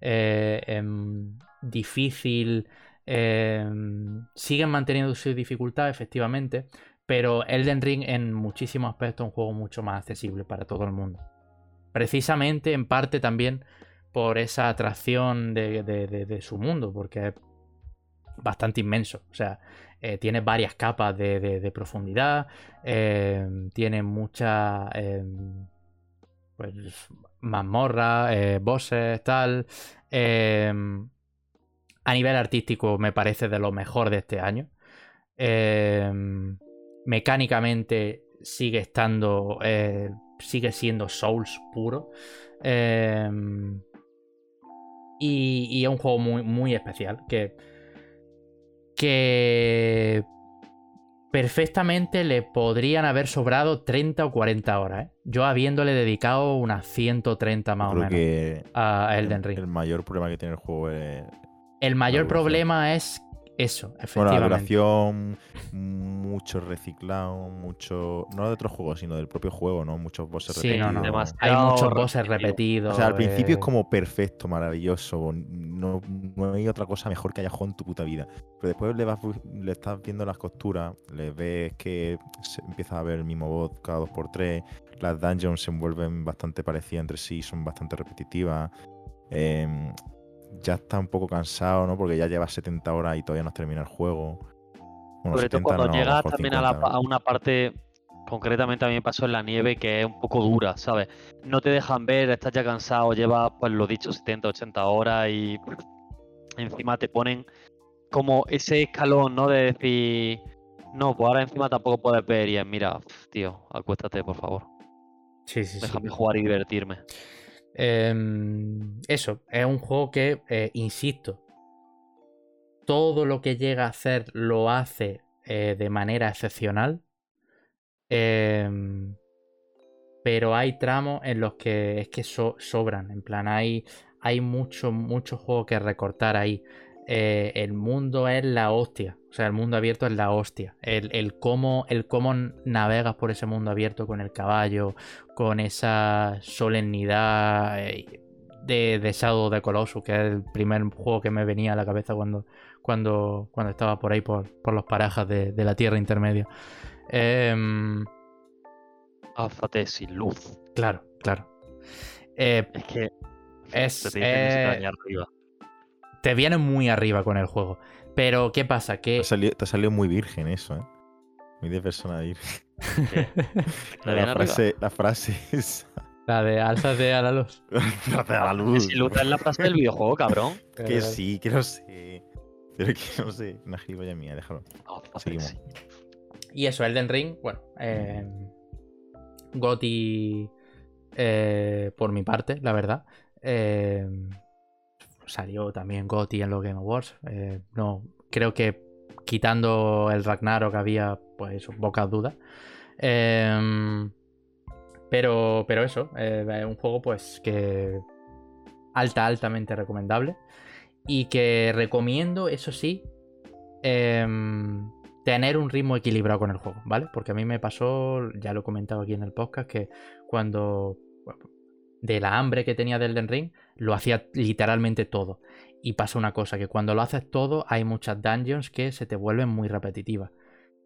eh, em, difícil. em, siguen manteniendo su dificultad, efectivamente, pero Elden Ring en muchísimos aspectos es un juego mucho más accesible para todo el mundo. Precisamente, en parte también por esa atracción de, su mundo, porque es bastante inmenso. O sea, eh, tiene varias capas de, profundidad, eh, tiene mucha pues, mazmorra, eh, bosses, tal. Eh, a nivel artístico me parece de lo mejor de este año. Eh, mecánicamente sigue estando, eh, sigue siendo Souls puro. Y, y es un juego muy, muy especial que, que perfectamente le podrían haber sobrado 30 o 40 horas. ¿eh? Yo habiéndole dedicado unas 130 más o Creo menos que a el, Elden Ring. el mayor problema que tiene el juego es El mayor problema es eso, bueno, la efectivamente. duración, mucho reciclado, mucho. No de otros juegos, sino del propio juego, ¿no? Muchos bosses Sí, no, repetidos. no. Demasiado Hay muchos bosses repetidos. O sea, al principio es eh, como perfecto, maravilloso. No, no hay otra cosa mejor que haya jugado en tu puta vida. Pero después le, vas, le estás viendo las costuras, le ves que se empieza a ver el mismo bot cada 2x3. Las dungeons se vuelven bastante parecidas entre sí, son bastante repetitivas. em, ya está un poco cansado, ¿no? Porque ya llevas 70 horas y todavía no has terminado el juego. Bueno, Sobre todo 70 cuando no, a lo llegas también a, la 50, pa- a una parte, concretamente a mí me pasó en la nieve, que es un poco dura, ¿sabes? No te dejan ver, estás ya cansado, llevas, pues lo dicho, 70, 80 horas y encima te ponen como ese escalón, ¿no? De decir, no, pues ahora encima tampoco puedes ver y es, mira, tío, acuéstate, por favor. Sí, sí, sí. Déjame jugar y divertirme. Em, eso, es un juego que, eh, insisto, todo lo que llega a hacer lo hace eh, de manera excepcional. Em, pero hay tramos en los que es que so- sobran. En plan, hay, hay mucho, mucho juego que recortar ahí. Eh, el mundo es la hostia. O sea, el mundo abierto es la hostia. El, el cómo, el cómo navegas por ese mundo abierto con el caballo, con esa solemnidad eh, de, de Shadow of the Colossus, que es el primer juego que me venía a la cabeza cuando, cuando, cuando estaba por ahí por, por los parajas de, de la Tierra Intermedia. Álzate sin luz. Claro, claro. Eh, Es que es, te que eh, allá arriba. Te viene muy arriba con el juego. Pero, ¿qué pasa? Te Que ha salido, te ha salido muy virgen eso, ¿eh? Muy de persona virgen. ¿Qué? ¿La La frase, la frase es. la de alzate a la luz. a la luz. Si Luta es la frase del videojuego, cabrón. Que sí, que lo sé. Pero que no sé. Una gilipollas mía, déjalo. No, no, Seguimos. sí. Y eso, Elden Ring, bueno. Eh, Goti eh, por mi parte, la verdad. Eh, salió también Goti en los Game Awards. Eh, no, creo que quitando el Ragnarok había, pues, pocas dudas. Eh, pero, pero eso, eh, es un juego, pues, que alta, altamente recomendable. Y que recomiendo, eso sí, em, tener un ritmo equilibrado con el juego, ¿vale? Porque a mí me pasó, ya lo he comentado aquí en el podcast, que cuando de la hambre que tenía del Elden Ring, lo hacía literalmente todo. Y pasa una cosa, que cuando lo haces todo, hay muchas dungeons que se te vuelven muy repetitivas.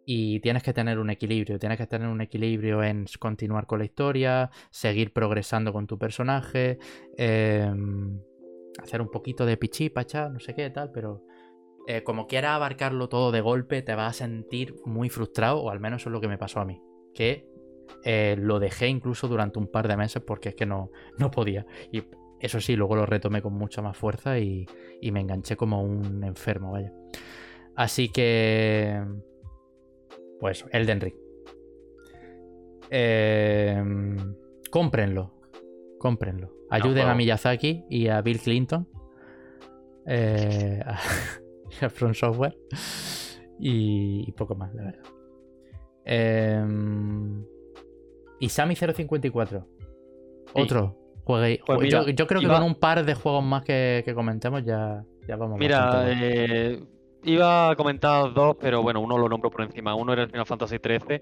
Y tienes que tener un equilibrio, tienes que tener un equilibrio en continuar con la historia, seguir progresando con tu personaje, em, hacer un poquito de pichí, pachá, no sé qué, tal, pero eh, como quieras abarcarlo todo de golpe, te vas a sentir muy frustrado, o al menos eso es lo que me pasó a mí. Que eh, lo dejé incluso durante un par de meses porque es que no, no podía. Y eso sí, luego lo retomé con mucha más fuerza y, y me enganché como un enfermo, vaya. Así que. Pues, Elden Ring. Eh, cómprenlo. Cómprenlo. Ayuden a. Miyazaki y a Bill Clinton. Eh, a, a From Software. Y, y poco más, la verdad. Eh, y Sammy 054. Sí. Otro. Juegue, Pues mira, yo, yo creo que iba- con un par de juegos más que, que comentemos ya, ya vamos Mira, eh, iba a comentar dos, pero bueno, uno lo nombro por encima. Uno era el Final Fantasy XIII,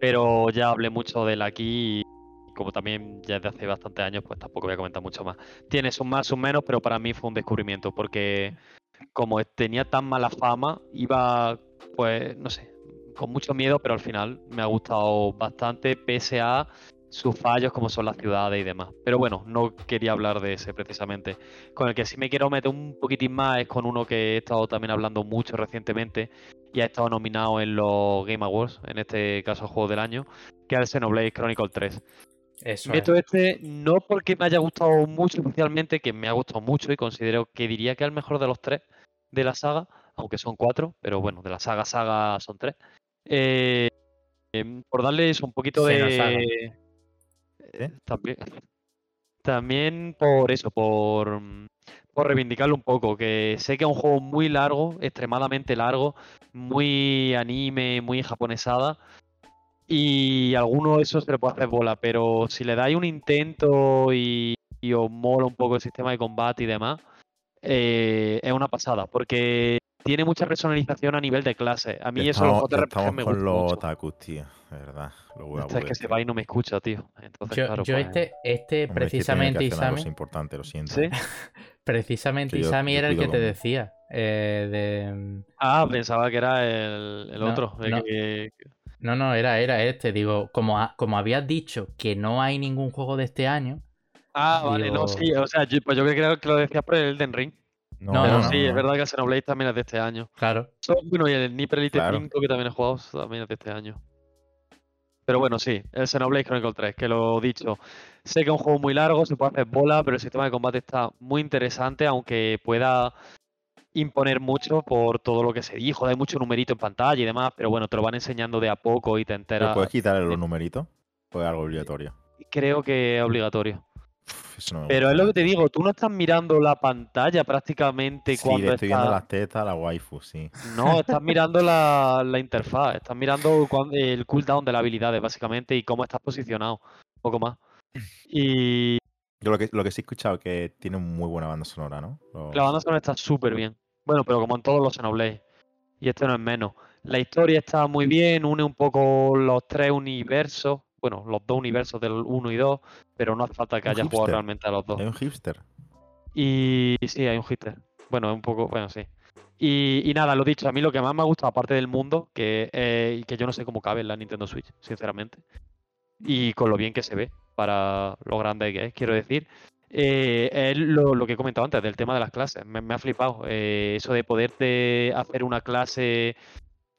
pero ya hablé mucho de él aquí y como también ya desde hace bastantes años, pues tampoco voy a comentar mucho más. Tiene sus más, sus menos, pero para mí fue un descubrimiento porque como tenía tan mala fama, iba, pues, no sé, con mucho miedo, pero al final me ha gustado bastante, pese a sus fallos como son las ciudades y demás. Pero bueno, no quería hablar de ese precisamente. Con el que sí me quiero meter un poquitín más es con uno que he estado también hablando mucho recientemente y ha estado nominado en los Game Awards, en este caso Juego del Año, que es el Xenoblade Chronicle 3. Eso Meto es. este no porque me haya gustado mucho especialmente, que me ha gustado mucho y considero que diría que es el mejor de los tres de la saga, aunque son cuatro, pero bueno, de la saga saga son tres. Eh, em, por darles un poquito Xenosaga. de... ¿Eh? También, por eso, por, por reivindicarlo un poco, que sé que es un juego muy largo, extremadamente largo, muy anime, muy japonesada, y alguno de esos se le puede hacer bola, pero si le dais un intento y, y os mola un poco el sistema de combate y demás, eh, es una pasada, porque tiene mucha personalización a nivel de clase. A mí eso los estamos, JRPG estamos me con gustan los mucho. otakus, tío. De verdad. Los Esto es que se va y no me escucha, tío. Entonces, Yo, claro, yo pues- este, este Hombre, es que precisamente, Isami, importante, lo siento. ¿Sí? precisamente Que yo- Isami yo era el que te con- decía. eh, de, Ah, pensaba que era el, el No, otro. no. que- No, no, era, era este. Digo, como, ha- como habías dicho que no hay ningún juego de este año. Ah, vale, no, sí. O sea, yo, pues yo creo que lo decías por el Elden Ring. No, No, Pero no, sí, no, es verdad que el Xenoblade también es de este año. Claro. Bueno, y el Nier Elite Claro. 5 que también he jugado también es de este año. Pero bueno, sí, el Xenoblade Chronicle 3, que lo he dicho. Sé que es un juego muy largo, se puede hacer bola, pero el sistema de combate está muy interesante, aunque pueda imponer mucho por todo lo que se dijo. Hay mucho numerito en pantalla y demás, pero bueno, te lo van enseñando de a poco y te ¿Pero enteras. puedes quitarle los numeritos? ¿O es algo obligatorio? Creo que es obligatorio. Uf, eso no me Pero es lo que te digo, tú no estás mirando la pantalla prácticamente Sí, cuando le estoy viendo las tetas la waifu, sí. No, estás mirando la, la interfaz, estás mirando el cooldown de las habilidades, básicamente, y cómo estás posicionado. Poco más. Y Yo lo que, lo que sí he escuchado que tiene muy buena banda sonora, ¿no? La banda sonora está súper bien. Bueno, pero como en todos los Xenoblade. Y este no es menos. La historia está muy bien, une un poco los tres universos. Bueno, los dos universos del 1 y 2, pero no hace falta que haya jugado hipster. realmente a los dos. Hay un hipster. Y sí, hay un hitter. Bueno, un poco, bueno, sí. Y, y nada, lo dicho, a mí lo que más me ha gustado, aparte del mundo, que, eh, que yo no sé cómo cabe en la Nintendo Switch, sinceramente. Y con lo bien que se ve. para lo grande que es, quiero decir. Eh, es lo, lo que he comentado antes del tema de las clases. Me, me ha flipado. eh, eso de poderte hacer una clase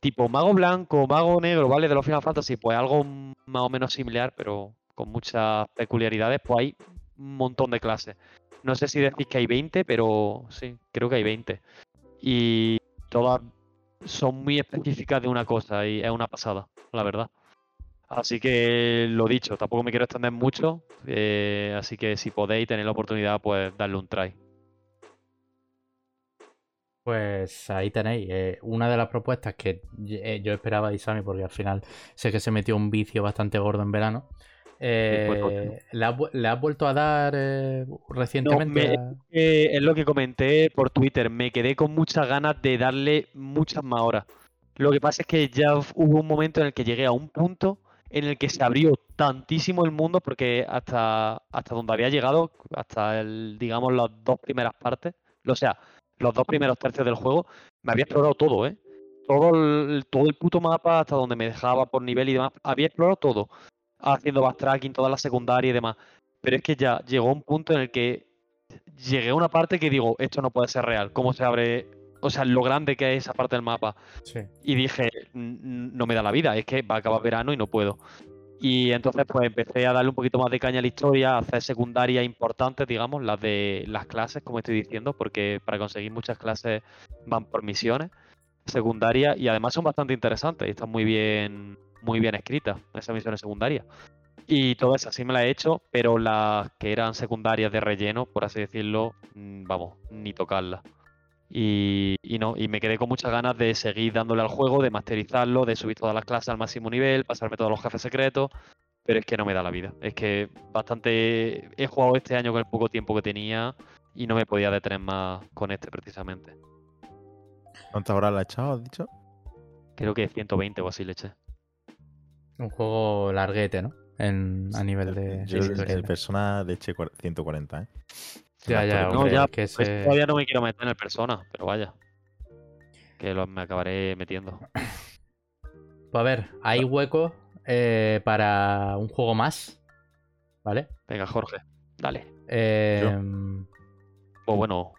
tipo mago blanco, mago negro, ¿vale? De los Final Fantasy, pues algo más o menos similar, pero con muchas peculiaridades, pues hay un montón de clases. No sé si decís que hay 20, pero sí, creo que hay 20. Y todas son muy específicas de una cosa y es una pasada, la verdad. Así que lo dicho, tampoco me quiero extender mucho, eh, así que si podéis tener la oportunidad, pues darle un try. Pues ahí tenéis. eh, una de las propuestas que eh, yo esperaba de Isami, porque al final sé que se metió un vicio bastante gordo en verano. eh, pues. ¿le, has, le has vuelto a dar eh, recientemente? me- Eh, es lo que comenté por Twitter, me quedé con muchas ganas de darle muchas más horas. Lo que pasa es que ya hubo un momento en el que llegué a un punto en el que se abrió tantísimo el mundo, porque hasta, hasta donde había llegado, hasta el, digamos, las dos primeras partes, o sea, los dos primeros tercios del juego, me había explorado todo, ¿eh? Todo el, todo el puto mapa, hasta donde me dejaba por nivel y demás, había explorado todo, haciendo backtracking, toda la secundaria y demás. Pero es que ya llegó un punto en el que llegué a una parte que digo, esto no puede ser real. ¿Cómo se abre? O sea, lo grande que es esa parte del mapa. Sí. Y dije, "N- no me da la vida, es que va a acabar verano y no puedo. Y entonces pues empecé a darle un poquito más de caña a la historia, a hacer secundarias importantes, digamos, las de las clases, como estoy diciendo, porque para conseguir muchas clases van por misiones secundarias y además son bastante interesantes y están muy bien, muy bien escritas esas misiones secundarias. Y todas esas sí me las he hecho, pero las que eran secundarias de relleno, por así decirlo, mm, vamos, ni tocarlas. Y, y no, y me quedé con muchas ganas de seguir dándole al juego, de masterizarlo, de subir todas las clases al máximo nivel, pasarme todos los jefes secretos, pero es que no me da la vida. Es que bastante he jugado este año con el poco tiempo que tenía y no me podía detener más con este precisamente. ¿Cuántas horas la has echado, has dicho? Creo que 120 o así le eché. Un juego larguete, ¿no? En, a nivel de. Yo de el, el Persona de eché cuar- 140, ¿eh? Ya, ya, No, hombre, ya, que pues ese- todavía no me quiero meter en el persona, pero vaya. Que lo- me acabaré metiendo. Pues a ver, hay hueco eh, para un juego más. ¿Vale? Venga, Jorge, dale. Eh, Pues bueno,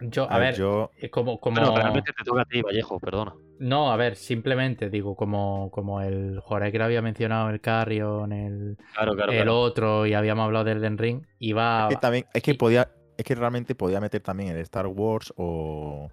yo, a, A ver, yo. eh, como. como... bueno, realmente te toca a ti, Vallejo, perdona. No, a ver, simplemente digo, como, como el Jorge que había mencionado, el Carrion, el, Claro, claro. el claro. otro, y habíamos hablado del Den Ring, iba. Es que también, es que podía, es que realmente podía meter también el Star Wars o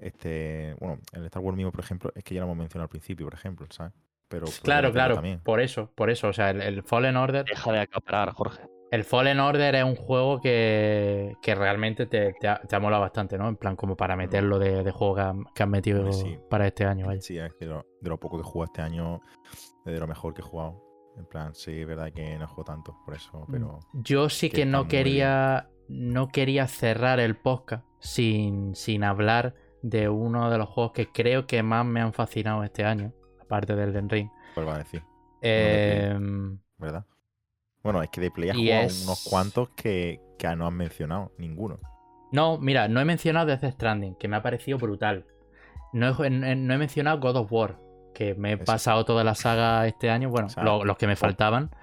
este, bueno, el Star Wars mismo, por ejemplo, es que ya lo hemos mencionado al principio, por ejemplo, ¿sabes? Pero Claro, claro, también. por eso, por eso. O sea, el, el Fallen Order. Deja de acaparar, Jorge. El Fallen Order es un juego que, que realmente te, te ha, te ha molado bastante, ¿no? En plan, como para meterlo de, de juego que han, que han metido sí. para este año, vaya. Sí, es de lo, de lo poco que he jugado este año, es de lo mejor que he jugado. En plan, sí, es verdad que no juego tanto, por eso, pero Yo sí que que no muy quería. No quería cerrar el podcast sin, sin hablar de uno de los juegos que creo que más me han fascinado este año, aparte del Den Ring. ¿cuál va a decir? Eh, ¿Verdad? Bueno, es que de Play has jugado es- unos cuantos que, que no han mencionado, ninguno. no, mira, no he mencionado Death Stranding, que me ha parecido brutal. No he, no he mencionado God of War, que me he Eso. pasado toda la saga este año. Bueno, O sea, lo- los que me faltaban. Juegos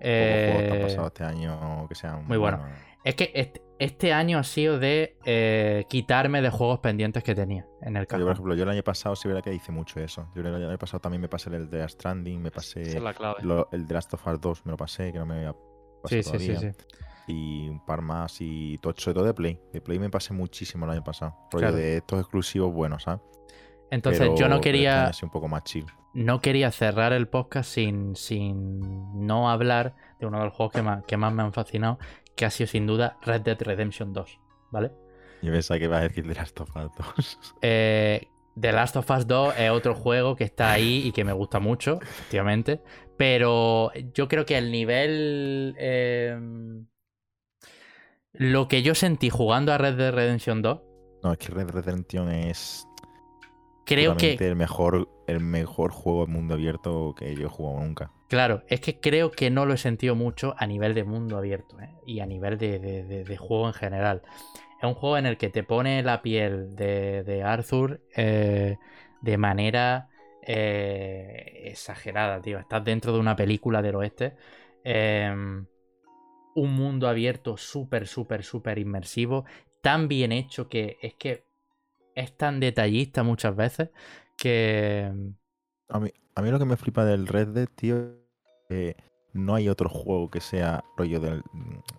te han Eh, pasado este año que sean muy bueno. buenos. Es que este, este año ha sido de eh, quitarme de juegos pendientes que tenía en el Yo, por cajón. ejemplo, yo el año pasado sí verdad que hice mucho eso. Yo el año pasado también me pasé el de Stranding, me pasé es la clave. lo- el de Last of Us 2, me lo pasé, que no me había pasado Sí, sí, sí, todavía. sí. Y un par más y todo, sobre todo de Play. De Play me pasé muchísimo el año pasado. Rollo Claro. de estos exclusivos buenos, ¿sabes? Entonces Pero- yo no este quería. año sí un poco más chill. no quería cerrar el podcast sin, sin no hablar de uno de los juegos que más, que más me han fascinado, que ha sido sin duda Red Dead Redemption 2, ¿vale? Yo pensaba que iba a decir de Last of Us 2. Eh, The Last of Us 2 es otro juego que está ahí y que me gusta mucho, efectivamente, pero yo creo que el nivel... eh, lo que yo sentí jugando a Red Dead Redemption 2, no, es que Red Dead Redemption es creo que... el mejor, el mejor juego de mundo abierto que yo he jugado nunca. Claro, es que creo que no lo he sentido mucho a nivel de mundo abierto ¿eh? y a nivel de, juego en general. Es un juego en el que te pone la piel de, Arthur eh, de manera eh, exagerada, tío. Estás dentro de una película del oeste. eh, un mundo abierto súper, súper, súper inmersivo, tan bien hecho que es que es tan detallista muchas veces que... A mí, a mí lo que me flipa del Red Dead, tío, que no hay otro juego que sea rollo del,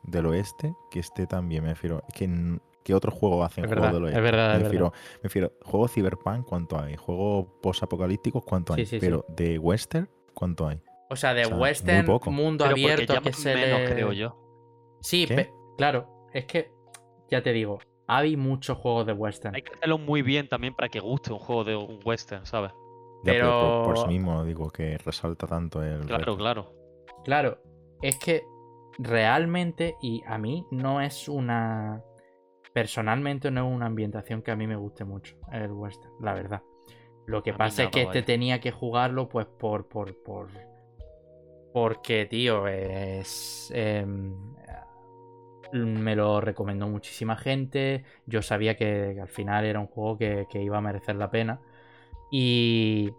del oeste que esté tan bien, me refiero. Es que, ¿qué otro juego hacen juego verdad, del es oeste? verdad, me es refiero, me refiero, juego Cyberpunk, ¿cuánto hay? Juego post-apocalípticos, ¿cuánto hay? sí, sí. Pero de Western, ¿cuánto hay? O sea, de O sea, muy western, poco. mundo Pero abierto que se menos, le- creo yo. Sí, pe- claro, es que ya te digo, hay muchos juegos de western. Hay que hacerlo muy bien también para que guste un juego de un western, ¿sabes? Ya, pero por, por sí mismo digo que resalta tanto el Claro, claro. Claro, es que realmente, y a mí no es una. Personalmente no es una ambientación que a mí me guste mucho, el western, la verdad. Lo que A pasa es que este vaya. tenía que jugarlo, pues por. por, por porque, tío, es. em, me lo recomendó muchísima gente. Yo sabía que, que al final era un juego que, que iba a merecer la pena. Y,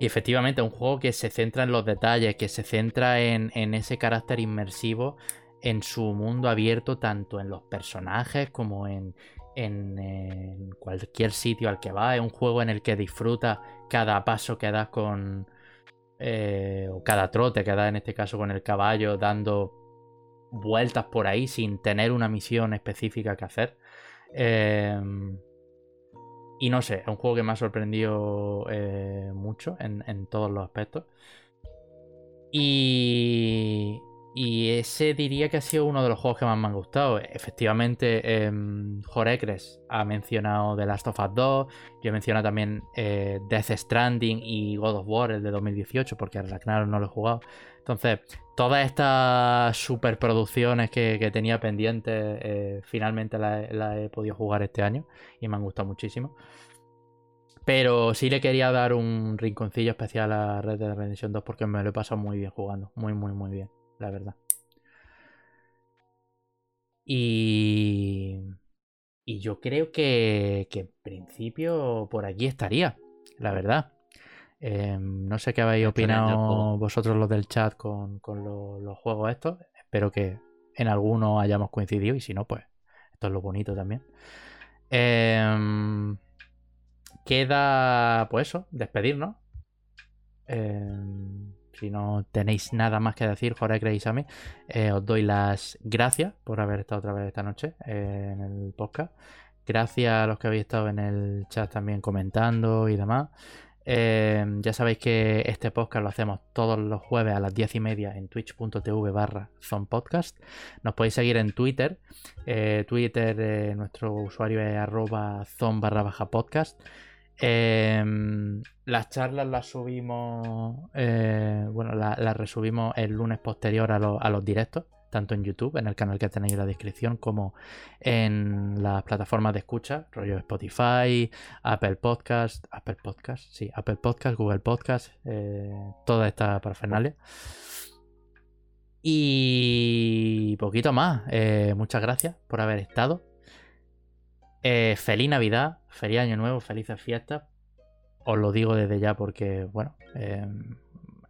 efectivamente, un juego que se centra en los detalles, que se centra en, en ese carácter inmersivo, en su mundo abierto, tanto en los personajes como en, en, cualquier sitio al que va. Es un juego en el que disfrutas cada paso que das con. eh, o cada trote que das en este caso con el caballo, dando vueltas por ahí sin tener una misión específica que hacer. Eh, y no sé, es un juego que me ha sorprendido eh, mucho en, todos los aspectos. Y, y ese diría que ha sido uno de los juegos que más me han gustado. Efectivamente, eh, Jorecres ha mencionado The Last of Us 2. Yo he mencionado también eh, Death Stranding y God of War, el de 2018, porque a Ragnarok no lo he jugado. Entonces, todas estas superproducciones que, que tenía pendientes, eh, finalmente las las he podido jugar este año y me han gustado muchísimo. Pero sí le quería dar un rinconcillo especial a Red Dead Redemption 2 porque me lo he pasado muy bien jugando. Muy, muy, muy bien, la verdad. Y. Y yo creo que, que en principio por aquí estaría, la verdad. Eh, no sé qué habéis opinado vosotros los del chat con, con lo- los juegos estos. Espero que en alguno hayamos coincidido y si no, pues esto es lo bonito también. Em, queda, pues eso, despedirnos. Em, si no tenéis nada más que decir, Jorge Grace a mí, eh, os doy las gracias por haber estado otra vez esta noche eh, en el podcast. Gracias a los que habéis estado en el chat también comentando y demás. Eh, ya sabéis que este podcast lo hacemos todos los jueves a las 10 y media en twitch.tv barra zonpodcast. Nos podéis seguir en Twitter. Eh, Twitter, eh, nuestro usuario es arroba zon barra baja podcast. Las charlas las subimos, bueno, la- las resubimos el lunes posterior a, lo- a los directos, tanto en YouTube, en el canal que tenéis en la descripción, como en las plataformas de escucha, rollo Spotify, Apple Podcast, Apple Podcast, sí, Apple Podcast, Google Podcast, eh, toda esta parafernalia. Y poquito más. Eh, muchas gracias por haber estado. Eh, feliz Navidad, feliz Año Nuevo, felices fiestas. Os lo digo desde ya porque, bueno, eh,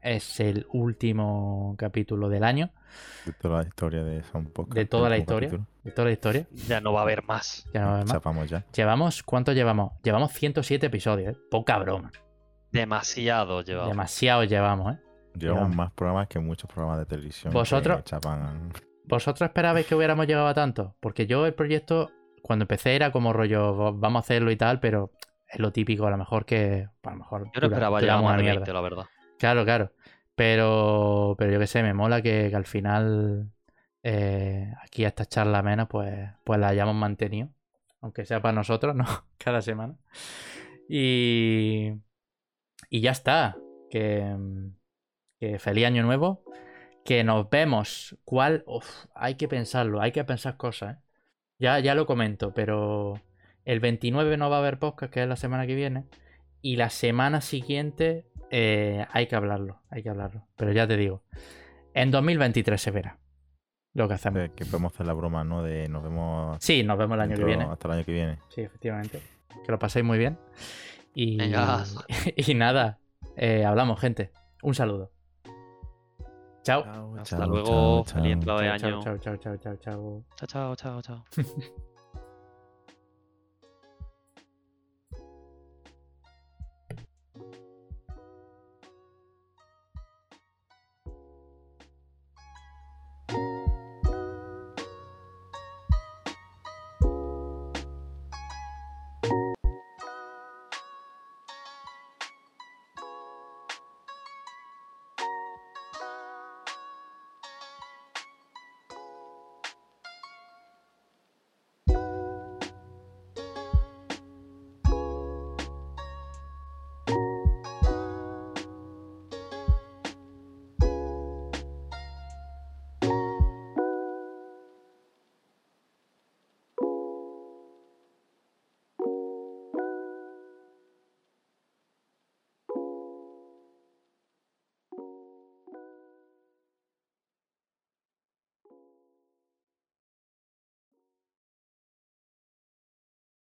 es el último capítulo del año, De toda la historia de Sound Podcast. de toda la historia, de toda la historia. Ya no va a haber más. Ya no va a haber más. Chapamos ya. Llevamos, ¿cuánto llevamos? Llevamos 107 episodios, ¿eh? Poca broma. Demasiado llevamos. Demasiado llevamos, ¿eh? Llevamos Llevamos. más programas que muchos programas de televisión. ¿Vosotros? chapan. ¿Vosotros esperabais que hubiéramos llegado a tanto? Porque yo el proyecto, cuando empecé, era como rollo, "Va- vamos a hacerlo y tal, pero es lo típico, a lo mejor que. A lo mejor Yo no esperaba llegar a más una de mierda. 20, la verdad. Claro, claro. Pero, pero yo qué sé, me mola que, al final eh, aquí esta charla amena, pues, pues la hayamos mantenido. Aunque sea para nosotros, ¿no? Cada semana. Y, y ya está. Que, que feliz año nuevo. Que nos vemos. ¿Cuál? Uf, hay que pensarlo, hay que pensar cosas. ¿eh? Ya, ya lo comento, pero el 29 no va a haber podcast, que es la semana que viene. Y la semana siguiente eh, hay que hablarlo, hay que hablarlo. Pero ya te digo, en 2023 se verá lo que hacemos. Que, que podemos hacer la broma, ¿no? De nos vemos Sí, nos vemos el año que viene. hasta el año que viene. Sí, efectivamente. Que lo paséis muy bien. Y, Venga. y nada, eh, hablamos, gente. Un saludo. Chao. Hasta luego. Feliz entrada de año. Chao, chao, chao, chao, chao. Chao, chao, chao, chao.